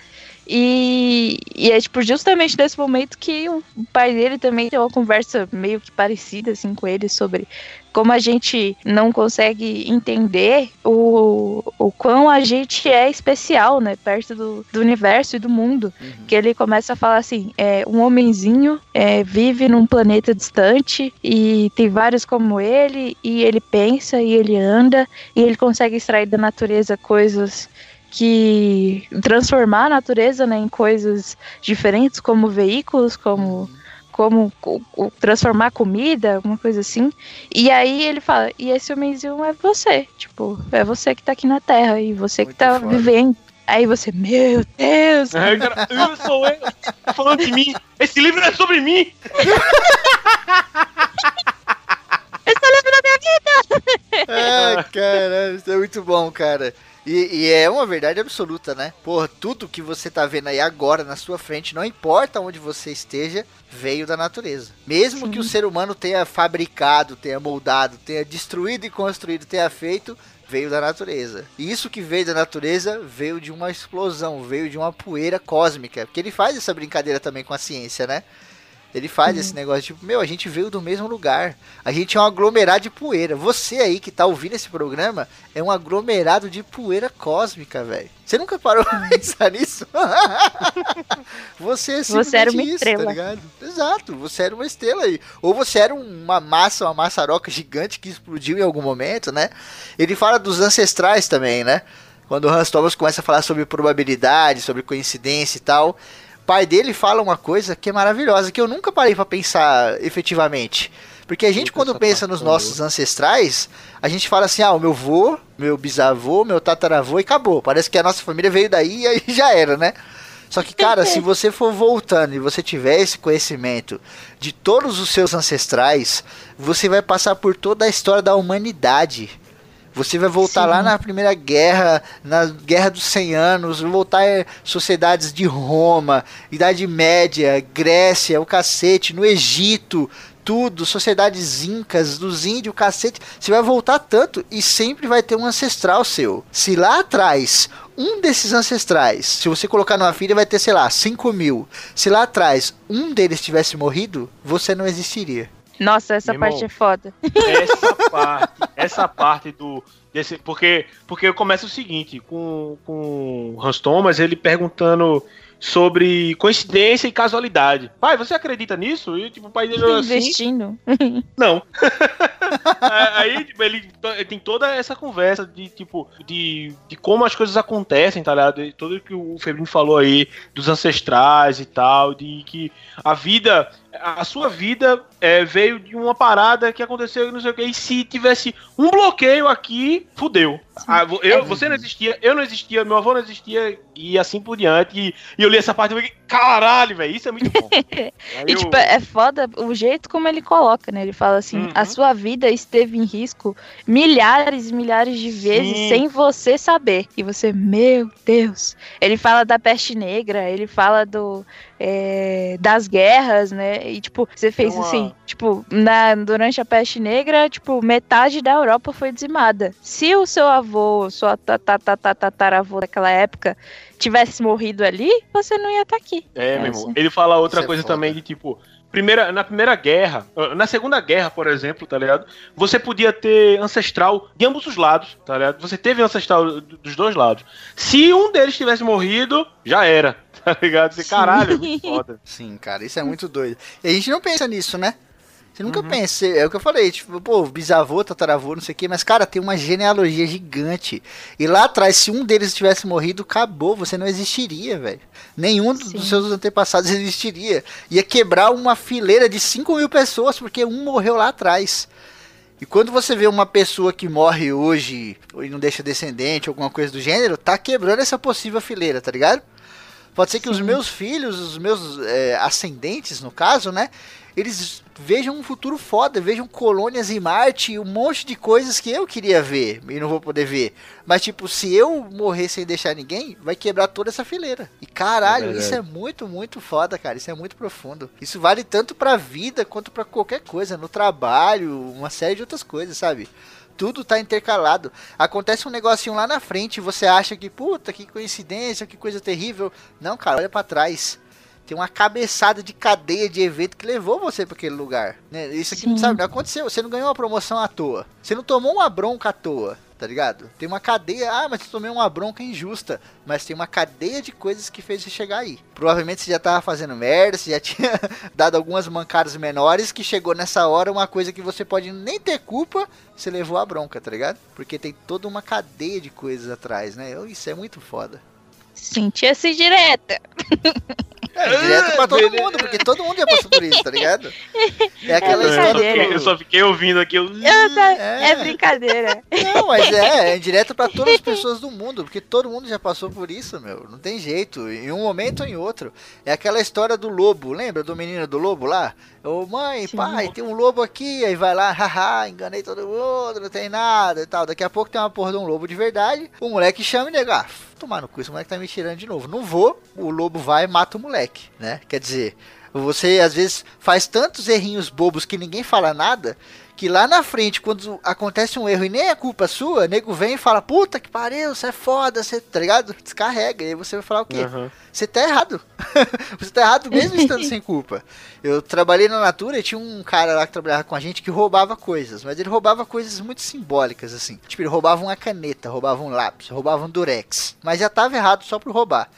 E, e é tipo justamente nesse momento que o pai dele também tem uma conversa meio que parecida assim com ele sobre como a gente não consegue entender o, o quão a gente é especial, né, perto do, do universo e do mundo. Que ele começa a falar assim: é, um homenzinho é, vive num planeta distante e tem vários como ele, e ele pensa e ele anda, e ele consegue extrair da natureza coisas que transformar a natureza né, em coisas diferentes, como veículos, como como co- co- transformar comida, alguma coisa assim. E aí ele fala, e esse homenzinho é você, tipo, é você que tá aqui na Terra e você que Muito tá foda. vivendo. Aí você, meu Deus, o cara, eu sou eu, tá falando de mim. Esse livro é sobre mim. Ai, caralho, isso é muito bom, cara. E, e é uma verdade absoluta, né? Porra, tudo que você tá vendo aí agora na sua frente, não importa onde você esteja, veio da natureza. Mesmo que o ser humano tenha fabricado, tenha moldado, tenha destruído e construído, tenha feito, veio da natureza. E isso que veio da natureza veio de uma explosão, veio de uma poeira cósmica. Porque ele faz essa brincadeira também com a ciência, né? Ele faz esse negócio tipo, meu, a gente veio do mesmo lugar. A gente é um aglomerado de poeira. Você aí que tá ouvindo esse programa é um aglomerado de poeira cósmica, velho. Você nunca parou pra pensar nisso? você é Você era uma isso, estrela. tá ligado? Exato, você era uma estrela aí. Ou você era uma massa, uma maçaroca gigante que explodiu em algum momento, né? Ele fala dos ancestrais também, né? Quando o Hans Thomas começa a falar sobre probabilidade, sobre coincidência e tal. Pai dele fala uma coisa que é maravilhosa, que eu nunca parei pra pensar efetivamente. Porque a gente, quando pensa nos boa. nossos ancestrais, a gente fala assim: ah, o meu vô, meu bisavô, meu tataravô e acabou. Parece que a nossa família veio daí e aí já era, né? Só que, cara, se você for voltando e você tiver esse conhecimento de todos os seus ancestrais, você vai passar por toda a história da humanidade. Você vai voltar Sim. lá na Primeira Guerra, na Guerra dos 100 Anos, voltar em sociedades de Roma, Idade Média, Grécia, o cacete, no Egito, tudo, sociedades incas, dos índios, o cacete. Você vai voltar tanto e sempre vai ter um ancestral seu. Se lá atrás, um desses ancestrais, se você colocar numa filha, vai ter, sei lá, 5 mil. Se lá atrás um deles tivesse morrido, você não existiria. Nossa, essa Meu parte irmão. é foda. essa parte, essa parte do desse, porque porque começa o seguinte, com com o Hans Thomas, ele perguntando sobre coincidência e casualidade. Pai, você acredita nisso? E tipo, o pai dele assim, Investindo. não. Aí, tipo, ele, tem toda essa conversa de, tipo, de, de como as coisas acontecem, tá ligado? De Tudo que o Febrino falou aí, dos ancestrais e tal, de que a vida, a sua vida é, veio de uma parada que aconteceu e não sei o que, e se tivesse um bloqueio aqui, fudeu. Ah, eu, você não existia, eu não existia, meu avô não existia, e assim por diante. E, e eu li essa parte e falei, caralho, velho, isso é muito bom. E, eu- tipo, é foda o jeito como ele coloca, né? Ele fala assim: Uhum. a sua vida esteve em risco milhares e milhares de vezes Sim. sem você saber. E você, meu Deus. Ele fala da peste negra, ele fala do. é, das guerras, né? E, tipo, você fez uma- assim: tipo, na, durante a peste negra, tipo, metade da Europa foi dizimada. Se o seu avô, sua tataravô daquela época tivesse morrido ali, você não ia estar aqui. É, meu É, irmão. sim. Ele fala outra Isso é coisa foda. também de tipo. Primeira, na primeira guerra, ah, na segunda guerra, por exemplo, tá ligado? Você podia ter ancestral de ambos os lados, tá ligado? Você teve ancestral do- dos dois lados. Se um deles tivesse morrido, já era, tá ligado? Você, Sim. caralho, é muito foda. Sim, cara, isso é muito doido. E a gente não pensa nisso, né? Você nunca Uhum. pensa, é o que eu falei, tipo, pô, bisavô, tataravô, não sei o quê, mas, cara, tem uma genealogia gigante. E lá atrás, se um deles tivesse morrido, acabou, você não existiria, velho. Nenhum Sim. dos seus antepassados existiria. Ia quebrar uma fileira de 5 mil pessoas, porque um morreu lá atrás. E quando você vê uma pessoa que morre hoje e não deixa descendente, alguma coisa do gênero, tá quebrando essa possível fileira, tá ligado? Pode ser que os Sim. meus filhos, os meus é, ascendentes, no caso, né? Eles vejam um futuro foda, vejam colônias em Marte e um monte de coisas que eu queria ver e não vou poder ver. Mas, tipo, se eu morrer sem deixar ninguém, vai quebrar toda essa fileira. E caralho, É isso é muito, muito foda, cara. Isso é muito profundo. Isso vale tanto pra vida quanto pra qualquer coisa, no trabalho, uma série de outras coisas, sabe? Tudo tá intercalado. Acontece um negocinho lá na frente e você acha que, puta, que coincidência, que coisa terrível. Não, cara, olha pra trás. Tem uma cabeçada de cadeia de evento que levou você pra aquele lugar. né? Isso aqui, Sim. sabe, não aconteceu. Você não ganhou uma promoção à toa. Você não tomou uma bronca à toa, tá ligado? Tem uma cadeia. Ah, mas eu tomei uma bronca injusta. Mas tem uma cadeia de coisas que fez você chegar aí. Provavelmente você já tava fazendo merda, você já tinha dado algumas mancadas menores que chegou nessa hora uma coisa que você pode nem ter culpa, você levou a bronca, tá ligado? Porque tem toda uma cadeia de coisas atrás, né? Isso é muito foda. Senti essa direta. É, direto pra todo mundo, porque todo mundo já passou por isso, tá ligado? É aquela É eu, só história. fiquei, do- eu só fiquei ouvindo aqui. Eu... Eu tá- É. é. brincadeira. Não, mas é, é direto pra todas as pessoas do mundo, porque todo mundo já passou por isso, meu. Não tem jeito, em um momento ou em outro. É aquela história do lobo, lembra do menino do lobo lá? Ô mãe, Sim. pai, tem um lobo aqui, aí vai lá, haha, enganei todo mundo, não tem nada e tal. Daqui a pouco tem uma porra de um lobo de verdade, o moleque chama e nega, ah, tomar no cu, esse moleque tá me tirando de novo. Não vou, o lobo vai e mata o moleque, né? Quer dizer, você às vezes faz tantos errinhos bobos que ninguém fala nada, que lá na frente, quando acontece um erro e nem é culpa sua, nego vem e fala, puta que pariu, você é foda, você, tá ligado? Descarrega, e aí você vai falar o quê? Aham. Você tá errado. você tá errado mesmo estando sem culpa. Eu trabalhei na Natura e tinha um cara lá que trabalhava com a gente que roubava coisas, mas ele roubava coisas muito simbólicas, assim. Tipo, ele roubava uma caneta, roubava um lápis, roubava um durex. Mas já tava errado só por roubar.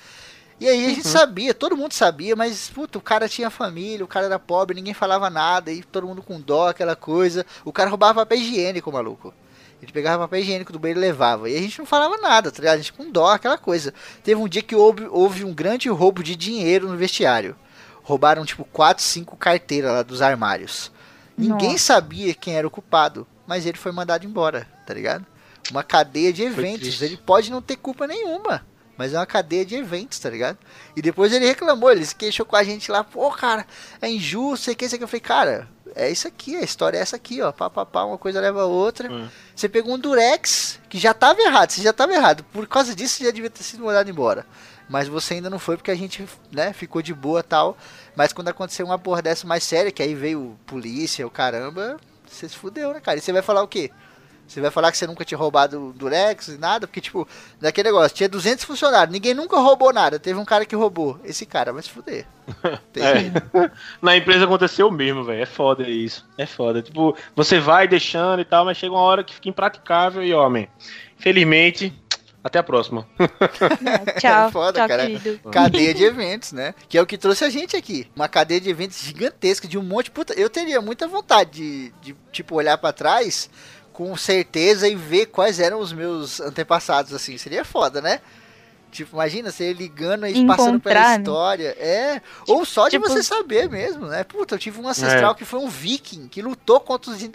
E aí a gente sabia, todo mundo sabia, mas puta, o cara tinha família, o cara era pobre, ninguém falava nada, e todo mundo com dó, aquela coisa. O cara roubava papel higiênico, maluco. Ele pegava papel higiênico do banheiro e levava. E a gente não falava nada, tá ligado? A gente com dó, aquela coisa. Teve um dia que houve, houve um grande roubo de dinheiro no vestiário. Roubaram, tipo, 4, 5 carteiras lá dos armários. Ninguém Nossa. sabia quem era o culpado, mas ele foi mandado embora, tá ligado? Uma cadeia de eventos. Ele pode não ter culpa nenhuma, mas é uma cadeia de eventos, tá ligado? E depois ele reclamou, ele se queixou com a gente lá, pô, cara, é injusto, sei que, sei que. Eu falei, cara, é isso aqui, a história é essa aqui, ó. Pá, pá, pá, uma coisa leva a outra. Hum. Você pegou um Durex que já tava errado, você já tava errado. Por causa disso, você já devia ter sido mandado embora. Mas você ainda não foi porque a gente, né, ficou de boa tal. Mas quando aconteceu uma porra dessa mais séria, que aí veio polícia, o caramba, você se fudeu, né, cara? E você vai falar o quê? Você vai falar que você nunca tinha roubado Durex e nada? Porque, tipo, daquele negócio, tinha 200 funcionários, ninguém nunca roubou nada. Teve um cara que roubou. Esse cara vai se fuder. É. Na empresa aconteceu o mesmo, velho. É foda isso. É foda. Tipo, você vai deixando e tal, mas chega uma hora que fica impraticável e, homem, infelizmente, até a próxima. Tchau, É foda, tchau, cara. querido. cadeia de eventos, né? Que é o que trouxe a gente aqui. Uma cadeia de eventos gigantesca, de um monte. Puta, eu teria muita vontade de, de tipo, olhar pra trás com certeza e ver quais eram os meus antepassados, assim. Seria foda, né? Tipo, imagina você ligando e passando pela né? história. É. Ou só de tipo- você saber mesmo, né? Puta, eu tive um ancestral É. que foi um viking, que lutou contra os.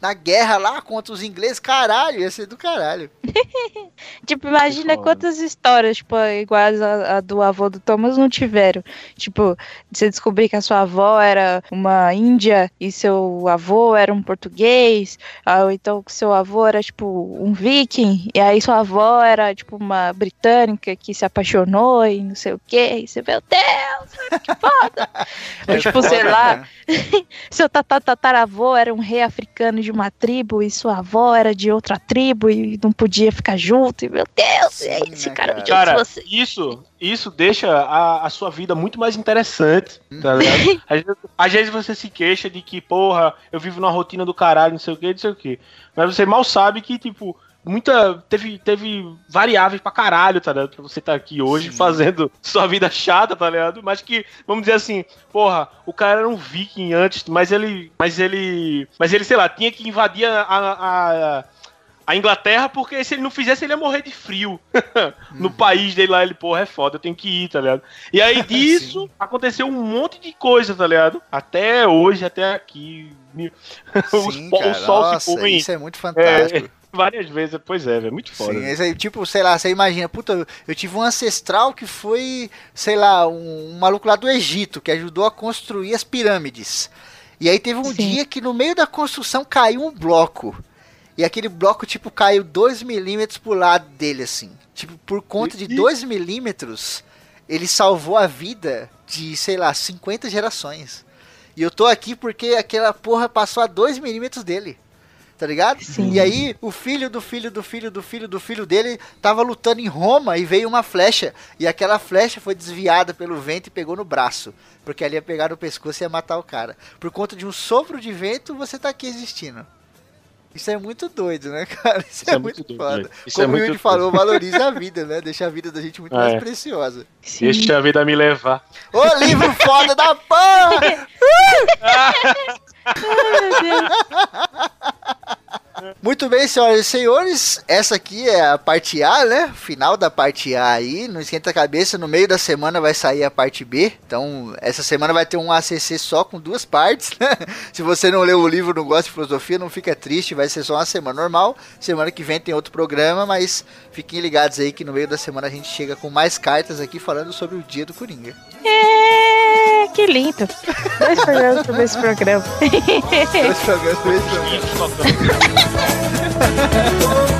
Na guerra lá contra os ingleses, caralho, ia ser do caralho. Tipo, imagina quantas histórias, tipo, iguais a, a do avô do Thomas não tiveram. Tipo, você descobrir que a sua avó era uma índia e seu avô era um português, ah, ou então que seu avô era, tipo, um viking, e aí sua avó era, tipo, uma britânica que se apaixonou e não sei o quê. E você, meu Deus, que foda! Ou, tipo, sei lá, né? seu tata- tataravô era um rei africano de uma tribo e sua avó era de outra tribo e não podia ficar junto. E meu Deus, Sim, é esse né, cara cara? me Cara, você. isso, isso deixa a, a sua vida muito mais interessante, tá ligado? Às vezes, às vezes você se queixa de que, porra, eu vivo numa rotina do caralho, não sei o que, não sei o que. Mas você mal sabe que, tipo, muita. Teve, teve variáveis pra caralho, tá ligado? Pra você estar aqui hoje Sim. fazendo sua vida chata, tá ligado? Mas que, vamos dizer assim, porra, o cara era um viking antes, mas ele. Mas ele. Mas ele, sei lá, tinha que invadir a- a- a a Inglaterra, porque se ele não fizesse, ele ia morrer de frio. no país dele lá, ele, porra, é foda, eu tenho que ir, tá ligado? E aí disso aconteceu um monte de coisa, tá ligado? Até hoje, até aqui. o, Sim, o cara, sol nossa, se põe isso é muito fantástico. é, várias vezes, pois é, velho, muito foda. Sim, esse aí, tipo, sei lá, você imagina, puta, eu, tive um ancestral que foi, sei lá, um, um maluco lá do Egito, que ajudou a construir as pirâmides. E aí teve um Sim. dia que no meio da construção caiu um bloco. E aquele bloco, tipo, caiu 2 milímetros pro lado dele, assim. Tipo, por conta de Ih. 2 milímetros, ele salvou a vida de, sei lá, 50 gerações. E eu tô aqui porque aquela porra passou a 2 milímetros dele. Tá ligado? Sim. E aí, o filho do filho do filho do filho do filho dele tava lutando em Roma e veio uma flecha. E aquela flecha foi desviada pelo vento e pegou no braço. Porque ali ia pegar no pescoço e ia matar o cara. Por conta de um sopro de vento, você tá aqui existindo. Isso é muito doido, né, cara? Isso, é, muito, doido, foda. velho. Isso Como é muito o Yuri doido. falou, valorize a vida, né? Deixa a vida da gente muito É. mais preciosa. Sim. Deixa a vida me levar. Ô, livro foda da porra! Muito bem, senhoras e senhores, essa aqui é a parte A, né? Final da parte A aí, não esquenta a cabeça, no meio da semana vai sair a parte B. Então, essa semana vai ter um ACC só com duas partes, né? Se você não leu o livro, não gosta de filosofia, não fica triste, vai ser só uma semana normal. Semana que vem tem outro programa, mas fiquem ligados aí que no meio da semana a gente chega com mais cartas aqui falando sobre o dia do Coringa. É, que lindo. Dois programas sobre esse programa. Dois programas, dois programas. Isso,